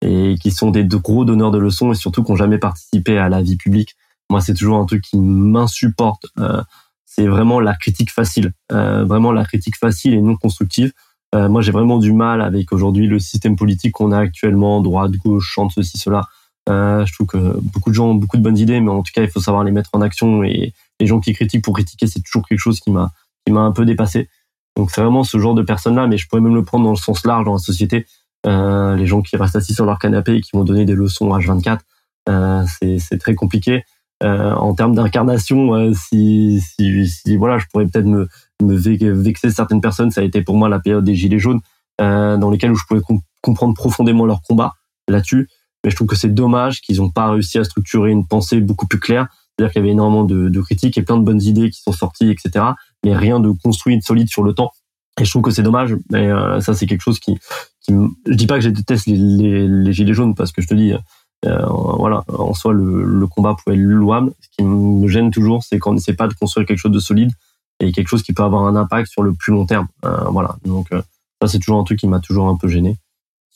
et qui sont des gros donneurs de leçons et surtout qui ont jamais participé à la vie publique. Moi, c'est toujours un truc qui m'insupporte. Euh, c'est vraiment la critique facile, euh, vraiment la critique facile et non constructive. Euh, moi, j'ai vraiment du mal avec aujourd'hui le système politique qu'on a actuellement, droite, gauche, chante ceci, cela. Euh, je trouve que beaucoup de gens ont beaucoup de bonnes idées, mais en tout cas, il faut savoir les mettre en action. Et les gens qui critiquent pour critiquer, c'est toujours quelque chose qui m'a qui m'a un peu dépassé. Donc c'est vraiment ce genre de personnes-là, mais je pourrais même le prendre dans le sens large dans la société. Euh, les gens qui restent assis sur leur canapé et qui vont donner des leçons H24, euh, c'est très compliqué. Euh, en termes d'incarnation, euh, si, si, si, voilà, je pourrais peut-être me, me vexer certaines personnes. Ça a été pour moi la période des gilets jaunes, euh, dans lesquelles je pouvais comprendre profondément leur combat là-dessus. Mais je trouve que c'est dommage qu'ils n'ont pas réussi à structurer une pensée beaucoup plus claire. C'est-à-dire qu'il y avait énormément de, critiques et plein de bonnes idées qui sont sorties, etc mais rien de construit, de solide sur le temps. Et je trouve que c'est dommage, mais euh, ça c'est quelque chose qui, qui, je dis pas que je déteste les gilets jaunes parce que je te dis, euh, voilà, en soi le, le, combat pouvait être louable. Ce qui me gêne toujours, c'est qu'on n'essaie pas de construire quelque chose de solide et quelque chose qui peut avoir un impact sur le plus long terme. Euh, voilà, donc euh, ça c'est toujours un truc qui m'a toujours un peu gêné.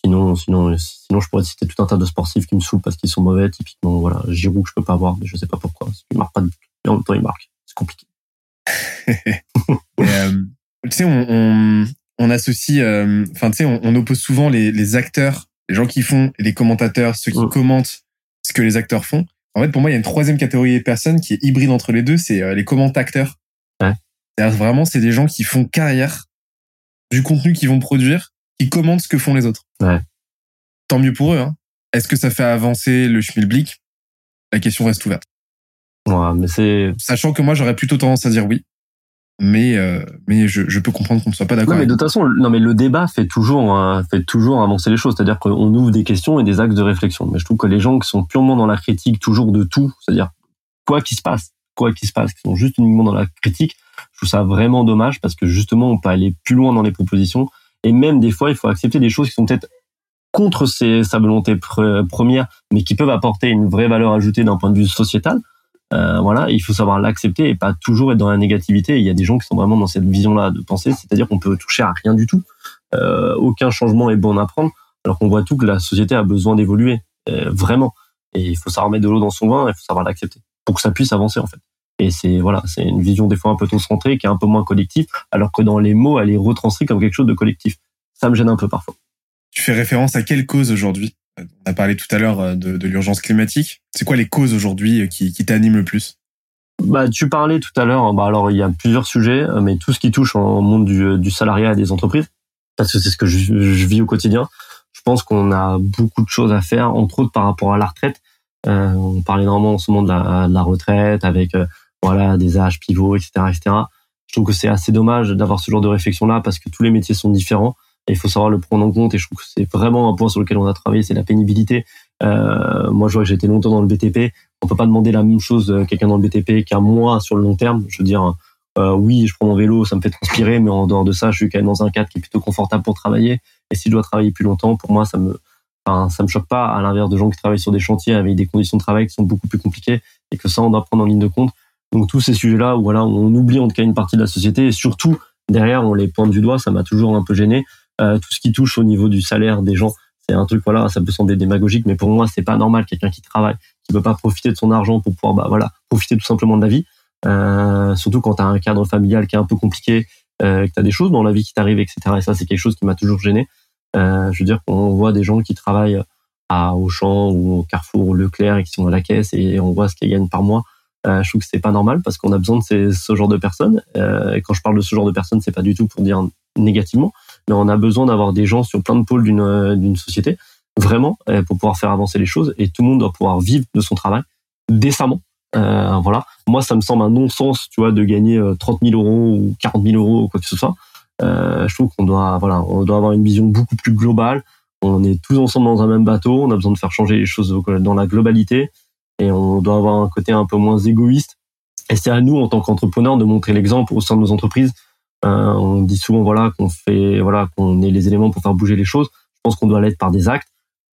Sinon, sinon, sinon, je pourrais citer tout un tas de sportifs qui me saoulent parce qu'ils sont mauvais. Typiquement, voilà, Giroud que je peux pas voir, mais je sais pas pourquoi. Il marque pas de but. Et en même temps, il marque. C'est compliqué. euh, tu sais, on, on, on associe, euh, enfin, tu sais, on, on, oppose souvent les, les, acteurs, les gens qui font, et les commentateurs, ceux qui mm. commentent ce que les acteurs font. En fait, pour moi, il y a une troisième catégorie de personnes qui est hybride entre les deux, c'est euh, les commentateurs. Ouais. Vraiment, c'est des gens qui font carrière du contenu qu'ils vont produire, qui commandent ce que font les autres. Ouais. Tant mieux pour eux. Hein. Est-ce que ça fait avancer le schmilblick? La question reste ouverte. Ouais, mais c'est. Sachant que moi, j'aurais plutôt tendance à dire oui. Mais euh, mais je, je peux comprendre qu'on ne soit pas d'accord. Non, mais de toute façon, non, mais le débat fait toujours euh, fait toujours avancer les choses. C'est-à-dire qu'on ouvre des questions et des axes de réflexion. Mais je trouve que les gens qui sont purement dans la critique toujours de tout, c'est-à-dire quoi qu'il se passe, quoi qu'il se passe, qui sont juste uniquement dans la critique, je trouve ça vraiment dommage parce que justement, on peut aller plus loin dans les propositions et même des fois, il faut accepter des choses qui sont peut-être contre ses, sa volonté première, mais qui peuvent apporter une vraie valeur ajoutée d'un point de vue sociétal. Euh, voilà, il faut savoir l'accepter et pas toujours être dans la négativité. Il y a des gens qui sont vraiment dans cette vision-là de penser, c'est-à-dire qu'on peut toucher à rien du tout. Euh, aucun changement est bon à prendre, alors qu'on voit tout que la société a besoin d'évoluer, euh, vraiment. Et il faut savoir mettre de l'eau dans son vin, il faut savoir l'accepter pour que ça puisse avancer en fait. Et c'est voilà, c'est une vision des fois un peu trop centrée, qui est un peu moins collective, alors que dans les mots, elle est retranscrite comme quelque chose de collectif. Ça me gêne un peu parfois. Tu fais référence à quelle cause aujourd'hui? On a parlé tout à l'heure euh, de, de l'urgence climatique. C'est quoi les causes aujourd'hui euh, qui, qui t'animent le plus? Bah, tu parlais tout à l'heure. Bah, alors il y a plusieurs sujets, euh, mais tout ce qui touche au monde du, du salariat et des entreprises, parce que c'est ce que je, je, vis au quotidien. Je pense qu'on a beaucoup de choses à faire, entre autres par rapport à la retraite. Euh, on parle énormément en ce moment de la, de la retraite avec voilà des âges pivots, etc., etc. Je trouve que c'est assez dommage d'avoir ce genre de réflexion là parce que tous les métiers sont différents et il faut savoir le prendre en compte. Et je trouve que c'est vraiment un point sur lequel on a travaillé, c'est la pénibilité. Euh, moi, je vois que été longtemps dans le BTP. On peut pas demander la même chose à quelqu'un dans le BTP qu'à moi sur le long terme. Je veux dire, euh, oui, je prends mon vélo, ça me fait transpirer, mais en dehors de ça, je suis quand même dans un cadre qui est plutôt confortable pour travailler. Et si je dois travailler plus longtemps, pour moi, ça me, enfin, ça me choque pas. À l'inverse de gens qui travaillent sur des chantiers avec des conditions de travail qui sont beaucoup plus compliquées et que ça, on doit prendre en ligne de compte. Donc tous ces sujets-là voilà, on oublie en tout cas une partie de la société et surtout derrière on les pointe du doigt, ça m'a toujours un peu gêné. Euh, tout ce qui touche au niveau du salaire des gens, c'est un truc voilà, ça peut sembler démagogique, mais pour moi c'est pas normal quelqu'un qui travaille, qui peut pas profiter de son argent pour pouvoir bah voilà profiter tout simplement de la vie. Euh, surtout quand tu as un cadre familial qui est un peu compliqué, euh, que tu as des choses dans la vie qui t'arrivent, etc. Et ça c'est quelque chose qui m'a toujours gêné. Je veux dire qu'on voit des gens qui travaillent à Auchan ou au Carrefour ou Leclerc et qui sont à la caisse et on voit ce qu'ils gagnent par mois. Euh, je trouve que c'est pas normal parce qu'on a besoin de ce genre de personnes. Euh, et quand je parle de ce genre de personnes, c'est pas du tout pour dire négativement, mais on a besoin d'avoir des gens sur plein de pôles d'une euh, société vraiment pour pouvoir faire avancer les choses. Et tout le monde doit pouvoir vivre de son travail décemment. Voilà. Moi, ça me semble un non-sens, tu vois, de gagner 30 000 euros ou 40 000 euros ou quoi que ce soit. Je trouve qu'on doit, voilà, on doit avoir une vision beaucoup plus globale. On est tous ensemble dans un même bateau. On a besoin de faire changer les choses dans la globalité et on doit avoir un côté un peu moins égoïste. Et c'est à nous, en tant qu'entrepreneurs, de montrer l'exemple au sein de nos entreprises. Euh, on dit souvent voilà qu'on fait voilà qu'on ait les éléments pour faire bouger les choses. Je pense qu'on doit l'être par des actes.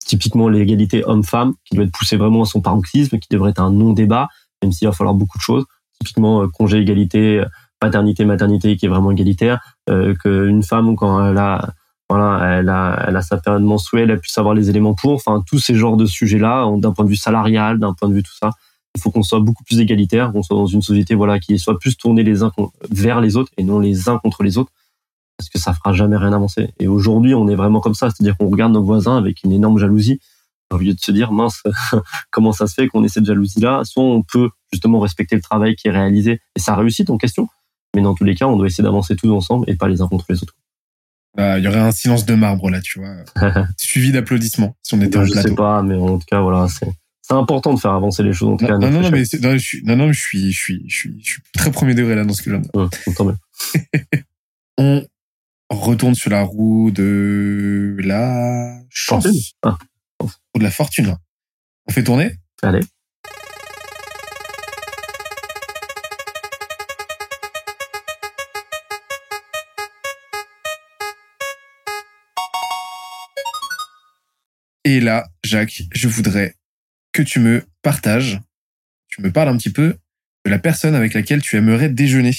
Typiquement l'égalité homme-femme, qui doit être poussée vraiment à son paroxysme, qui devrait être un non-débat, même s'il va falloir beaucoup de choses. Typiquement euh, congé égalité, paternité, maternité, qui est vraiment égalitaire. Euh, qu'une femme quand elle a voilà, elle a, elle a sa période mensuelle, elle puisse avoir les éléments pour. Enfin, tous ces genres de sujets-là, d'un point de vue salarial, d'un point de vue tout ça, il faut qu'on soit beaucoup plus égalitaire, qu'on soit dans une société voilà qui soit plus tournée les uns vers les autres et non les uns contre les autres, parce que ça fera jamais rien avancer. Et aujourd'hui, on est vraiment comme ça, c'est-à-dire qu'on regarde nos voisins avec une énorme jalousie, au lieu de se dire mince, comment ça se fait qu'on ait cette jalousie-là. Soit on peut justement respecter le travail qui est réalisé et ça réussit en question, mais dans tous les cas, on doit essayer d'avancer tous ensemble et pas les uns contre les autres. Bah, il y aurait un silence de marbre là, tu vois, suivi d'applaudissements si on était en je plateau. Je sais pas, mais en tout cas, voilà, c'est c'est important de faire avancer les choses. En tout non, cas, non, non, mais non, je suis, non, non, je suis, je suis, je suis, je suis très premier degré là dans ce que de dire. on retourne sur la roue de la chance ah. ou de la fortune. On fait tourner? Allez. Et là, Jacques, je voudrais que tu me partages, tu me parles un petit peu de la personne avec laquelle tu aimerais déjeuner.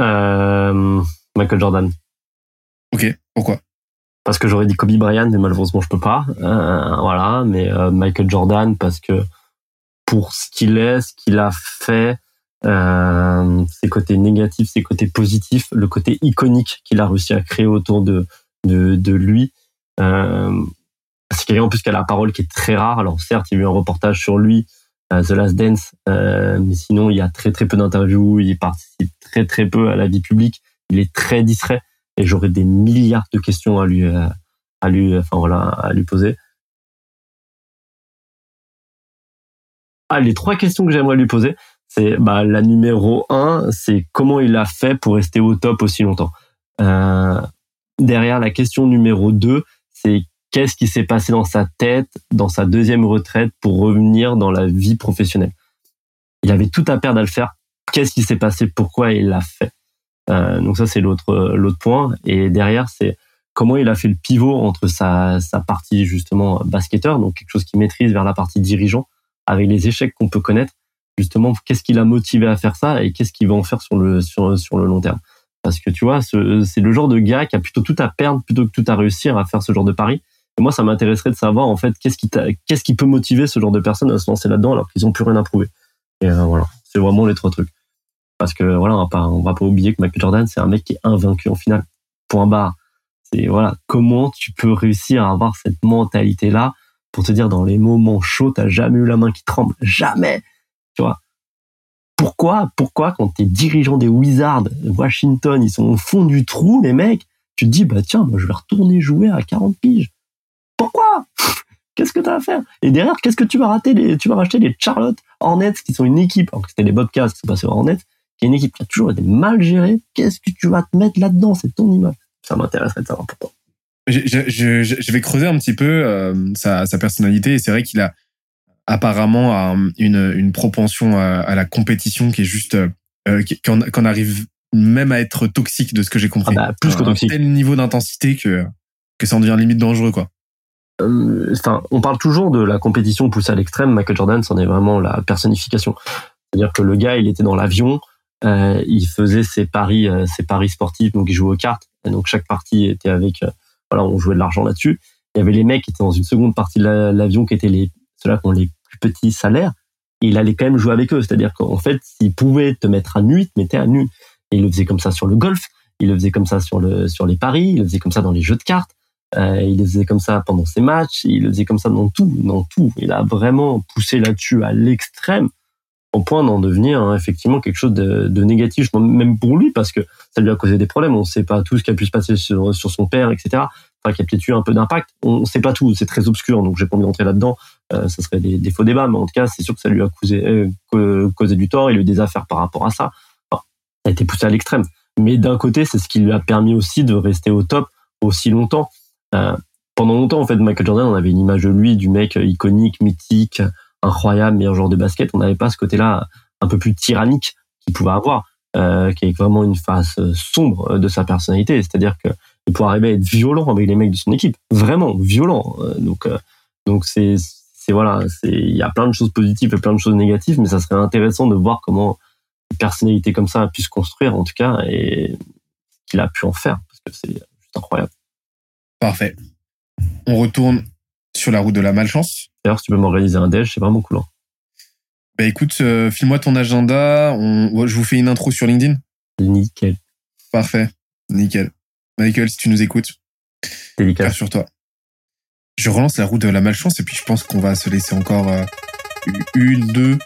Euh, Michael Jordan. Ok, pourquoi? Parce que j'aurais dit Kobe Bryant, mais malheureusement je peux pas. Euh, voilà, mais euh, Michael Jordan parce que pour ce qu'il est, ce qu'il a fait, ses côtés négatifs, ses côtés positifs, le côté iconique qu'il a réussi à créer autour de de, de lui. Euh, c'est quelqu'un en plus qui a la parole qui est très rare. Alors certes, il y a eu un reportage sur lui, euh, The Last Dance, euh, mais sinon il y a très très peu d'interviews. Il participe très très peu à la vie publique. Il est très distrait. et j'aurais des milliards de questions à lui, à lui, enfin voilà, à lui poser. Ah, les trois questions que j'aimerais lui poser, c'est bah, la numéro un, c'est comment il a fait pour rester au top aussi longtemps. Euh, derrière la question numéro 2, c'est qu'est-ce qui s'est passé dans sa tête, dans sa deuxième retraite pour revenir dans la vie professionnelle? Il avait tout à perdre à le faire. Qu'est-ce qui s'est passé, pourquoi il l'a fait? Euh, donc ça c'est l'autre l'autre point. Et derrière c'est comment il a fait le pivot entre sa, sa partie justement basketteur, donc quelque chose qu'il maîtrise vers la partie dirigeant, avec les échecs qu'on peut connaître. Justement, qu'est-ce qui l'a motivé à faire ça et qu'est-ce qu'il va en faire sur le sur, sur le long terme? Parce que tu vois, c'est le genre de gars qui a plutôt tout à perdre plutôt que tout à réussir à faire ce genre de pari. Moi, ça m'intéresserait de savoir en fait qu'est-ce qui qu'est-ce qui peut motiver ce genre de personnes à se lancer là-dedans alors qu'ils ont plus rien à prouver. Et euh, voilà, c'est vraiment les trois trucs. Parce que voilà, on va pas on va pas oublier que Michael Jordan, c'est un mec qui est invaincu en finale. Point barre. C'est voilà, comment tu peux réussir à avoir cette mentalité là pour te dire dans les moments chauds, t'as jamais eu la main qui tremble, jamais. Tu vois, pourquoi, pourquoi quand t'es dirigeant des Wizards, Washington, ils sont au fond du trou, les mecs, tu te dis, bah tiens, moi je vais retourner jouer à 40 piges. Pourquoi? Qu'est-ce que tu as à faire? Et derrière, qu'est-ce que tu vas rater les, Tu vas racheter les Charlotte Hornets, qui sont une équipe, alors que c'était les Bobcats qui sont passés aux Hornets, qui est une équipe qui a toujours été mal gérée. Qu'est-ce que tu vas te mettre là-dedans? C'est ton image. Ça m'intéresserait de savoir pourquoi. Je, je, je, vais creuser un petit peu euh, sa, sa personnalité, et c'est vrai qu'il a apparemment a une, une propension à, la compétition qui est juste euh, qu'on arrive même à être toxique de ce que j'ai compris. Ah bah, plus que toxique. tel niveau d'intensité que que ça en devient limite dangereux quoi. Euh, enfin, on parle toujours de la compétition poussée à l'extrême. Michael Jordan, c'en est vraiment la personnification. C'est-à-dire que le gars, il était dans l'avion, euh, il faisait ses paris, euh, ses paris sportifs, donc il jouait aux cartes. Et donc chaque partie était avec, voilà, on jouait de l'argent là-dessus. Il y avait les mecs qui étaient dans une seconde partie de l'avion qui étaient les ceux-là qui ont les plus petits salaires, il allait quand même jouer avec eux. C'est-à-dire qu'en fait, s'il pouvait te mettre à nu, il te mettait à nu. Et il le faisait comme ça sur le golf, il le faisait comme ça sur le sur les paris, il le faisait comme ça dans les jeux de cartes, euh, il le faisait comme ça pendant ses matchs, il le faisait comme ça dans tout, dans tout. Il a vraiment poussé là-dessus à l'extrême au point d'en devenir hein, effectivement quelque chose de, de, négatif, même pour lui, parce que ça lui a causé des problèmes. On ne sait pas tout ce qui a pu se passer sur, sur son père, etc enfin, qui a peut-être eu un peu d'impact. On ne sait pas tout, c'est très obscur, donc j'ai pas envie d'entrer là-dedans. Euh, ça serait des, des, faux débats, mais en tout cas, c'est sûr que ça lui a causé, euh, causé du tort. Il a eu des affaires par rapport à ça. Enfin, ça a été poussé à l'extrême. Mais d'un côté, c'est ce qui lui a permis aussi de rester au top aussi longtemps. Euh, pendant longtemps, en fait, Michael Jordan, on avait une image de lui, du mec iconique, mythique, incroyable, meilleur joueur de basket. On n'avait pas ce côté-là un peu plus tyrannique qu'il pouvait avoir, euh, qui est vraiment une face sombre de sa personnalité. C'est-à-dire que il pour arriver à être violent avec les mecs de son équipe, vraiment violent. Euh, donc euh, donc c'est c'est voilà, c'est il y a plein de choses positives et plein de choses négatives, mais ça serait intéressant de voir comment une personnalité comme ça a pu se construire en tout cas et qu'il a pu en faire parce que c'est juste incroyable. Parfait. On retourne sur la route de la malchance. D'ailleurs, si tu peux m'organiser un déj, c'est vraiment cool. Hein. Bah écoute, euh, file-moi ton agenda. On... Je vous fais une intro sur LinkedIn. Nickel. Parfait. Nickel. Michael, si tu nous écoutes, délicat sur toi. Je relance la route de la malchance et puis je pense qu'on va se laisser encore euh, une, deux,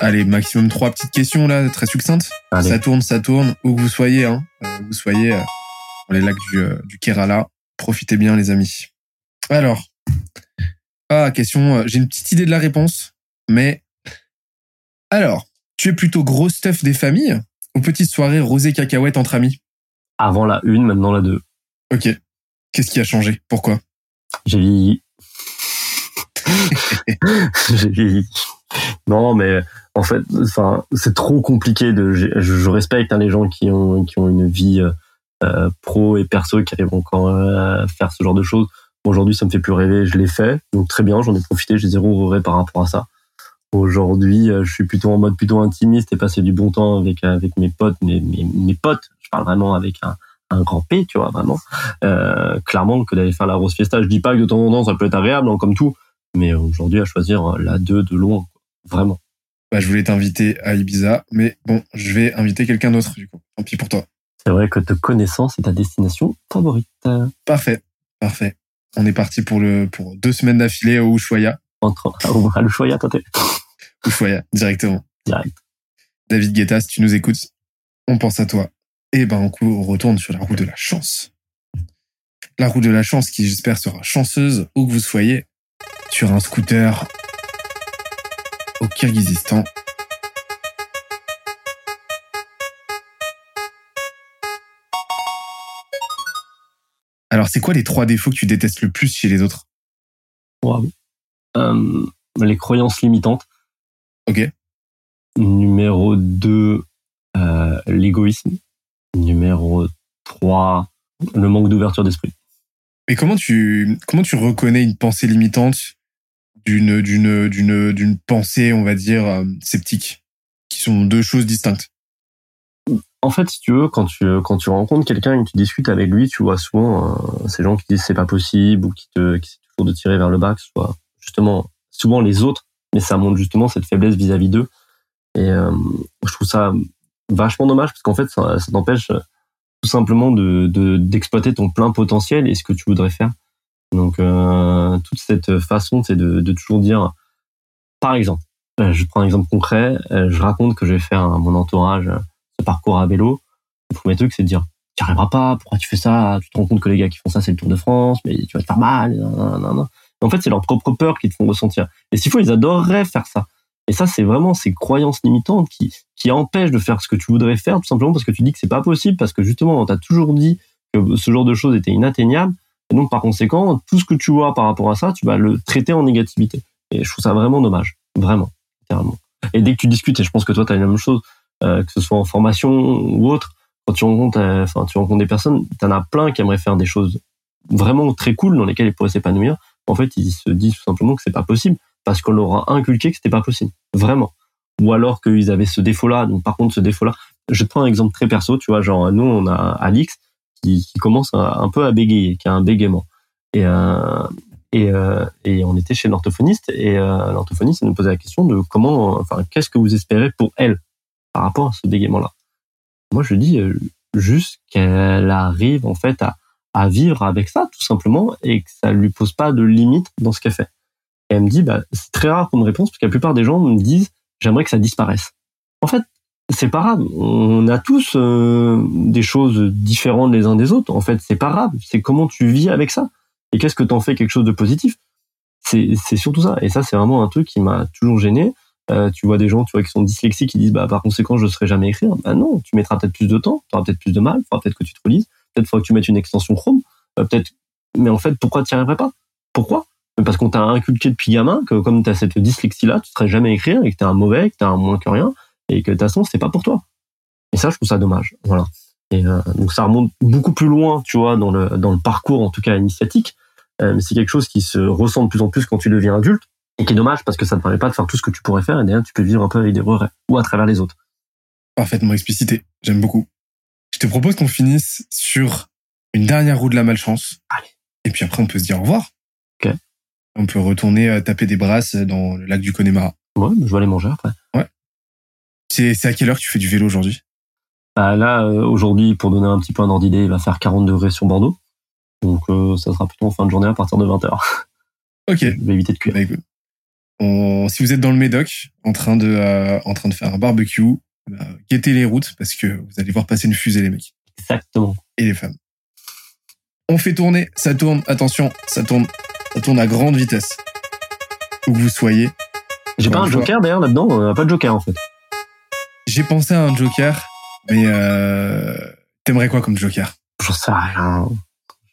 allez, maximum trois petites questions là, très succinctes. Ça tourne, ça tourne, où que vous soyez, hein, euh, vous soyez euh, dans les lacs du, du Kerala. Profitez bien, les amis. Alors, ah, question, j'ai une petite idée de la réponse, mais alors, tu es plutôt gros stuff des familles ou petite soirée rosée cacahuète entre amis? Avant la une, maintenant la deux. Ok. Qu'est-ce qui a changé? Pourquoi? J'ai vieilli. J'ai vieilli. Non, mais en fait, enfin, c'est trop compliqué de. Je, respecte hein, les gens qui ont qui ont une vie euh, pro et perso qui arrivent encore à faire ce genre de choses. Aujourd'hui, ça me fait plus rêver. Je l'ai fait, donc très bien. J'en ai profité. J'ai zéro regret par rapport à ça. Aujourd'hui, euh, je suis plutôt en mode plutôt intimiste et passer du bon temps avec avec mes potes, mes mes, mes potes parle vraiment avec un, grand P, tu vois, vraiment. Euh, clairement, que d'aller faire la rose fiesta, je dis pas que de temps en temps ça peut être agréable, hein, comme tout, mais aujourd'hui à choisir la 2 de loin, vraiment. Bah, je voulais t'inviter à Ibiza, mais bon, je vais inviter quelqu'un d'autre, du coup. Tant pis pour toi. C'est vrai que te connaissant, c'est ta destination favorite. Parfait, parfait. On est parti pour le pour deux semaines d'affilée au Ushuaia. Entre à l'Ushuaia, toi t'es. Ushuaia, directement. Direct. David Guetta, si tu nous écoutes, on pense à toi Et ben, coup, on retourne sur la roue de la chance. La roue de la chance qui, j'espère, sera chanceuse où que vous soyez sur un scooter au Kyrgyzstan. Alors, c'est quoi les trois défauts que tu détestes le plus chez les autres? Wow. Euh, les croyances limitantes. Ok. Numéro 2, euh, l'égoïsme. Numéro 3, le manque d'ouverture d'esprit. Mais comment tu comment tu reconnais une pensée limitante d'une d'une d'une d'une pensée, on va dire euh, sceptique, qui sont deux choses distinctes? En fait, si tu veux, quand tu quand tu rencontres quelqu'un et que tu discutes avec lui, tu vois souvent euh, ces gens qui disent c'est pas possible ou qui te essaient toujours de tirer vers le bas, que ce soit justement souvent les autres, mais ça montre justement cette faiblesse vis-à-vis d'eux. Et euh, je trouve ça vachement dommage parce qu'en fait, ça, t'empêche tout simplement de de- d'exploiter ton plein potentiel et ce que tu voudrais faire. Donc euh, toute cette façon, c'est de, toujours dire, par exemple, euh, je prends un exemple concret, euh, je raconte que je vais faire à mon entourage euh, parcours à vélo. Le premier truc, c'est de dire, tu arriveras pas, pourquoi tu fais ça? Tu te rends compte que les gars qui font ça, c'est le Tour de France, mais tu vas te faire mal. En fait, c'est leur propre peur qui te font ressentir. Et s'il faut, ils adoreraient faire ça. Et ça, c'est vraiment ces croyances limitantes qui, qui empêchent de faire ce que tu voudrais faire, tout simplement parce que tu dis que c'est pas possible, parce que justement, on t'a toujours dit que ce genre de choses était inatteignable. Et donc, par conséquent, tout ce que tu vois par rapport à ça, tu vas le traiter en négativité. Et je trouve ça vraiment dommage. Vraiment. Littéralement. Et dès que tu discutes, et je pense que toi, tu as la même chose, que ce soit en formation ou autre, quand tu rencontres, euh, enfin, tu rencontres des personnes, tu en as plein qui aimeraient faire des choses vraiment très cool dans lesquelles ils pourraient s'épanouir. En fait, ils se disent tout simplement que c'est pas possible parce qu'on leur a inculqué que c'était pas possible. Vraiment. Ou alors qu'ils avaient ce défaut-là. Donc, par contre, ce défaut-là, je prends un exemple très perso, tu vois, genre, nous, on a Alix qui, commence un peu à bégayer, qui a un bégaiement. Et, euh, et, euh, et on était chez l'orthophoniste et euh, l'orthophoniste nous posait la question de comment, enfin, qu'est-ce que vous espérez pour elle? Par rapport à ce bégaiement-là. Moi, je dis euh, juste qu'elle arrive en fait à, vivre avec ça tout simplement et que ça lui pose pas de limite dans ce qu'elle fait. Et elle me dit, bah, c'est très rare comme réponse parce que la plupart des gens me disent, j'aimerais que ça disparaisse. En fait, c'est pas grave. On a tous euh, des choses différentes les uns des autres. En fait, c'est pas grave. C'est comment tu vis avec ça et qu'est-ce que t'en fais quelque chose de positif. C'est c'est surtout ça. Et ça, c'est vraiment un truc qui m'a toujours gêné. Euh, tu vois des gens, tu vois, qui sont dyslexiques, qui disent, bah, par conséquent, je ne saurais jamais écrire. Bah non, tu mettras peut-être plus de temps, tu auras peut-être plus de mal, il faudra peut-être que tu te relises, peut-être que tu mettes une extension Chrome, euh, peut-être. Mais en fait, pourquoi tu n'y arriverais pas? Pourquoi? Parce qu'on t'a inculqué depuis gamin que comme tu as cette dyslexie-là, tu ne saurais jamais écrire et que tu es un mauvais, que tu un moins que rien et que de toute façon, c'est pas pour toi. Et ça, je trouve ça dommage. Voilà. Et euh, donc ça remonte beaucoup plus loin, tu vois, dans le dans le parcours, en tout cas initiatique. Euh, mais c'est quelque chose qui se ressent de plus en plus quand tu deviens adulte et qui est dommage parce que ça ne permet pas de faire tout ce que tu pourrais faire et derrière tu peux vivre un peu avec des regrets ou à travers les autres. Parfaitement explicité. J'aime beaucoup. Je te propose qu'on finisse sur une dernière roue de la malchance. Allez. Et puis après, on peut se dire au revoir. Ok. On peut retourner euh, taper des brasses dans le lac du Connemara. Ouais, je vais aller manger après. C'est c'est à quelle heure que tu fais du vélo aujourd'hui? Bah, là, euh, aujourd'hui, pour donner un petit peu un ordre d'idée, il va faire 40 degrés sur Bordeaux. Donc euh, ça sera plutôt en fin de journée à partir de 20h. Ok. Je vais éviter de cuire. Bah. On- si vous êtes dans le Médoc, en train de, euh, en train de faire un barbecue, bah, guettez les routes parce que vous allez voir passer une fusée les mecs Exactement. et les femmes. On fait tourner, ça tourne, attention, ça tourne, ça tourne à grande vitesse. Où que vous soyez. J'ai pas un fois. joker d'ailleurs là-dedans, a pas de joker en fait. J'ai pensé à un joker, mais euh, t'aimerais quoi comme joker? J'en sais rien.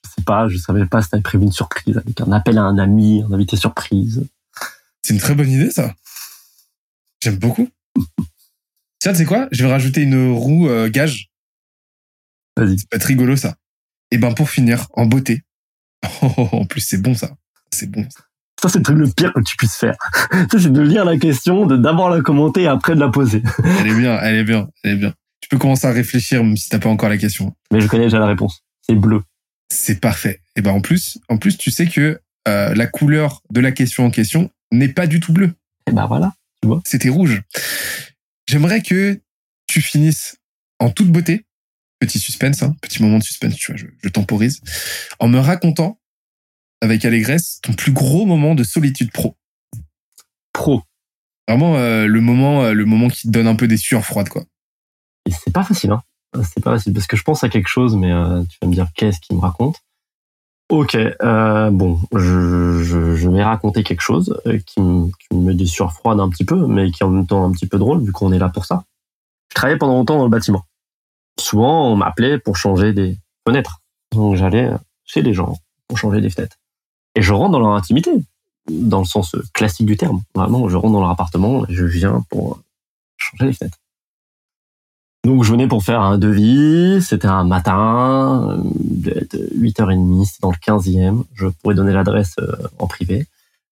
Je sais pas, je savais pas si t'avais prévu une surprise avec un appel à un ami, un invité surprise. C'est une très bonne idée, ça. J'aime beaucoup. Tiens, tu sais quoi? Je vais rajouter une roue euh, gage. Vas-y. Ça peut être rigolo, ça. Et ben, pour finir, en beauté. Oh, en plus, c'est bon, ça. C'est bon. ça. Ça, c'est le truc le pire que tu puisses faire. C'est de lire la question, de d'abord la commenter et après de la poser. Elle est bien, elle est bien, elle est bien. Tu peux commencer à réfléchir, même si t'as pas encore la question. Mais je connais déjà la réponse. C'est bleu. C'est parfait. Et ben, en plus, en plus, tu sais que euh, la couleur de la question en question n'est pas du tout bleue. Et ben voilà. C'était rouge. J'aimerais que tu finisses en toute beauté. Petit suspense, hein, petit moment de suspense, tu vois, je, je temporise. En me racontant, avec allégresse, ton plus gros moment de solitude pro. Pro. Vraiment euh, le moment, euh, le moment qui te donne un peu des sueurs froides, quoi. Et c'est pas facile, hein. c'est pas facile parce que je pense à quelque chose, mais tu vas me dire qu'est-ce qu'il me raconte. Ok, bon, je, je, vais raconter quelque chose qui, me, qui me met surfroide un petit peu, mais qui est en même temps un petit peu drôle vu qu'on est là pour ça. Je travaillais pendant longtemps dans le bâtiment. Souvent, on m'appelait pour changer des fenêtres. Donc j'allais chez les gens pour changer des fenêtres. Et je rentre dans leur intimité, dans le sens classique du terme. Vraiment, je rentre dans leur appartement et je viens pour changer les fenêtres. Donc je venais pour faire un devis, c'était un matin, 8h30, c'était dans le 15e, je pourrais donner l'adresse euh, en privé.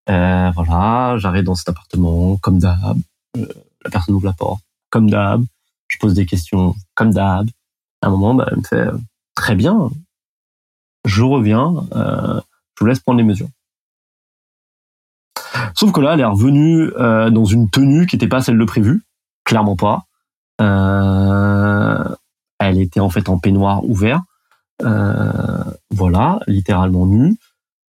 Euh, voilà, j'arrive dans cet appartement, comme d'hab, euh, la personne ouvre la porte, comme d'hab, je pose des questions, comme d'hab. À un moment, bah, elle me fait, très bien, je reviens, je vous laisse prendre les mesures. Sauf que là, elle est revenue dans une tenue qui n'était pas celle de prévu, clairement pas. Euh, elle était en fait en peignoir ouvert. Euh, voilà, littéralement nue.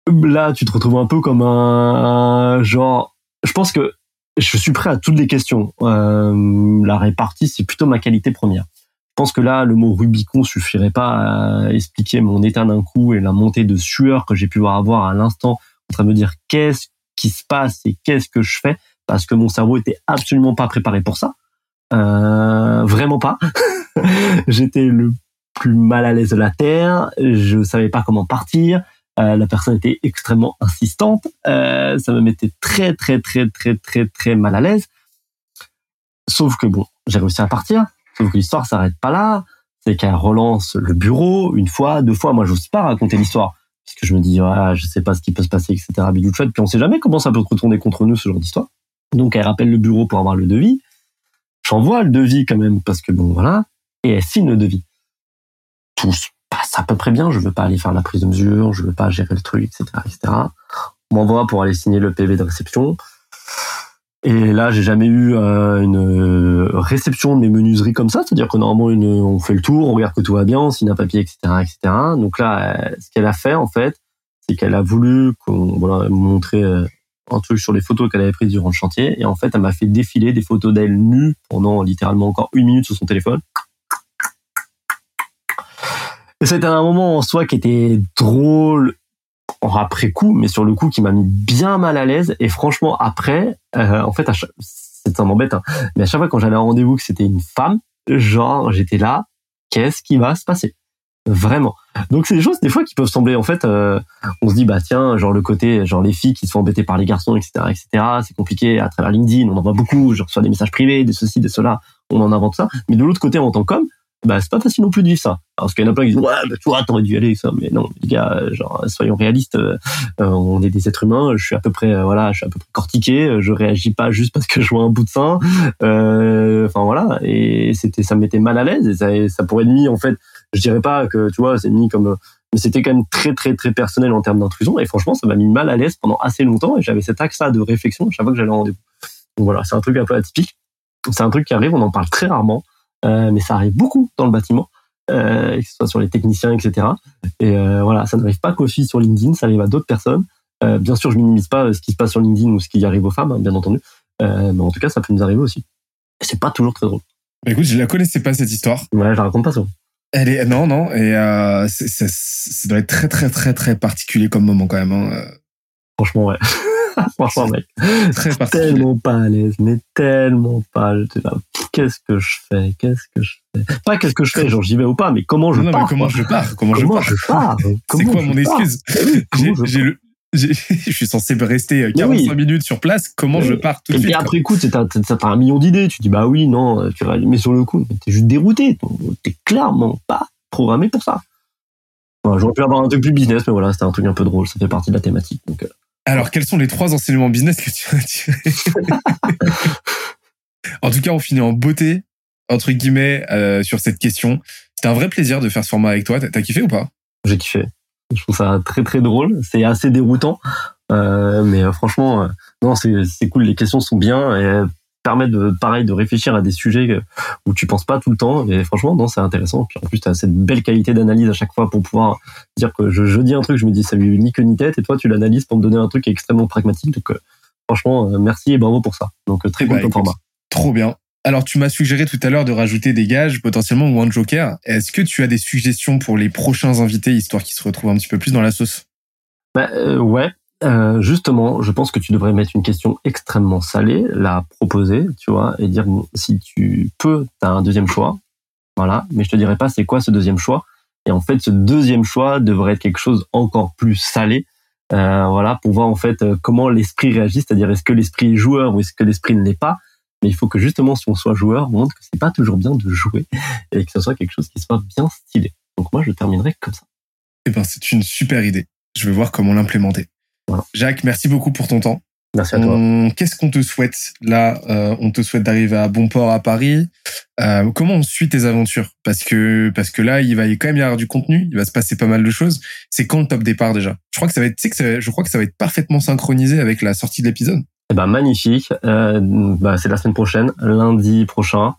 Là, tu te retrouves un peu comme un, genre. Je pense que je suis prêt à toutes les questions. Euh, la répartie, c'est plutôt ma qualité première. Je pense que là, le mot Rubicon suffirait pas à expliquer mon état d'un coup et la montée de sueur que j'ai pu avoir à l'instant en train de me dire qu'est-ce qui se passe et qu'est-ce que je fais parce que mon cerveau était absolument pas préparé pour ça. Euh, vraiment pas. J'étais le plus mal à l'aise de la terre. Je savais pas comment partir. Euh, la personne était extrêmement insistante. Euh, ça me mettait très très très très très très mal à l'aise. Sauf que bon, j'ai réussi à partir. Sauf que l'histoire s'arrête pas là. C'est qu'elle relance le bureau une fois, deux fois. Moi, je n'ose pas raconter l'histoire parce que je me dis, ah, je sais pas ce qui peut se passer, etc. Puis on sait jamais comment ça peut retourner contre nous ce genre d'histoire. Donc, elle rappelle le bureau pour avoir le devis. J'envoie le devis quand même parce que bon voilà, et elle signe le devis. Tout se passe à peu près bien. Je veux pas aller faire la prise de mesure, je veux pas gérer le truc, etc., etc. On m'envoie pour aller signer le PV de réception. Et là, j'ai jamais eu euh, une réception de mes menuiseries comme ça, c'est-à-dire que normalement, une, on fait le tour, on regarde que tout va bien, on signe un papier, etc., etc. Donc là, ce qu'elle a fait en fait, c'est qu'elle a voulu qu'on voilà, montrer euh, un truc sur les photos qu'elle avait prises durant le chantier. Et en fait, elle m'a fait défiler des photos d'elle nue pendant littéralement encore une minute sur son téléphone. Et c'était un moment en soi qui était drôle après coup, mais sur le coup qui m'a mis bien mal à l'aise. Et franchement, après, euh, en fait, ça m'embête, hein, mais à chaque fois quand j'allais en rendez-vous que c'était une femme, genre j'étais là, qu'est-ce qui va se passer? Vraiment. Donc c'est des choses des fois qui peuvent sembler en fait, euh, on se dit bah tiens genre le côté genre les filles qui se font embêter par les garçons etc etc c'est compliqué à travers LinkedIn on en voit beaucoup je reçois des messages privés des ceci des cela on en invente ça. Mais de l'autre côté en tant qu'homme bah c'est pas facile non plus de vivre ça. Parce qu'il y en a plein qui disent ouais bah, toi t'aurais dû y aller ça mais non les gars genre soyons réalistes euh, on est des êtres humains je suis à peu près euh, voilà je suis à peu près cortiqué je réagis pas juste parce que je vois un bout de sein enfin voilà et c'était ça me mettait mal à l'aise et ça, ça pourrait être mis en fait je dirais pas que tu vois c'est mis comme mais c'était quand même très très très personnel en termes d'intrusion. Et franchement ça m'a mis mal à l'aise pendant assez longtemps et j'avais cet axe là de réflexion chaque fois que j'allais en rendez-vous. Donc voilà c'est un truc un peu atypique. C'est un truc qui arrive on en parle très rarement euh, mais ça arrive beaucoup dans le bâtiment euh, que ce soit sur les techniciens etc et euh, voilà ça n'arrive pas qu'aux filles sur LinkedIn ça arrive à d'autres personnes. Euh, bien sûr je minimise pas ce qui se passe sur LinkedIn ou ce qui arrive aux femmes hein, bien entendu. Euh, mais en tout cas ça peut nous arriver aussi. Et c'est pas toujours très drôle. Écoute je la connaissais pas cette histoire. Ouais je la raconte pas souvent elle est non non et euh, ça, ça doit être très très très très particulier comme moment quand même. Hein. Euh. Franchement ouais. Franchement mec. Très tellement pas à l'aise, mais tellement pas. Qu'est-ce que je fais? Qu'est-ce que je fais? Pas qu'est-ce que je fais, genre j'y vais ou pas, mais comment je non, pars mais comment je pars? Comment, comment je pars, C'est quoi mon excuse? J'ai le je suis censé rester 45 minutes sur place. Comment je pars tout de suite Et après coup, t'as as un million d'idées. Tu dis bah oui, non, tu vas mais sur le coup, t'es juste dérouté. T'es clairement pas programmé pour ça. J'aurais pu avoir un truc plus business, mais voilà, c'était un truc un peu drôle. Ça fait partie de la thématique. Donc, euh. Alors, quels sont les trois enseignements business que tu as tirés? En tout cas, on finit en beauté entre guillemets euh, sur cette question. C'était un vrai plaisir de faire ce format avec toi. T'as kiffé ou pas? J'ai kiffé. Je trouve ça très très drôle. C'est assez déroutant, euh, mais euh, franchement, euh, non, c'est cool. Les questions sont bien et permettent de pareil de réfléchir à des sujets où tu penses pas tout le temps. Et franchement, non, c'est intéressant. Puis en plus, tu as cette belle qualité d'analyse à chaque fois pour pouvoir dire que je, je, dis un truc, je me dis ça lui ni queue ni tête, et toi tu l'analyses pour me donner un truc extrêmement pragmatique. Donc franchement, merci et bravo pour ça. Donc très bah, bon format. Trop bien. Alors, tu m'as suggéré tout à l'heure de rajouter des gages, potentiellement, ou un joker. Est-ce que tu as des suggestions pour les prochains invités, histoire qu'ils se retrouvent un petit peu plus dans la sauce? Bah, euh, Ouais. Euh, justement, je pense que tu devrais mettre une question extrêmement salée, la proposer, tu vois, et dire si tu peux, tu as un deuxième choix. Voilà. Mais je te dirais pas c'est quoi ce deuxième choix. Et en fait, ce deuxième choix devrait être quelque chose encore plus salé. Euh, voilà, pour voir en fait comment l'esprit réagit, c'est-à-dire est-ce que l'esprit est joueur ou est-ce que l'esprit ne l'est pas. Mais il faut que justement, si on soit joueur, on montre que c'est pas toujours bien de jouer et que ce soit quelque chose qui soit bien stylé. Donc moi, je terminerai comme ça. Eh ben, c'est une super idée. Je vais voir comment l'implémenter. Jacques, merci beaucoup pour ton temps. Merci à toi. Qu'est-ce qu'on te souhaite? Là euh, On te souhaite d'arriver à bon port à Paris. Euh, comment on suit tes aventures? Parce que parce que là, il va quand même y avoir du contenu. Il va se passer pas mal de choses. C'est quand le top départ déjà? Je crois que ça va être. Tu sais que je crois que ça va être parfaitement synchronisé avec la sortie de l'épisode. Eh ben magnifique. Euh, bah, c'est la semaine prochaine, lundi prochain,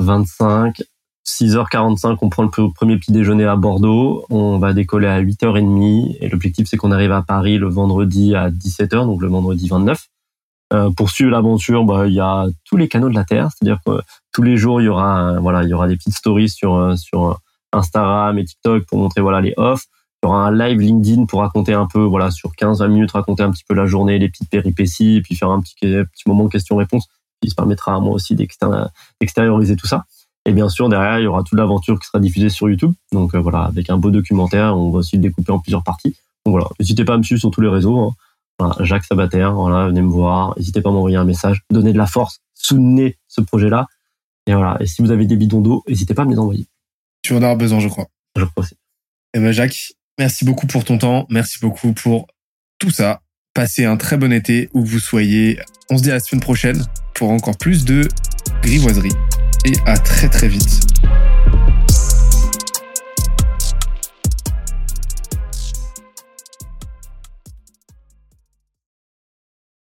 25 6h45, on prend le premier petit déjeuner à Bordeaux. On va décoller à 8h30. Et l'objectif, c'est qu'on arrive à Paris le vendredi à 17h, donc le vendredi 29. Euh, pour suivre l'aventure, bah, il y a tous les canaux de la Terre. C'est-à-dire que tous les jours, il y aura, voilà, il y aura des petites stories sur, euh, sur Instagram et TikTok pour montrer, voilà, les offs. Il y aura un live LinkedIn pour raconter un peu, voilà, sur 15-20 minutes, raconter un petit peu la journée, les petites péripéties, et puis faire un petit, petit moment de questions-réponses qui se permettra à moi aussi d'extérioriser tout ça. Et bien sûr, derrière, il y aura toute l'aventure qui sera diffusée sur YouTube. Donc euh, voilà, avec un beau documentaire, on va aussi le découper en plusieurs parties. Donc voilà, n'hésitez pas à me suivre sur tous les réseaux. Hein. Voilà, Jacques Sabater, voilà, venez me voir. N'hésitez pas à m'envoyer un message, donnez de la force, soutenez ce projet-là. Et voilà, et si vous avez des bidons d'eau, n'hésitez pas à me les envoyer. Tu en auras besoin, je crois. Je crois aussi. Eh ben Jacques, merci beaucoup pour ton temps, merci beaucoup pour tout ça. Passez un très bon été où vous soyez. On se dit à la semaine prochaine pour encore plus de grivoiserie et à très très vite.